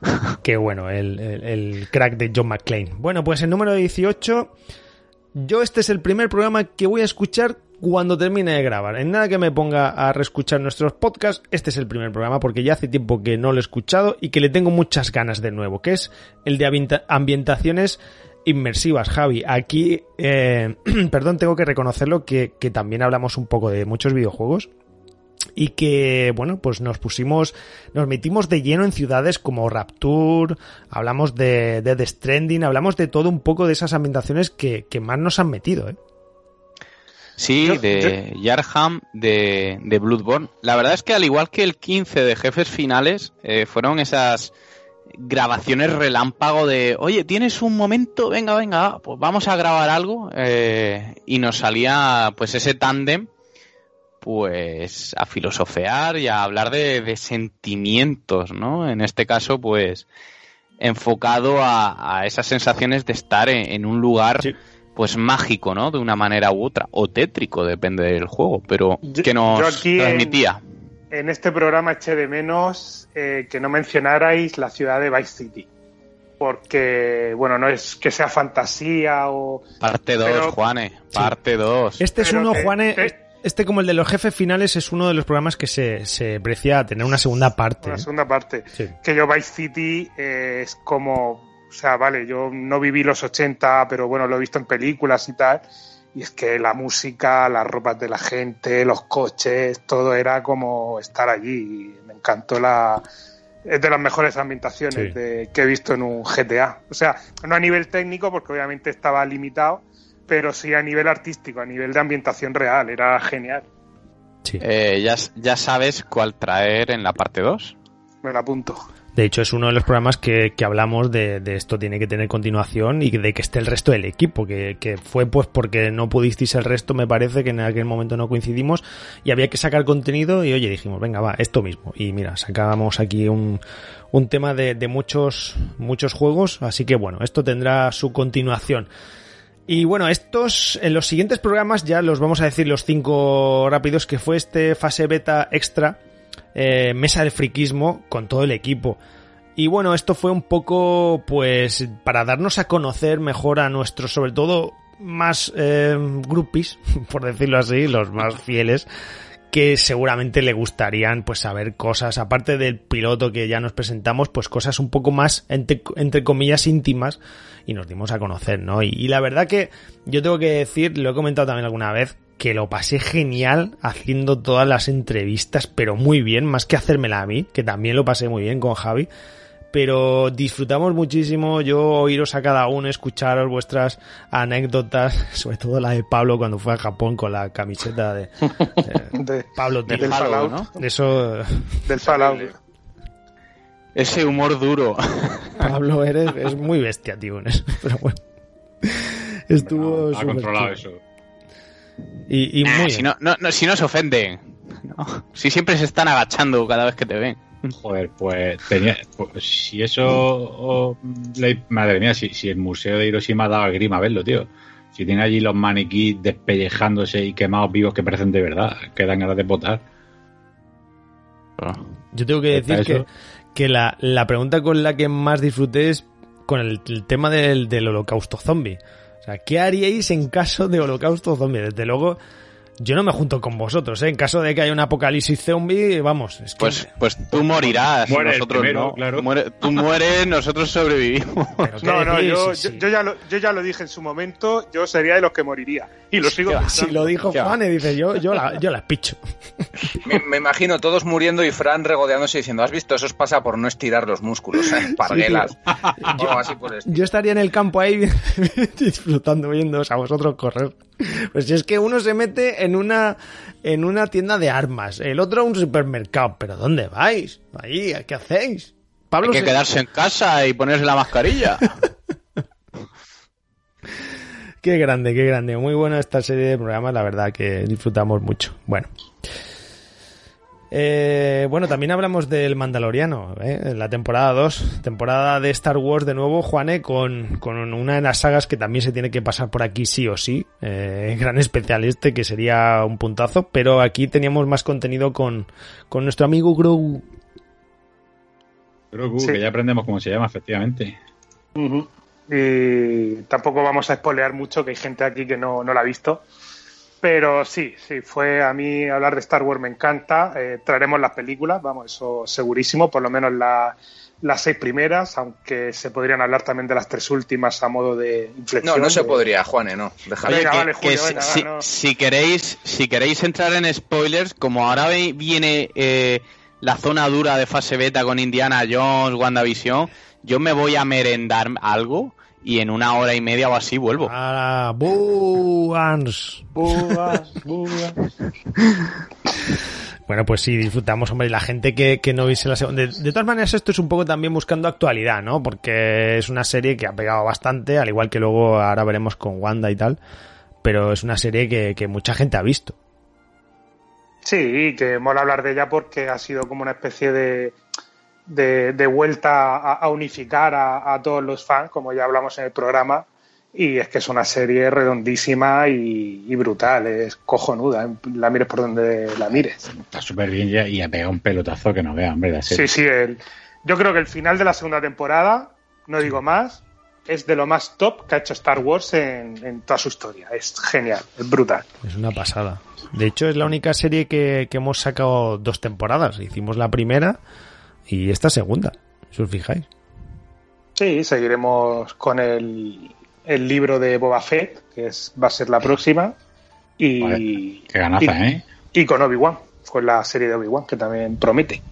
[SPEAKER 2] Qué bueno, el, el crack de John McClane. Bueno, pues el número 18. Yo este es el primer programa que voy a escuchar cuando termine de grabar. En nada que me ponga a reescuchar nuestros podcasts, este es el primer programa porque ya hace tiempo que no lo he escuchado y que le tengo muchas ganas de nuevo, que es el de ambientaciones inmersivas, Javi. Aquí, eh, perdón, tengo que reconocerlo que, también hablamos un poco de muchos videojuegos y que, bueno, pues nos pusimos, nos metimos de lleno en ciudades como Rapture, hablamos de, de The Stranding, hablamos de todo un poco de esas ambientaciones que más nos han metido, ¿eh?
[SPEAKER 6] Sí, de Yarham, de, de, Bloodborne. La verdad es que al igual que el 15 de jefes finales, eh, fueron esas grabaciones relámpago de, oye, ¿tienes un momento? Venga, venga, pues vamos a grabar algo. Eh, y nos salía pues ese tándem, pues a filosofear y a hablar de, sentimientos, ¿no? En este caso, pues enfocado a, esas sensaciones de estar en, un lugar pues mágico, ¿no? De una manera u otra, o tétrico, depende del juego, pero que nos transmitía.
[SPEAKER 3] En, este programa eché de menos eh, que no mencionarais la ciudad de Vice City, porque, bueno, no es que sea fantasía o...
[SPEAKER 6] Parte 2, Juane, parte 2.
[SPEAKER 2] Este es uno, Juane... Este, como el de los jefes finales, es uno de los programas que se, se precia tener una segunda parte.
[SPEAKER 3] Una segunda parte. Que yo Vice City eh, es como sea, vale, yo no viví los 80, pero bueno, lo he visto en películas y tal. Y es que la música, las ropas de la gente, los coches, todo era como estar allí. Y me encantó la. Es de las mejores ambientaciones que he visto en un GTA. O sea, no a nivel técnico, porque obviamente estaba limitado, pero sí a nivel artístico, a nivel de ambientación real. Era genial.
[SPEAKER 6] Eh, ya, ya sabes cuál traer en la parte 2.
[SPEAKER 3] Me la apunto.
[SPEAKER 2] De hecho, es uno de los programas que, que hablamos de, de, esto tiene que tener continuación y de que esté el resto del equipo, que, que, fue pues porque no pudisteis el resto, me parece que en aquel momento no coincidimos y había que sacar contenido y oye, dijimos, venga, va, esto mismo. Y mira, sacábamos aquí un, un tema de, de muchos, muchos juegos, así que bueno, esto tendrá su continuación. Y bueno, estos, en los siguientes programas ya los vamos a decir los cinco rápidos, que fue este fase beta extra, eh, mesa del friquismo con todo el equipo. Y bueno, esto fue un poco, pues, para darnos a conocer mejor a nuestros, sobre todo, más eh, groupies, por decirlo así, los más fieles, que seguramente le gustarían, pues, saber cosas, aparte del piloto que ya nos presentamos, pues cosas un poco más, entre, entre comillas, íntimas, y nos dimos a conocer, ¿no? Y la verdad que yo tengo que decir, lo he comentado también alguna vez, que lo pasé genial haciendo todas las entrevistas, pero muy bien, más que hacérmela a mí, que también lo pasé muy bien con Javi. Pero disfrutamos muchísimo yo oíros a cada uno, escucharos vuestras anécdotas, sobre todo la de Pablo cuando fue a Japón con la camiseta de,
[SPEAKER 3] de
[SPEAKER 2] Pablo
[SPEAKER 3] del
[SPEAKER 2] de
[SPEAKER 3] Fallout,
[SPEAKER 6] ¿no?
[SPEAKER 2] de eso
[SPEAKER 3] Del Fallout.
[SPEAKER 6] Ese humor duro.
[SPEAKER 2] Pablo eres es muy bestia, tío, en eso, pero bueno. Estuvo
[SPEAKER 4] ha
[SPEAKER 2] súper
[SPEAKER 4] controlado eso.
[SPEAKER 2] Y, y
[SPEAKER 6] Ah,
[SPEAKER 2] muy
[SPEAKER 6] si, no, no, no, si no se ofenden. No. Si siempre se están agachando cada vez que te ven.
[SPEAKER 4] Joder, pues tenía. pues, si eso. o- le- madre mía, si, si el museo de Hiroshima daba grima verlo, tío. Si tiene allí los maniquís despellejándose y quemados vivos que parecen de verdad, que dan ganas de botar.
[SPEAKER 2] Yo tengo que
[SPEAKER 4] ¿Está
[SPEAKER 2] decir que, que la, la pregunta con la que más disfruté es con el, el tema del, del holocausto zombie. O sea, ¿qué haríais en caso de holocausto zombie? Desde luego, yo no me junto con vosotros, ¿eh? En caso de que haya un apocalipsis zombie, vamos, es que...
[SPEAKER 6] Pues, pues tú morirás,
[SPEAKER 4] Muere
[SPEAKER 6] nosotros
[SPEAKER 4] primero,
[SPEAKER 6] no.
[SPEAKER 4] claro.
[SPEAKER 6] Muere- tú mueres, nosotros sobrevivimos.
[SPEAKER 2] ¿pero qué
[SPEAKER 3] No, no, yo,
[SPEAKER 2] Sí,
[SPEAKER 3] yo,
[SPEAKER 2] sí.
[SPEAKER 3] yo ya lo, yo ya lo dije en su momento, yo sería de los que moriría. Y lo sigo
[SPEAKER 6] Ya,
[SPEAKER 2] Si lo dijo. Juan y dice, yo, yo, la, yo la picho.
[SPEAKER 5] Me, me imagino todos muriendo y Fran regodeándose diciendo, ¿has visto? Eso os pasa por no estirar los músculos, ¿eh? Parguelas. o algo así por el estilo.
[SPEAKER 2] Yo estaría en el campo ahí disfrutando viéndoos a vosotros correr. Pues si es que uno se mete en una en una tienda de armas, el otro a un supermercado. ¿Pero dónde vais? Ahí, ¿qué hacéis? Pablo
[SPEAKER 6] Hay que
[SPEAKER 2] se-
[SPEAKER 6] quedarse en casa y ponerse la mascarilla.
[SPEAKER 2] Qué grande, qué grande. Muy buena esta serie de programas, la verdad que disfrutamos mucho. Bueno. Eh, bueno, también hablamos del Mandaloriano, ¿eh? la temporada 2, temporada de Star Wars de nuevo, Juane, con, con una de las sagas que también se tiene que pasar por aquí sí o sí, eh, gran especial este, que sería un puntazo, pero aquí teníamos más contenido con, con nuestro amigo Grogu.
[SPEAKER 4] Creo que,
[SPEAKER 3] Sí.
[SPEAKER 4] que ya aprendemos cómo se llama, efectivamente.
[SPEAKER 3] Y tampoco vamos a spoilear mucho, que hay gente aquí que no, no la ha visto. Pero sí, sí, fue a mí hablar de Star Wars me encanta. Eh, traeremos las películas, vamos, eso segurísimo, por lo menos la- las seis primeras, aunque se podrían hablar también de las tres últimas a modo de inflexión.
[SPEAKER 5] No, no se podría, Juane, no. Déjalo.
[SPEAKER 3] Venga,
[SPEAKER 6] que-
[SPEAKER 3] vale,
[SPEAKER 6] que
[SPEAKER 3] Julio,
[SPEAKER 6] si,
[SPEAKER 3] va, no.
[SPEAKER 6] si queréis, si queréis entrar en spoilers, como ahora ve- viene eh, la zona dura de fase beta con Indiana Jones, WandaVision, yo me voy a merendar algo y en una hora y media o así vuelvo.
[SPEAKER 2] ¡Hala! ¡Buans! Bueno, pues sí, disfrutamos, hombre, y la gente que, que no viste la segunda. De, de todas maneras, esto es un poco también buscando actualidad, ¿no? Porque es una serie que ha pegado bastante, al igual que luego ahora veremos con Wanda y tal. Pero es una serie que, que mucha gente ha visto.
[SPEAKER 3] Sí, que mola hablar de ella porque ha sido como una especie de, de, de vuelta a, a unificar a, a todos los fans, como ya hablamos en el programa. Y es que es una serie redondísima y, y brutal, es cojonuda, ¿eh? la mires por donde la mires.
[SPEAKER 4] Está súper bien ya y ha pegado un pelotazo que no vea, hombre, la
[SPEAKER 3] Sí,
[SPEAKER 4] serie.
[SPEAKER 3] sí, el, yo creo que el final de la segunda temporada, no digo más, es de lo más top que ha hecho Star Wars en, en toda su historia. Es genial, es brutal.
[SPEAKER 2] Es una pasada. De hecho, es la única serie que, que hemos sacado dos temporadas. Hicimos la primera y esta segunda, si os fijáis.
[SPEAKER 3] Sí, seguiremos con el, el libro de Boba Fett, que es, va a ser la próxima. Y,
[SPEAKER 4] Qué ganaza,
[SPEAKER 3] y,
[SPEAKER 4] ¿eh?
[SPEAKER 3] y con Obi-Wan, con la serie de Obi-Wan, que también promete.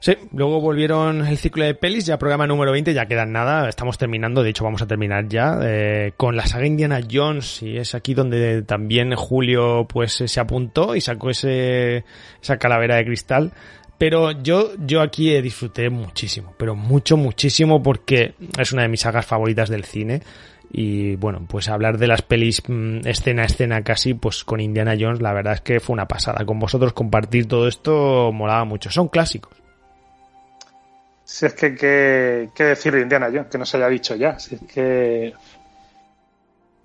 [SPEAKER 2] Sí, luego volvieron el ciclo de pelis, ya programa número 20, ya quedan nada, estamos terminando, de hecho vamos a terminar ya, eh, con la saga Indiana Jones, y es aquí donde también Julio pues se apuntó y sacó ese, esa calavera de cristal, Pero yo, yo aquí disfruté muchísimo, pero mucho, muchísimo, porque es una de mis sagas favoritas del cine. Y bueno, pues hablar de las pelis mm, escena a escena casi, pues con Indiana Jones, la verdad es que fue una pasada. Con vosotros compartir todo esto molaba mucho. Son clásicos.
[SPEAKER 3] Si es que, ¿qué decir de Indiana Jones? Que no se haya dicho ya. Si es que.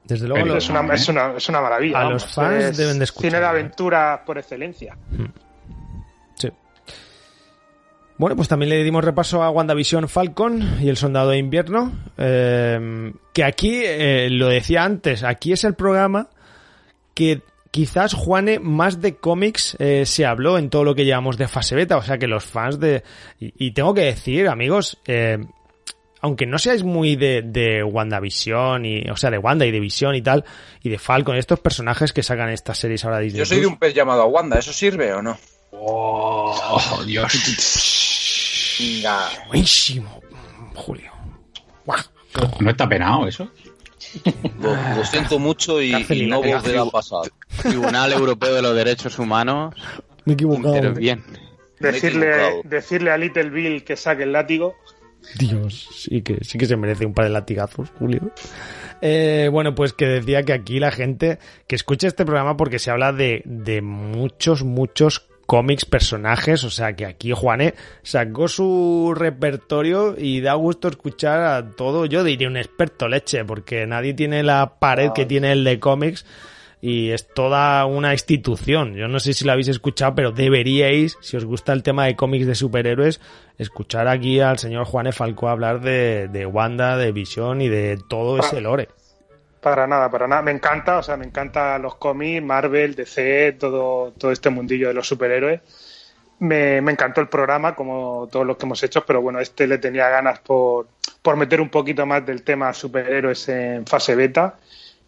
[SPEAKER 2] Desde luego,
[SPEAKER 3] es, una, es, una, es, una, maravilla.
[SPEAKER 2] A los fans deben de escuchar.
[SPEAKER 3] Cine de aventura por excelencia. Hmm.
[SPEAKER 2] Bueno, pues también le dimos repaso a WandaVision Falcon y el Soldado de Invierno, eh, que aquí, eh, lo decía antes, aquí es el programa que quizás, Juane, más de cómics eh, se habló en todo lo que llevamos de fase beta, o sea que los fans de... Y, tengo que decir, amigos, aunque no seáis muy de, de WandaVision, y, o sea, de Wanda y de Vision y tal, y de Falcon, estos personajes que sacan estas series ahora Disney
[SPEAKER 5] Yo soy de un pez llamado Wanda, ¿eso sirve o no?
[SPEAKER 4] Oh, Dios.
[SPEAKER 2] Buenísimo, Julio.
[SPEAKER 4] ¿No está penado eso?
[SPEAKER 5] Lo, siento mucho y, no volverá a pasar.
[SPEAKER 6] Tribunal Europeo de los Derechos Humanos.
[SPEAKER 2] Me he equivocado.
[SPEAKER 6] Pero bien.
[SPEAKER 3] Decirle, decirle a Little Bill que saque el látigo.
[SPEAKER 2] Dios, sí que, sí que se merece un par de latigazos, Julio. Eh, bueno, pues que decía que aquí la gente que escucha este programa porque se habla de, de muchos, muchos cómics, personajes, o sea que aquí Juané sacó su repertorio y da gusto escuchar a todo, yo diría un experto leche, porque nadie tiene la pared que tiene el de cómics y es toda una institución. Yo no sé si lo habéis escuchado, pero deberíais, si os gusta el tema de cómics de superhéroes, escuchar aquí al señor Juané Falcó hablar de, de Wanda, de Visión y de todo ese lore.
[SPEAKER 3] Para nada, para nada. Me encanta, o sea, me encanta los cómics, Marvel, DC, todo, todo este mundillo de los superhéroes. Me, encantó el programa, como todos los que hemos hecho, pero bueno, este le tenía ganas por, por meter un poquito más del tema superhéroes en fase beta.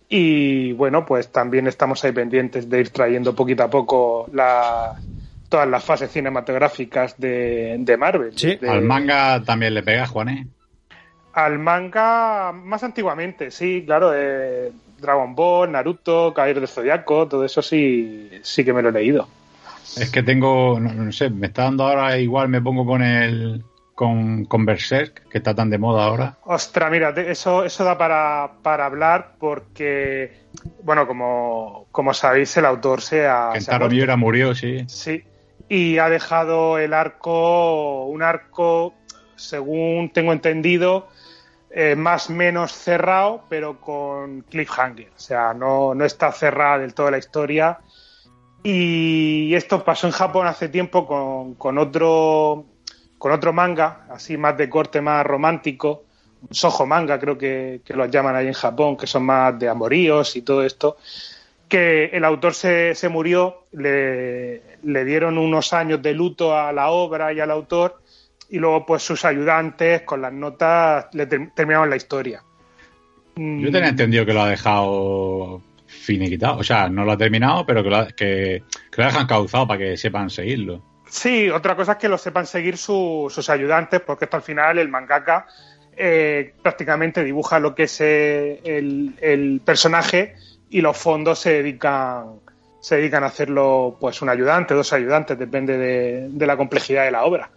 [SPEAKER 3] Y bueno, pues también estamos ahí pendientes de ir trayendo poquito a poco la, todas las fases cinematográficas de, de Marvel.
[SPEAKER 4] Sí, al manga también le pega, Juanes.
[SPEAKER 3] Al manga más antiguamente, sí, claro, eh, Dragon Ball, Naruto, Caer de Zodiaco, todo eso sí, sí que me lo he leído.
[SPEAKER 4] Es que tengo, no, sé, me está dando ahora igual, me pongo con el con, con Berserk, que está tan de moda ahora.
[SPEAKER 3] Ostras, mira, eso, eso da para, para hablar porque, bueno, como, como sabéis, el autor se ha...
[SPEAKER 4] Kentaro Miura murió, sí.
[SPEAKER 3] Sí, y ha dejado el arco, un arco, según tengo entendido, eh, más menos cerrado, pero con cliffhanger. O sea, no, no está cerrada del todo la historia. Y esto pasó en Japón hace tiempo con, con, otro con otro manga, así más de corte más romántico, sojo manga creo que, que los llaman ahí en Japón, que son más de amoríos y todo esto, que el autor se, se murió, le, le dieron unos años de luto a la obra y al autor y luego pues sus ayudantes con las notas le terminaban la historia.
[SPEAKER 4] Yo tenía entendido que lo ha dejado finiquitado, o sea, no lo ha terminado, pero que lo, que, lo dejan causado para que sepan seguirlo.
[SPEAKER 3] Sí, otra cosa es que lo sepan seguir sus ayudantes, porque esto al final el mangaka eh, prácticamente dibuja lo que es eh, el, personaje y los fondos se dedican se dedican a hacerlo pues un ayudante, dos ayudantes, depende de la complejidad de la obra.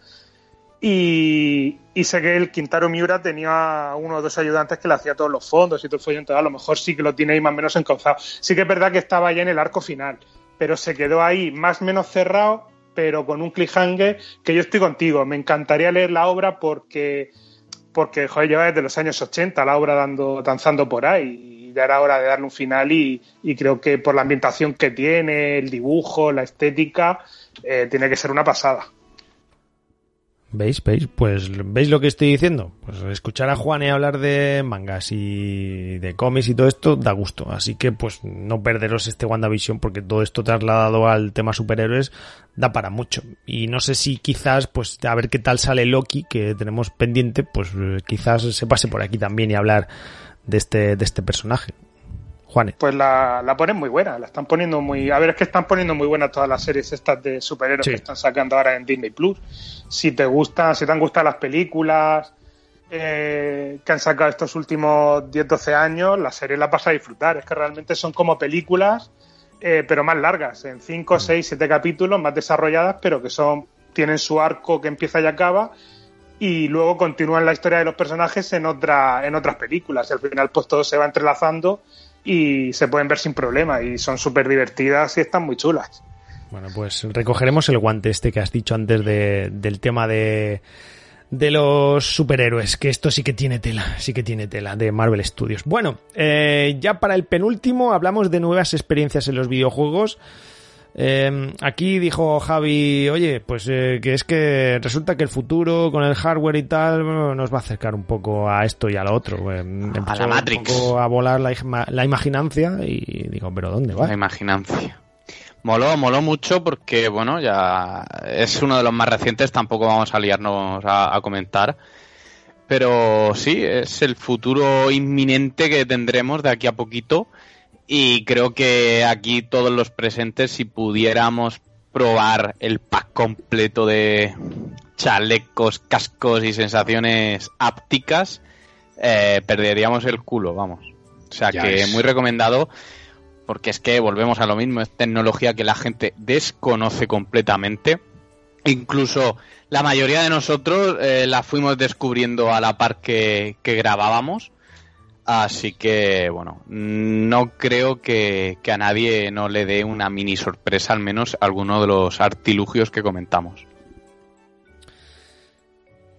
[SPEAKER 3] Y, sé que el Quintaro Miura tenía uno o dos ayudantes que le hacía todos los fondos y todo el follón. a lo mejor sí que lo tiene ahí más o menos encauzado. Sí que es verdad que estaba ya en el arco final, pero se quedó ahí más o menos cerrado, pero con un cliffhanger que yo estoy contigo. Me encantaría leer la obra porque, porque joder, lleva desde los años 80 la obra dando, danzando por ahí. Y ya era hora de darle un final y, creo que por la ambientación que tiene, el dibujo, la estética, eh, tiene que ser una pasada.
[SPEAKER 2] ¿Veis? ¿Veis? Pues ¿veis lo que estoy diciendo? Pues escuchar a Juane hablar de mangas y de cómics y todo esto da gusto. Así que pues no perderos este WandaVision porque todo esto trasladado al tema superhéroes da para mucho. Y no sé si quizás pues a ver qué tal sale Loki que tenemos pendiente, pues quizás se pase por aquí también y hablar de este, de este personaje. Juanes.
[SPEAKER 3] Pues la, la, ponen muy buena, la están poniendo muy... A ver, es que están poniendo muy buenas todas las series estas de superhéroes que están sacando ahora en Disney Plus. Si te gustan, si te han gustado las películas eh, que han sacado estos últimos 10-12 años, la serie la vas a disfrutar. Es que realmente son como películas, eh, pero más largas, en 5, 6, 7 capítulos, más desarrolladas, pero que son tienen su arco que empieza y acaba y luego continúan la historia de los personajes en otra en otras películas y al final pues todo se va entrelazando y se pueden ver sin problema y son súper divertidas y están muy chulas.
[SPEAKER 2] Bueno, pues recogeremos el guante este que has dicho antes de, del tema de, de los superhéroes, que esto sí que tiene tela, sí que tiene tela, de Marvel Studios. Bueno, eh, ya para el penúltimo hablamos de nuevas experiencias en los videojuegos. Eh, aquí dijo Javi, oye, pues eh, que es que resulta que el futuro con el hardware y tal nos va a acercar un poco a esto y a lo otro.
[SPEAKER 6] a la Matrix.
[SPEAKER 2] Un poco a volar la, la imaginancia y digo, pero ¿dónde va?
[SPEAKER 6] La imaginancia. Moló, moló mucho porque, bueno, ya es uno de los más recientes, tampoco vamos a liarnos a, comentar. Pero sí, es el futuro inminente que tendremos de aquí a poquito. Y creo que aquí todos los presentes, si pudiéramos probar el pack completo de chalecos, cascos y sensaciones ápticas, eh, perderíamos el culo, vamos. O sea que muy recomendado porque es que volvemos a lo mismo, es tecnología que la gente desconoce completamente. Incluso la mayoría de nosotros eh, la fuimos descubriendo a la par que, grabábamos. Así que, bueno, no creo que, que, a nadie no le dé una mini sorpresa, al menos alguno de los artilugios que comentamos.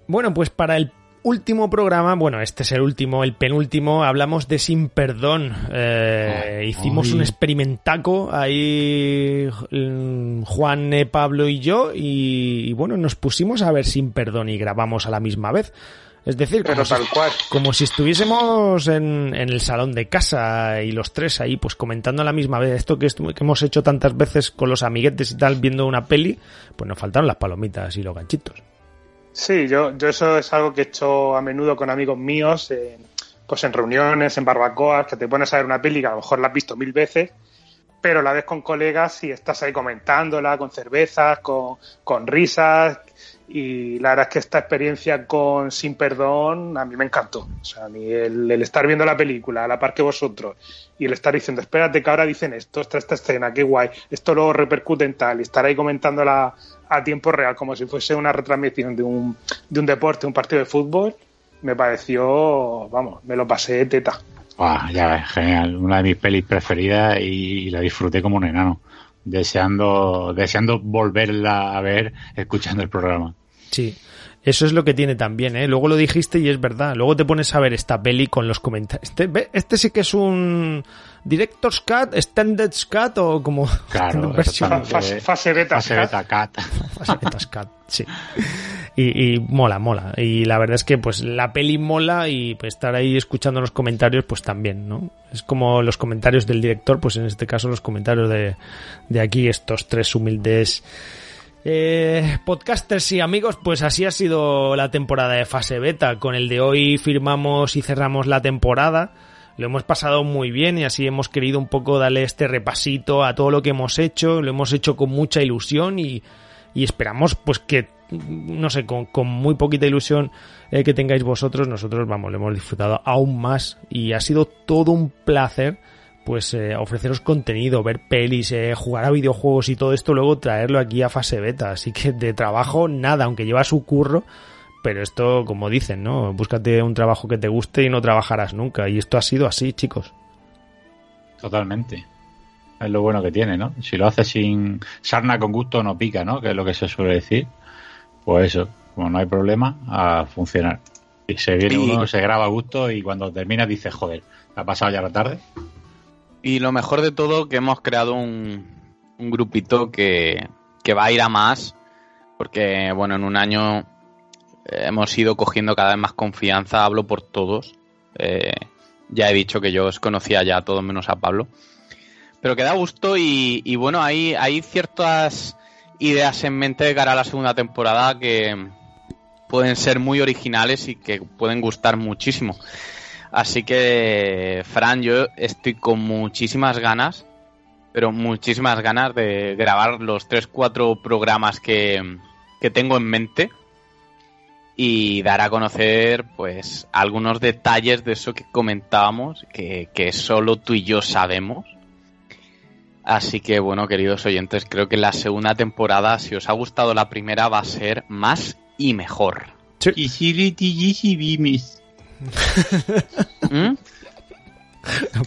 [SPEAKER 2] Bueno, pues para el último programa, bueno, este es el último, el penúltimo, hablamos de Sin Perdón. Eh, hicimos un experimentaco ahí mm, Juan, eh, Pablo y yo y, bueno, nos pusimos a ver Sin Perdón y grabamos a la misma vez. Es decir, como, si, como si estuviésemos en, el salón de casa y los tres ahí pues comentando a la misma vez esto que, que hemos hecho tantas veces con los amiguetes y tal viendo una peli, pues nos faltaron las palomitas y los ganchitos.
[SPEAKER 3] Sí, yo, yo eso es algo que he hecho a menudo con amigos míos, pues en reuniones, en barbacoas, que te pones a ver una peli que a lo mejor la has visto mil veces, pero la ves con colegas y estás ahí comentándola, con cervezas, con, con risas, y la verdad es que esta experiencia con Sin Perdón a mí me encantó. O sea, a mí el, estar viendo la película a la par que vosotros y el estar diciendo, espérate que ahora dicen esto, esta, esta escena, qué guay, esto luego repercute en tal, y estar ahí comentándola a tiempo real, como si fuese una retransmisión de un, de un deporte, un partido de fútbol, me pareció, vamos, me lo pasé teta.
[SPEAKER 4] ya ves, genial, una de mis pelis preferidas y la disfruté como un enano deseando, deseando volverla a ver escuchando el programa.
[SPEAKER 2] Sí. Eso es lo que tiene también, ¿eh? Luego lo dijiste y es verdad. Luego te pones a ver esta peli con los comentarios. Este, este sí que es un Director's Cut, Standard Cut o como
[SPEAKER 4] claro,
[SPEAKER 3] fase, fase, beta,
[SPEAKER 4] fase beta cut.
[SPEAKER 2] Fase beta cut, sí. Y, y, mola, mola. Y la verdad es que pues la peli mola y pues, estar ahí escuchando los comentarios pues también, ¿no? Es como los comentarios del director, pues en este caso los comentarios de, de aquí, estos tres humildes eh, podcasters y amigos, pues así ha sido la temporada de fase beta. Con el de hoy firmamos y cerramos la temporada. Lo hemos pasado muy bien y así hemos querido un poco darle este repasito a todo lo que hemos hecho. Lo hemos hecho con mucha ilusión y, esperamos pues que, no sé, con, muy poquita ilusión eh, que tengáis vosotros, nosotros, vamos, lo hemos disfrutado aún más y ha sido todo un placer pues eh, ofreceros contenido, ver pelis, eh, jugar a videojuegos y todo esto, luego traerlo aquí a fase beta. Así que de trabajo nada, aunque lleva su curro, pero esto, como dicen, ¿no? Búscate un trabajo que te guste y no trabajarás nunca. Y esto ha sido así, chicos.
[SPEAKER 4] Totalmente. Es lo bueno que tiene, ¿no? Si lo haces sin sarna con gusto no pica, ¿no? Que es lo que se suele decir. Pues eso, como no hay problema, a funcionar. Y se viene uno, se graba a gusto y cuando termina dices, joder, ha pasado ya la tarde.
[SPEAKER 6] Y lo mejor de todo que hemos creado un, grupito que, va a ir a más, porque bueno, en un año hemos ido cogiendo cada vez más confianza, hablo por todos. Eh, ya he dicho que yo os conocía ya a todos menos a Pablo. Pero que da gusto y, y, bueno, hay, hay ciertas ideas en mente de cara a la segunda temporada que pueden ser muy originales y que pueden gustar muchísimo. Así que, Fran, yo estoy con muchísimas ganas, pero muchísimas ganas de grabar los 3-4 programas que, tengo en mente y dar a conocer pues algunos detalles de eso que comentábamos, que, que solo tú y yo sabemos. Así que bueno, queridos oyentes, creo que la segunda temporada, si os ha gustado la primera, va a ser más y mejor.
[SPEAKER 2] ¿Mm?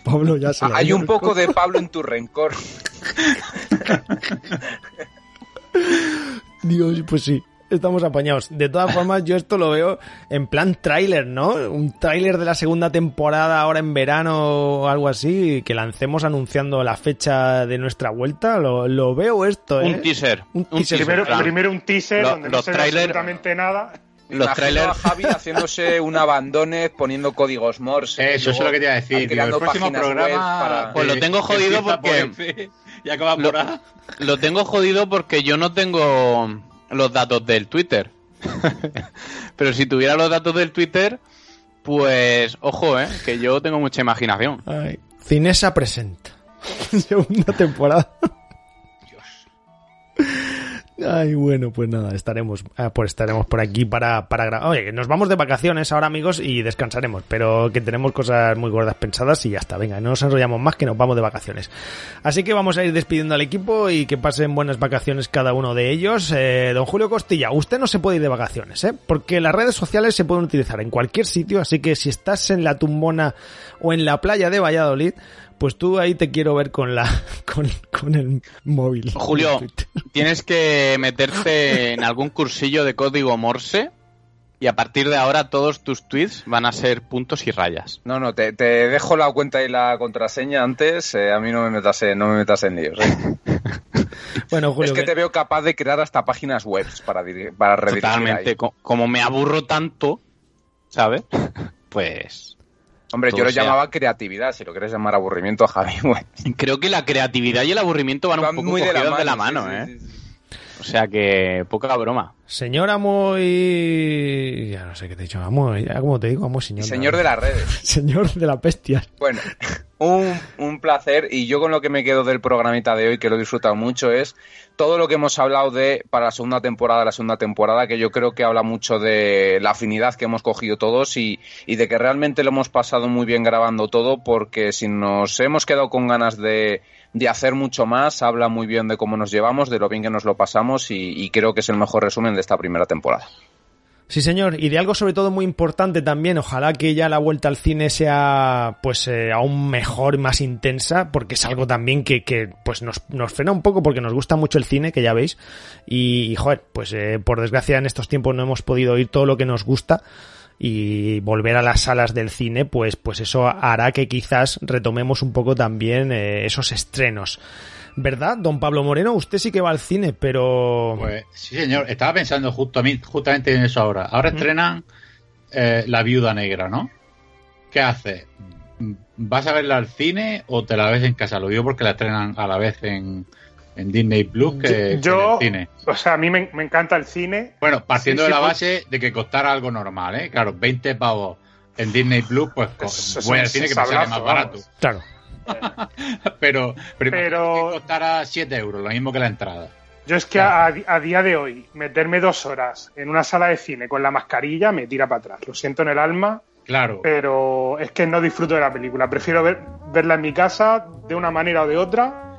[SPEAKER 2] Pablo ya se
[SPEAKER 5] Hay un poco de Pablo en tu rencor.
[SPEAKER 2] Dios, pues sí estamos apañados. De todas formas, yo esto lo veo en plan tráiler, ¿no? Un tráiler de la segunda temporada ahora en verano o algo así, que lancemos anunciando la fecha de nuestra vuelta. Lo, veo esto, ¿eh?
[SPEAKER 6] Un teaser.
[SPEAKER 3] Un, teaser. Primero, un teaser donde no se ve absolutamente nada.
[SPEAKER 5] Los trailers. A Javi haciéndose un abandones poniendo códigos Morse.
[SPEAKER 4] Eso es lo que te iba a decir. El próximo programa.
[SPEAKER 6] Pues lo tengo jodido porque.
[SPEAKER 4] Ya acaba por lo,
[SPEAKER 6] lo tengo jodido porque yo no tengo los datos del Twitter. Pero si tuviera los datos del Twitter, pues ojo, ¿eh? que yo tengo mucha imaginación.
[SPEAKER 2] Cinesa presenta. Segunda temporada. Ay, bueno, pues nada, estaremos, eh, pues estaremos por aquí para, para grabar. Oye, nos vamos de vacaciones ahora, amigos, y descansaremos, pero que tenemos cosas muy gordas pensadas y ya está. Venga, no nos enrollamos más que nos vamos de vacaciones. Así que vamos a ir despidiendo al equipo y que pasen buenas vacaciones cada uno de ellos. Eh, don Julio Costilla, usted no se puede ir de vacaciones, ¿eh? Porque las redes sociales se pueden utilizar en cualquier sitio, así que si estás en la tumbona o en la playa de Valladolid, pues tú ahí te quiero ver con la con, el móvil.
[SPEAKER 6] Julio, tienes que meterte en algún cursillo de código Morse y a partir de ahora todos tus tweets van a ser puntos y rayas.
[SPEAKER 5] No, no, te, dejo la cuenta y la contraseña antes. Eh, a mí no me metas en, no me metas en líos. ¿eh? bueno, Julio, es que, te veo capaz de crear hasta páginas web para, para
[SPEAKER 6] Totalmente. Como me aburro tanto, ¿sabes? Pues
[SPEAKER 5] Hombre, yo lo llamaba creatividad, si lo quieres llamar aburrimiento, Javi.
[SPEAKER 6] Creo que la creatividad y el aburrimiento van, un poco muy de la mano, ¿eh? O sea que poca broma.
[SPEAKER 2] Señora muy... Ya no sé qué te he dicho, amo, ya como te digo, amo señor.
[SPEAKER 5] Señor de las redes.
[SPEAKER 2] señor de la bestia.
[SPEAKER 5] Bueno, un, un, placer y yo con lo que me quedo del programita de hoy, que lo he disfrutado mucho, es todo lo que hemos hablado de para la segunda temporada, la segunda temporada, que yo creo que habla mucho de la afinidad que hemos cogido todos y, y de que realmente lo hemos pasado muy bien grabando todo, porque si nos hemos quedado con ganas de de hacer mucho más, habla muy bien de cómo nos llevamos, de lo bien que nos lo pasamos y, creo que es el mejor resumen de esta primera temporada.
[SPEAKER 2] Sí, señor, y de algo sobre todo muy importante también, ojalá que ya la vuelta al cine sea pues eh, aún mejor, más intensa, porque es algo también que, que pues nos, nos, frena un poco porque nos gusta mucho el cine, que ya veis, y, joder, pues eh, por desgracia en estos tiempos no hemos podido oír todo lo que nos gusta, y volver a las salas del cine, pues, pues eso hará que quizás retomemos un poco también eh, esos estrenos. ¿Verdad, don Pablo Moreno? Usted sí que va al cine, pero...
[SPEAKER 4] Pues sí, señor. Estaba pensando justo a mí, justamente en eso ahora. Ahora estrenan eh, La Viuda Negra, ¿no? ¿Qué hace? ¿Vas a verla al cine o te la ves en casa? Lo digo porque la estrenan a la vez en, en Disney Plus que,
[SPEAKER 3] yo, en el cine. O sea, a mí me, encanta el cine.
[SPEAKER 4] Bueno, partiendo de la base de que costara algo normal, ¿eh? Claro, 20 pavos en Disney Plus, pues voy al cine que me sale más barato.
[SPEAKER 2] Claro.
[SPEAKER 4] pero, pero, que costara 7 euros, lo mismo que la entrada.
[SPEAKER 3] Yo es que a, a, día de hoy, meterme dos horas en una sala de cine con la mascarilla me tira para atrás. Lo siento en el alma.
[SPEAKER 4] Claro.
[SPEAKER 3] Pero es que no disfruto de la película. Prefiero ver, verla en mi casa de una manera o de otra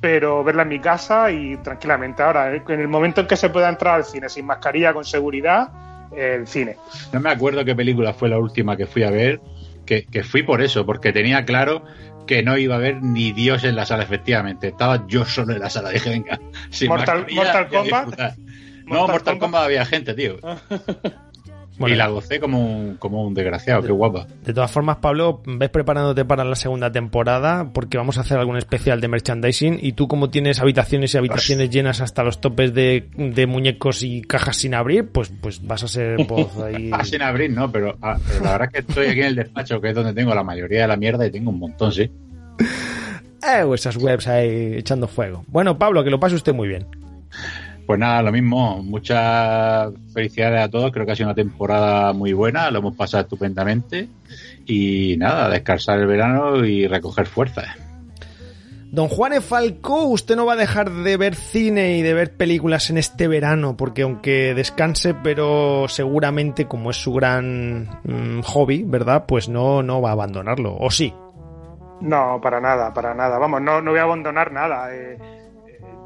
[SPEAKER 3] pero verla en mi casa y tranquilamente. Ahora, en el momento en que se pueda entrar al cine sin mascarilla, con seguridad, el cine.
[SPEAKER 4] No me acuerdo qué película fue la última que fui a ver, que, fui por eso, porque tenía claro que no iba a haber ni Dios en la sala, efectivamente. Estaba yo solo en la sala. Dije, venga,
[SPEAKER 3] sin Mortal, Mortal Kombat.
[SPEAKER 4] No, Mortal Kombat había gente, tío. y la gocé como un, como un desgraciado, qué guapa.
[SPEAKER 2] De todas formas, Pablo, ves preparándote para la segunda temporada porque vamos a hacer algún especial de merchandising y tú como tienes habitaciones y habitaciones llenas hasta los topes de, muñecos y cajas sin abrir, pues, pues vas a ser voz ahí.
[SPEAKER 4] Ah, sin abrir, no, pero, ah, pero, la verdad es que estoy aquí en el despacho, que es donde tengo la mayoría de la mierda y tengo un montón, sí.
[SPEAKER 2] Eh, esas webs ahí echando fuego. Bueno, Pablo, que lo pase usted muy bien.
[SPEAKER 4] Pues nada, lo mismo. Muchas felicidades a todos. Creo que ha sido una temporada muy buena. Lo hemos pasado estupendamente. Y nada, descansar el verano y recoger fuerzas.
[SPEAKER 2] Don Juan Falcó, usted no va a dejar de ver cine y de ver películas en este verano, porque aunque descanse, pero seguramente como es su gran mm, hobby, ¿verdad? Pues no, no va a abandonarlo. ¿O sí?
[SPEAKER 3] No, para nada, para nada. Vamos, no, no voy a abandonar nada. Eh,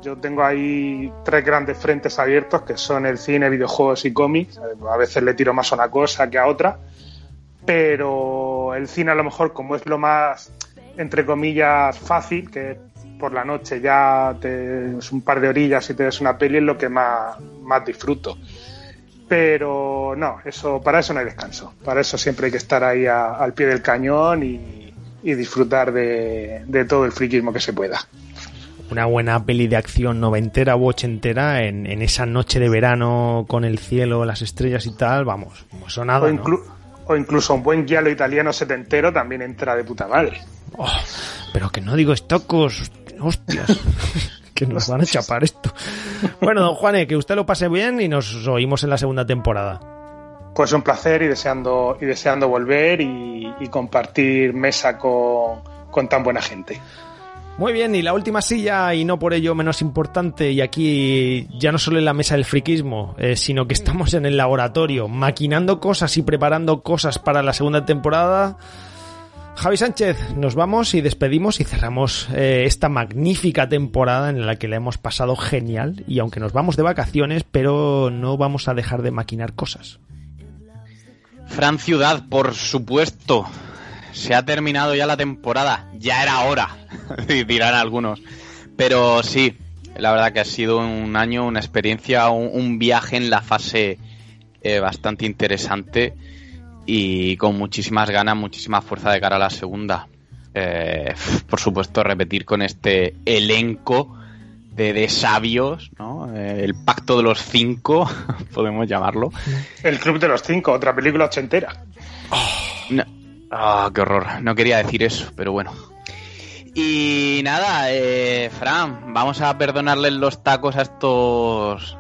[SPEAKER 3] yo tengo ahí tres grandes frentes abiertos que son el cine, videojuegos y cómics. A veces le tiro más a una cosa que a otra, pero el cine a lo mejor como es lo más, entre comillas, fácil, que por la noche ya te, es un par de orillas y te ves una peli, es lo que más, más disfruto. Pero no, eso, para eso no hay descanso. Para eso siempre hay que estar ahí al pie del cañón y, disfrutar de, todo el friquismo que se pueda.
[SPEAKER 2] Una buena peli de acción noventera u ochentera en, en esa noche de verano con el cielo, las estrellas y tal, vamos, eso nada,
[SPEAKER 3] o, incluso un buen giallo italiano setentero también entra de puta madre.
[SPEAKER 2] Oh, pero que no digo estocos, hostias. que nos van a chapar esto. Bueno, don Juane, que usted lo pase bien y nos oímos en la segunda temporada.
[SPEAKER 3] Pues un placer y deseando, y deseando volver y, compartir mesa con, tan buena gente.
[SPEAKER 2] Muy bien, y la última silla, y no por ello menos importante, y aquí ya no solo en la mesa del friquismo, eh, sino que estamos en el laboratorio, maquinando cosas y preparando cosas para la segunda temporada. Javi Sánchez, nos vamos y despedimos y cerramos eh, esta magnífica temporada en la que la hemos pasado genial, y aunque nos vamos de vacaciones, pero no vamos a dejar de maquinar cosas.
[SPEAKER 6] Fran Ciudad, por supuesto. Se ha terminado ya la temporada. Ya era hora, dirán algunos. Pero sí, la verdad que ha sido un año, una experiencia, un, viaje en la fase eh, bastante interesante y con muchísimas ganas, muchísima fuerza de cara a la segunda. Eh, por supuesto, repetir con este elenco de, sabios, ¿no? Eh, el pacto de los cinco, podemos llamarlo.
[SPEAKER 3] El club de los cinco, otra película ochentera.
[SPEAKER 6] Ah, qué horror. No quería decir eso, pero bueno. Y nada, eh, Fran, vamos a perdonarles los tacos a estos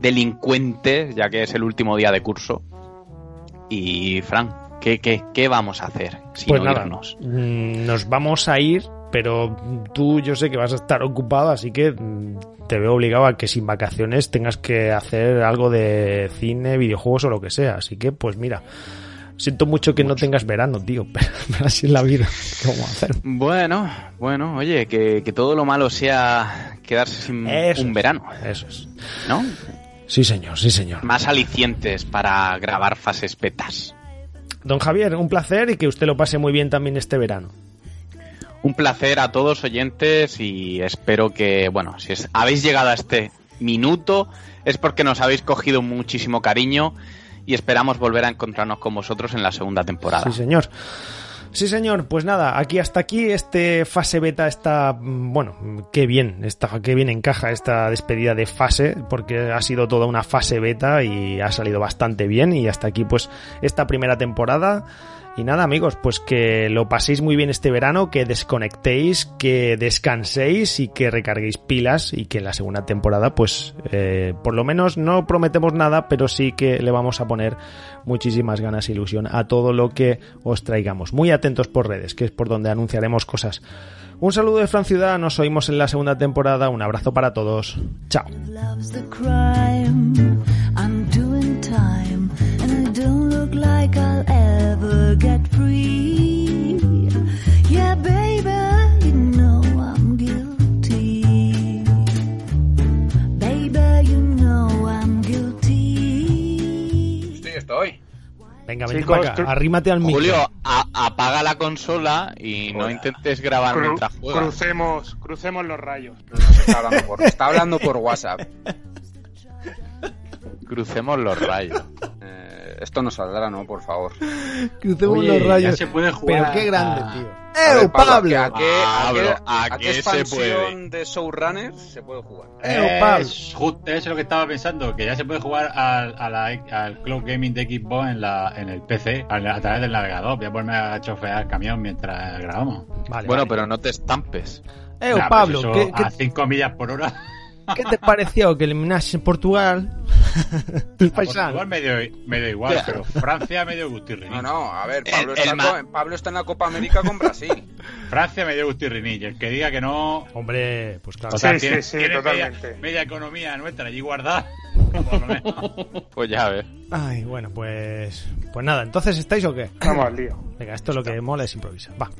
[SPEAKER 6] delincuentes, ya que es el último día de curso. Y Fran, ¿qué, qué, qué vamos a hacer?
[SPEAKER 2] pues nada, mm, nos vamos a ir pero tú yo sé que vas a estar ocupado, así que mm, te veo obligado a que sin vacaciones tengas que hacer algo de cine, videojuegos o lo que sea. Así que, pues mira, siento mucho que no tengas verano, tío, pero, así es la vida. ¿Qué vamos a hacer?
[SPEAKER 6] Bueno, bueno, oye, que, todo lo malo sea quedarse sin un verano.
[SPEAKER 2] Eso es.
[SPEAKER 6] ¿No?
[SPEAKER 2] Sí, señor, sí, señor.
[SPEAKER 6] Más alicientes para grabar fases petas.
[SPEAKER 2] Don Javier, un placer y que usted lo pase muy bien también este verano.
[SPEAKER 6] Un placer a todos oyentes y espero que, bueno, si habéis llegado a este minuto es porque nos habéis cogido muchísimo cariño y esperamos volver a encontrarnos con vosotros en la segunda temporada.
[SPEAKER 2] Sí, señor. Sí, señor. Pues nada, aquí hasta aquí este fase beta está, mm, bueno, qué bien, está, qué bien encaja esta despedida de fase, porque ha sido toda una fase beta y ha salido bastante bien y hasta aquí pues esta primera temporada. Y nada, amigos, pues que lo paséis muy bien este verano, que desconectéis, que descanséis y que recarguéis pilas y que en la segunda temporada, pues eh, por lo menos no prometemos nada, pero sí que le vamos a poner muchísimas ganas e ilusión a todo lo que os traigamos. Muy atentos por redes, que es por donde anunciaremos cosas. Un saludo de Fran Ciudad, nos oímos en la segunda temporada, un abrazo para todos. Chao.
[SPEAKER 6] Estoy.
[SPEAKER 2] Venga, ven arrímate al micro.
[SPEAKER 6] Julio, apaga la consola y no intentes grabar mientras juegas.
[SPEAKER 3] Crucemos, crucemos los rayos.
[SPEAKER 5] está hablando por WhatsApp.
[SPEAKER 6] Crucemos los rayos.
[SPEAKER 5] Eh, esto no saldrá, ¿no? Por favor.
[SPEAKER 2] Crucemos los rayos.
[SPEAKER 4] se puede jugar.
[SPEAKER 2] Pero qué grande, tío. ¡Eh, Pablo!
[SPEAKER 5] ¿A qué, a qué, expansión de Showrunner se puede jugar?
[SPEAKER 2] ¡Eh, Pablo!
[SPEAKER 4] Justo eso es lo que estaba pensando, que ya se puede jugar al, al Cloud Gaming de Xbox en, la, en el PC, a, través del navegador. Voy a ponerme a chofear el camión mientras grabamos.
[SPEAKER 6] bueno, pero no te estampes.
[SPEAKER 2] ¡Eh, Pablo!
[SPEAKER 4] ¿qué, a 5 millas por hora.
[SPEAKER 2] ¿Qué te pareció que eliminaste en Portugal?
[SPEAKER 4] Portugal medio, medio igual, pero Francia medio gustirriní.
[SPEAKER 5] No, no, a ver, Pablo, está, Pablo está en la Copa América con Brasil.
[SPEAKER 4] Francia medio gustirriní, el que diga que no...
[SPEAKER 2] Hombre, pues claro.
[SPEAKER 3] O sea, sí, sí, sí, totalmente.
[SPEAKER 4] Media, economía nuestra allí guardada.
[SPEAKER 6] pues ya ves.
[SPEAKER 2] Ay, bueno, pues pues nada, entonces estáis o qué?
[SPEAKER 3] Vamos al lío.
[SPEAKER 2] Venga, esto es lo que mola es improvisar. Va.